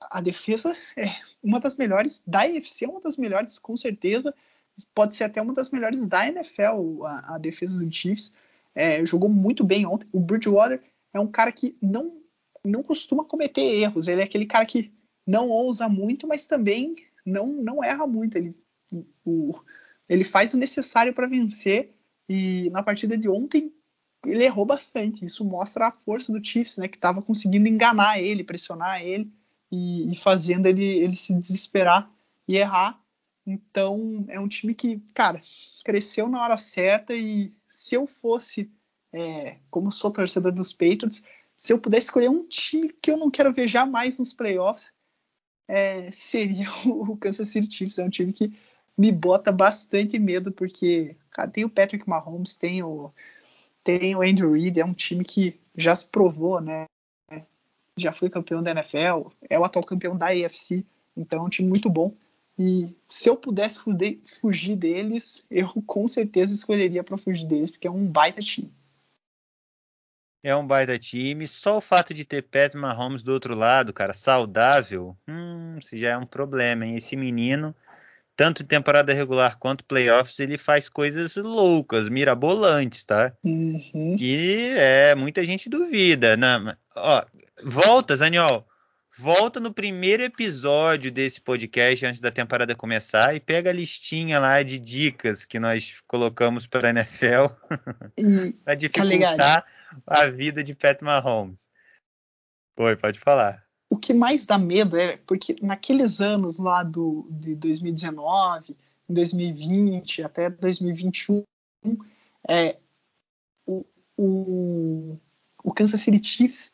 a defesa é uma das melhores da EFC, é uma das melhores com certeza. Pode ser até uma das melhores da NFL, a, a defesa do Chiefs. É, jogou muito bem ontem. O Bridgewater é um cara que não, não costuma cometer erros. Ele é aquele cara que não ousa muito, mas também não, não erra muito. Ele, o, ele faz o necessário para vencer. E na partida de ontem, ele errou bastante. Isso mostra a força do Chiefs, né? Que estava conseguindo enganar ele, pressionar ele e, e, fazendo ele, ele se desesperar e errar. Então é um time que, cara, cresceu na hora certa e se eu fosse, é, como sou torcedor dos Patriots, se eu pudesse escolher um time que eu não quero ver jamais nos playoffs, é, seria *laughs* o Kansas City Chiefs. É um time que me bota bastante medo porque, cara, tem o Patrick Mahomes, tem o tem o Andrew Reid, é um time que já se provou, né? Já foi campeão da NFL, é o atual campeão da AFC, então é um time muito bom. E se eu pudesse fugir deles, *laughs* eu com certeza escolheria para fugir deles, porque é um baita time. É um baita time. Só o fato de ter Pat Mahomes do outro lado, cara, saudável, hum, isso já é um problema, hein? Esse menino tanto temporada regular quanto playoffs, ele faz coisas loucas, mirabolantes, tá? Uhum. E é, muita gente duvida. Né? Ó, volta, Zaniol. Volta no primeiro episódio desse podcast antes da temporada começar e pega a listinha lá de dicas que nós colocamos para a NFL para dificultar tá a vida de Pat Mahomes. Oi, pode falar o que mais dá medo é porque naqueles anos lá do, de 2019, 2020 até 2021, é, o, o, o Kansas City Chiefs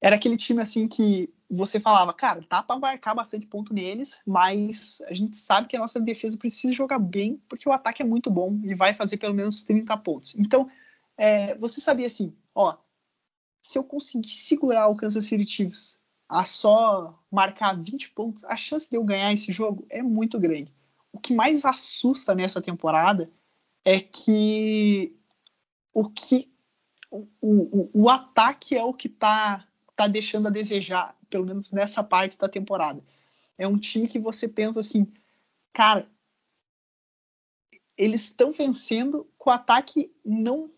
era aquele time assim que você falava, cara, dá para marcar bastante ponto neles, mas a gente sabe que a nossa defesa precisa jogar bem, porque o ataque é muito bom e vai fazer pelo menos 30 pontos. Então, é, você sabia assim, ó, se eu conseguir segurar o Kansas City Chiefs a só marcar 20 pontos, a chance de eu ganhar esse jogo é muito grande. O que mais assusta nessa temporada é que o que o, o, o ataque é o que está tá deixando a desejar, pelo menos nessa parte da temporada. É um time que você pensa assim, cara, eles estão vencendo com o ataque não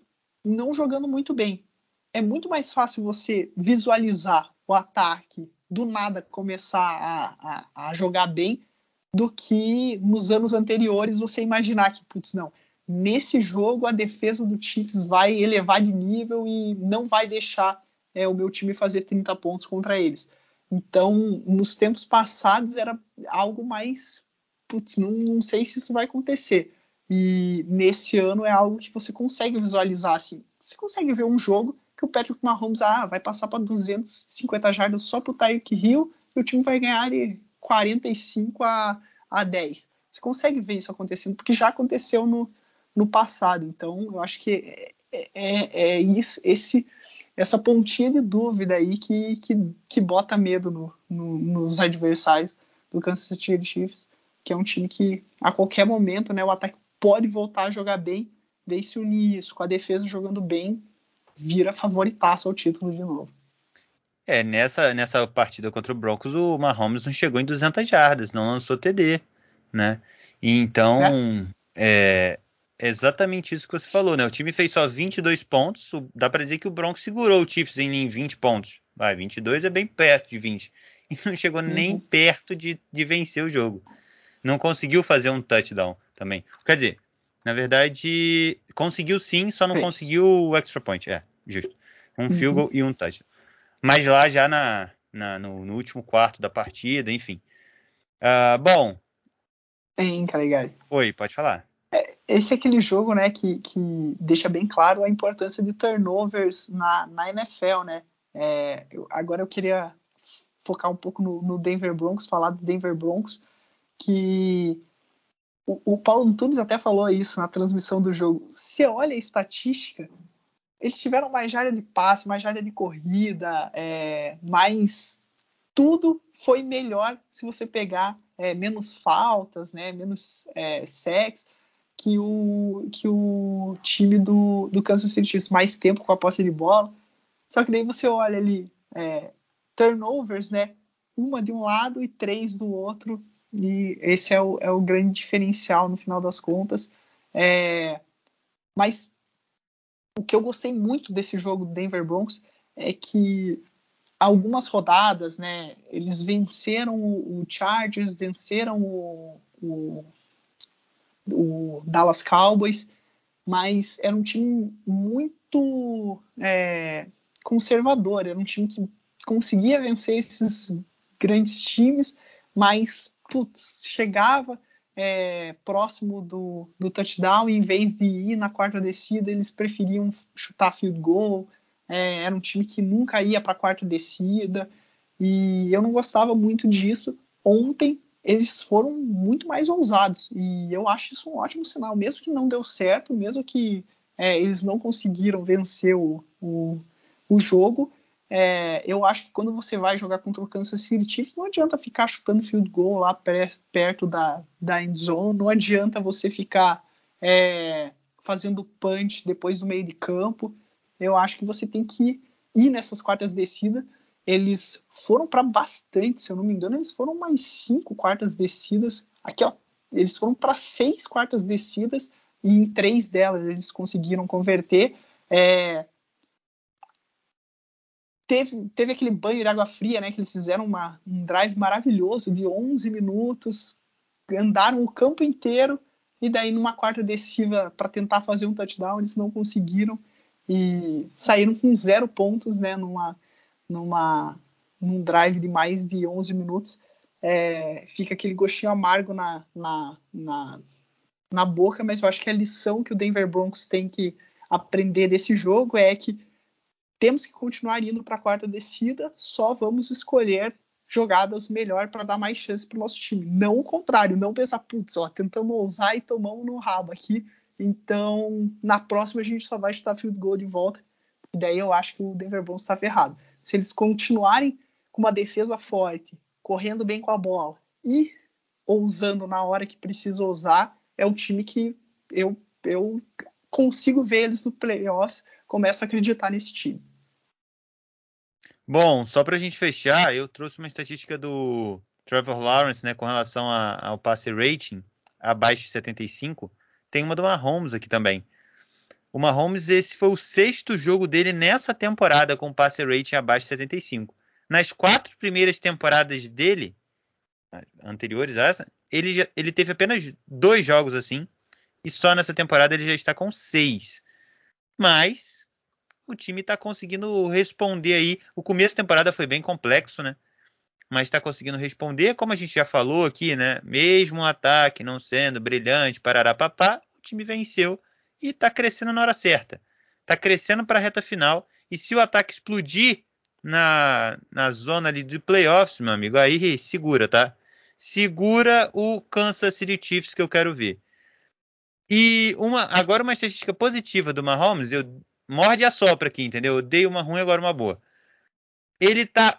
não jogando muito bem. É muito mais fácil você visualizar o ataque do nada começar a, a, a, jogar bem do que nos anos anteriores você imaginar que, putz, não, nesse jogo a defesa do Chiefs vai elevar de nível e não vai deixar é, o meu time fazer 30 pontos contra eles. Então, nos tempos passados era algo mais, putz, não, não sei se isso vai acontecer. E nesse ano é algo que você consegue visualizar assim. Você consegue ver um jogo que o Patrick Mahomes ah, vai passar para 250 jardas só para o Tyreek Hill e o time vai ganhar de 45 a, a 10. Você consegue ver isso acontecendo, porque já aconteceu no, no passado. Então, eu acho que é, é, é, é isso, esse, essa pontinha de dúvida aí que, que, que bota medo no, no, nos adversários do Kansas City Chiefs, que é um time que a qualquer momento né, o ataque pode voltar a jogar bem, daí se unir isso com a defesa jogando bem, vira favoritaço ao título de novo. É, nessa, nessa partida contra o Broncos, o Mahomes não chegou em 200 jardas, não lançou TD, né? Então, é. é exatamente isso que você falou, né? O time fez só 22 pontos, dá para dizer que o Broncos segurou o Chiefs em 20 pontos, vai, 22 é bem perto de 20. *laughs* E não chegou uhum. nem perto de, de vencer o jogo. Não conseguiu fazer um touchdown também. Quer dizer, na verdade, conseguiu sim, só não Fez. conseguiu o extra point. É, justo. Um uhum. field goal e um touchdown. Mas lá já na, na no, no, último quarto da partida, enfim. Uh, bom. Hein, Caligari? Oi, pode falar. É, esse é aquele jogo, né, que, que deixa bem claro a importância de turnovers na, na NFL, né? É, eu, agora eu queria focar um pouco no, no, Denver Broncos, falar do Denver Broncos, que o, Paulo Antunes até falou isso na transmissão do jogo. Se olha a estatística, eles tiveram mais área de passe, mais área de corrida, é, mais tudo foi melhor se você pegar é, menos faltas, né, menos é, sacks que o, que o time do, do Kansas City Chiefs, mais tempo com a posse de bola. Só que daí você olha ali, é, turnovers, né? Uma de um lado e três do outro. E esse é o, é o grande diferencial no final das contas. É, mas o que eu gostei muito desse jogo do Denver Broncos é que algumas rodadas, né? Eles venceram o, o Chargers, venceram o, o o Dallas Cowboys, mas era um time muito é, conservador, era um time que conseguia vencer esses grandes times, mas putz, chegava é, próximo do, do touchdown, em vez de ir na quarta descida, eles preferiam chutar field goal. É, era um time que nunca ia para a quarta descida, e eu não gostava muito disso. Ontem eles foram muito mais ousados. E eu acho isso um ótimo sinal, mesmo que não deu certo, mesmo que é, eles não conseguiram vencer o, o, o jogo. É, eu acho que quando você vai jogar contra o Kansas City Chiefs, não adianta ficar chutando field goal lá perto da, da end zone, não adianta você ficar é, fazendo punch depois do meio de campo. Eu acho que você tem que ir nessas quartas descidas eles foram para bastante, se eu não me engano, eles foram mais cinco quartas descidas. Aqui, ó, eles foram para seis quartas descidas e em três delas eles conseguiram converter. É... Teve, teve aquele banho de água fria, né? Que eles fizeram uma, um drive maravilhoso de 11 minutos, andaram o campo inteiro e daí numa quarta descida para tentar fazer um touchdown eles não conseguiram e saíram com zero pontos, né? Numa numa, num drive de mais de 11 minutos, é, fica aquele gostinho amargo na, na, na, na boca, mas eu acho que a lição que o Denver Broncos tem que aprender desse jogo é que temos que continuar indo para a quarta descida, só vamos escolher jogadas melhor para dar mais chance para o nosso time. Não o contrário, não pensar, putz, ó, tentamos ousar e tomamos no rabo aqui. Então, na próxima a gente só vai chutar field goal de volta. E daí eu acho que o Denver Broncos está ferrado se eles continuarem com uma defesa forte, correndo bem com a bola e ousando na hora que precisa ousar, é o time que eu, eu consigo ver eles no playoffs, começo a acreditar nesse time. Bom, só para a gente fechar, eu trouxe uma estatística do Trevor Lawrence, né, com relação a, ao passe rating abaixo de 75. Tem uma do Mahomes aqui também. O Mahomes, esse foi o sexto jogo dele nessa temporada com passe rating abaixo de 75. Nas quatro primeiras temporadas dele, anteriores a essa, ele, já, ele teve apenas dois jogos assim, e só nessa temporada ele já está com seis. Mas o time está conseguindo responder aí. O começo da temporada foi bem complexo, né? Mas está conseguindo responder, como a gente já falou aqui, né? Mesmo o ataque não sendo brilhante, papá, o time venceu e está crescendo na hora certa. Está crescendo para a reta final. E se o ataque explodir na, na zona ali de playoffs, meu amigo, aí segura, tá? Segura o Kansas City Chiefs que eu quero ver. E uma, agora uma estatística positiva do Mahomes, eu morde a sopra aqui, entendeu? Eu dei uma ruim, agora uma boa. Ele tá.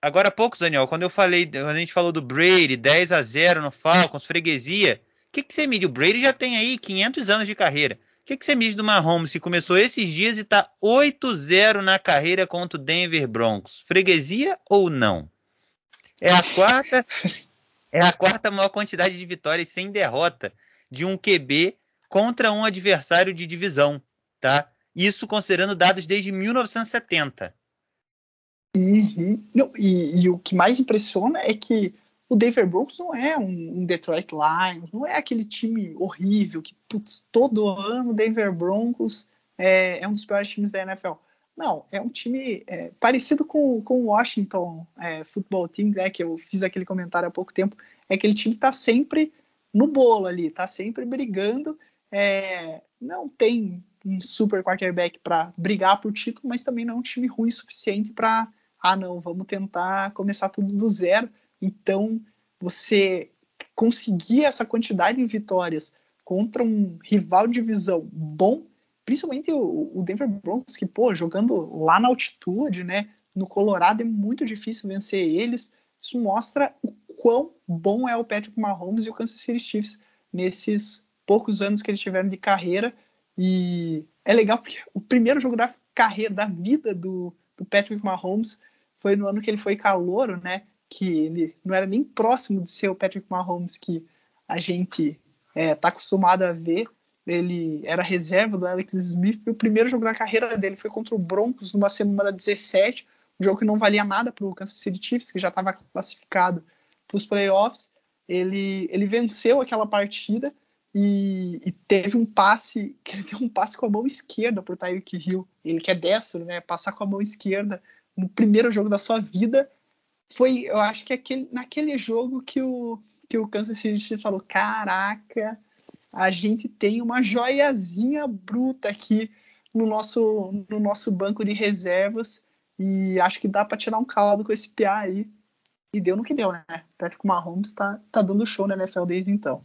Agora há poucos, Daniel, quando eu falei, quando a gente falou do Brady, 10 a 0 no Falcons, freguesia, o que, que você mide? O Brady já tem aí 500 anos de carreira que, que você diz do Mahomes, que começou esses dias e está 8-0 na carreira contra o Denver Broncos? Freguesia ou não? É a quarta, é a quarta maior quantidade de vitórias sem derrota de um QB contra um adversário de divisão, tá? Isso considerando dados desde 1970. Uhum. Não, e, e, o que mais impressiona é que o Denver Broncos não é um, um, Detroit Lions, não é aquele time horrível que putz, todo ano o Denver Broncos é, é, um dos piores times da NFL. Não, é um time é, parecido com, com o Washington é, Football Team, né, que eu fiz aquele comentário há pouco tempo. É aquele time que está sempre no bolo ali, está sempre brigando. É, não tem um super quarterback para brigar por título, mas também não é um time ruim o suficiente para, ah, não, vamos tentar começar tudo do zero. Então, você conseguir essa quantidade de vitórias contra um rival de divisão bom, principalmente o, Denver Broncos, que, pô, jogando lá na altitude, né, no Colorado é muito difícil vencer eles. Isso mostra o quão bom é o Patrick Mahomes e o Kansas City Chiefs nesses poucos anos que eles tiveram de carreira. E é legal porque o primeiro jogo da carreira, da vida do, do Patrick Mahomes foi no ano que ele foi calouro, né? Que ele não era nem próximo de ser o Patrick Mahomes que a gente é, tá acostumado a ver. Ele era reserva do Alex Smith e o primeiro jogo da carreira dele foi contra o Broncos numa semana 17, um jogo que não valia nada para o Kansas City Chiefs, que já estava classificado para os playoffs. Ele, ele venceu aquela partida e, e, teve um passe, *laughs* que ele deu um passe com a mão esquerda para o Tyreek Hill. Ele que é destro, né? Passar com a mão esquerda no primeiro jogo da sua vida. Foi, eu acho que aquele, naquele jogo que o, que o Kansas City falou: caraca, a gente tem uma joiazinha bruta aqui no nosso, no nosso banco de reservas e acho que dá para tirar um caldo com esse PA aí. E deu no que deu, né? Patrick Mahomes tá, tá dando show na NFL desde então.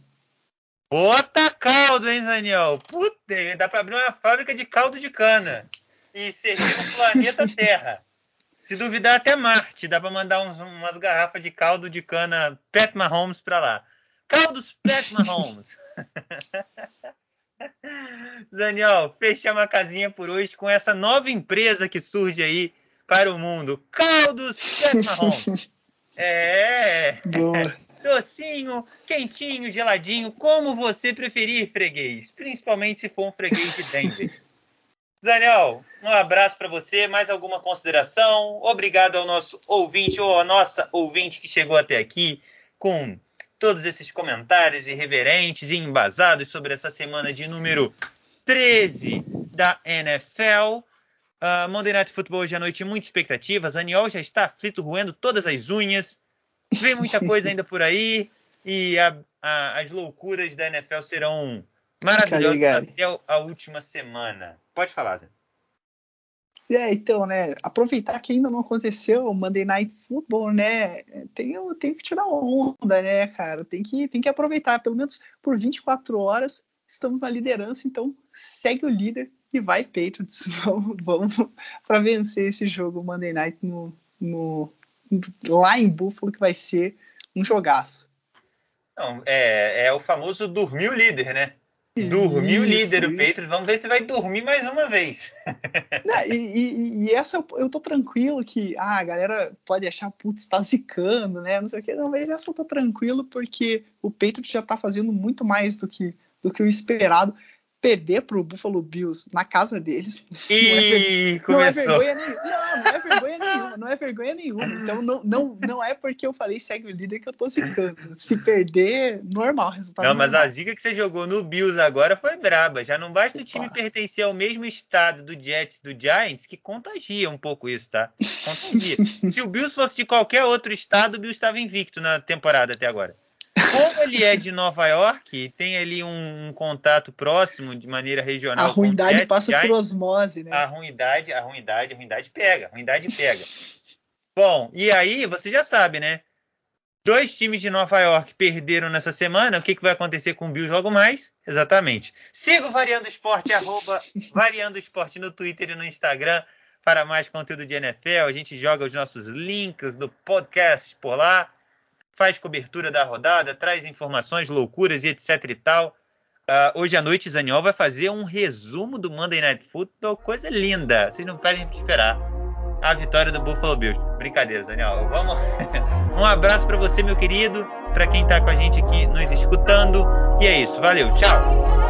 Bota caldo, hein, Daniel? Puta, dá para abrir uma fábrica de caldo de cana e servir no planeta *laughs* Terra. Se duvidar, até Marte. Dá para mandar uns, umas garrafas de caldo de cana Pat Mahomes para lá. Caldos Pat Mahomes. *laughs* Daniel, fechamos a casinha por hoje com essa nova empresa que surge aí para o mundo. Caldos Pat Mahomes. *laughs* É. Boa docinho, quentinho, geladinho, como você preferir, freguês. Principalmente se for um freguês de Denver. Daniel, *laughs* um abraço para você. Mais alguma consideração? Obrigado ao nosso ouvinte ou à nossa ouvinte que chegou até aqui com todos esses comentários irreverentes e embasados sobre essa semana de número 13 da NFL. Uh, ah, Monday Night Football hoje à noite, muitas expectativas. Daniel já está aflito, roendo todas as unhas. Vem muita *laughs* coisa ainda por aí e a, a, as loucuras da NFL serão maravilhosas até a última semana. Pode falar, Zé. É, então, né, aproveitar que ainda não aconteceu o Monday Night Football, né, tem, tem que tirar onda, né, cara, tem que, tem que aproveitar, pelo menos por 24 horas estamos na liderança, então segue o líder e vai Patriots, *laughs* vamos, vamos para vencer esse jogo Monday Night no, no, lá em Buffalo que vai ser um jogaço. Não, é, é o famoso dormir o líder, né? Dormir o líder, o Patriots. Vamos ver se vai dormir mais uma vez. *laughs* Não, e, e, e, essa eu tô tranquilo que ah, a galera pode achar, putz, tá zicando, né? Não sei o que. Não, mas essa eu tô tranquilo porque o Patriots já tá fazendo muito mais do que, do que o esperado perder pro Buffalo Bills na casa deles. *laughs* E não é, começou. Não é vergonha nenhuma. Não, não é vergonha nenhuma. Não é vergonha nenhuma. Então não, não, não é porque eu falei segue o líder que eu tô zicando. Se perder, normal, resultado. Não, normal. mas a zica que você jogou no Bills agora foi braba. Já não basta o time pertencer ao mesmo estado do Jets do Giants, que contagia um pouco isso, tá? Contagia. *laughs* Se o Bills fosse de qualquer outro estado, o Bills estava invicto na temporada até agora como ele é de Nova York, tem ali um, um contato próximo de maneira regional. A ruindade passa por osmose, né? A ruindade, a ruindade, a ruindade pega, a ruindade pega. Bom, e aí você já sabe, né? Dois times de Nova York perderam nessa semana. O que, que vai acontecer com o Bills logo mais? Exatamente. Siga o Variando Esporte, arroba Variando Esporte no Twitter e no Instagram para mais conteúdo de NFL. A gente joga os nossos links do podcast por lá faz cobertura da rodada, traz informações, loucuras e etc e tal. Uh, hoje à noite, Zaniol vai fazer um resumo do Monday Night Football, coisa linda. Vocês não podem esperar a vitória do Buffalo Bills. Brincadeira, Zaniol. Vamos. *laughs* um abraço para você, meu querido, para quem está com a gente aqui nos escutando. E é isso. Valeu. Tchau.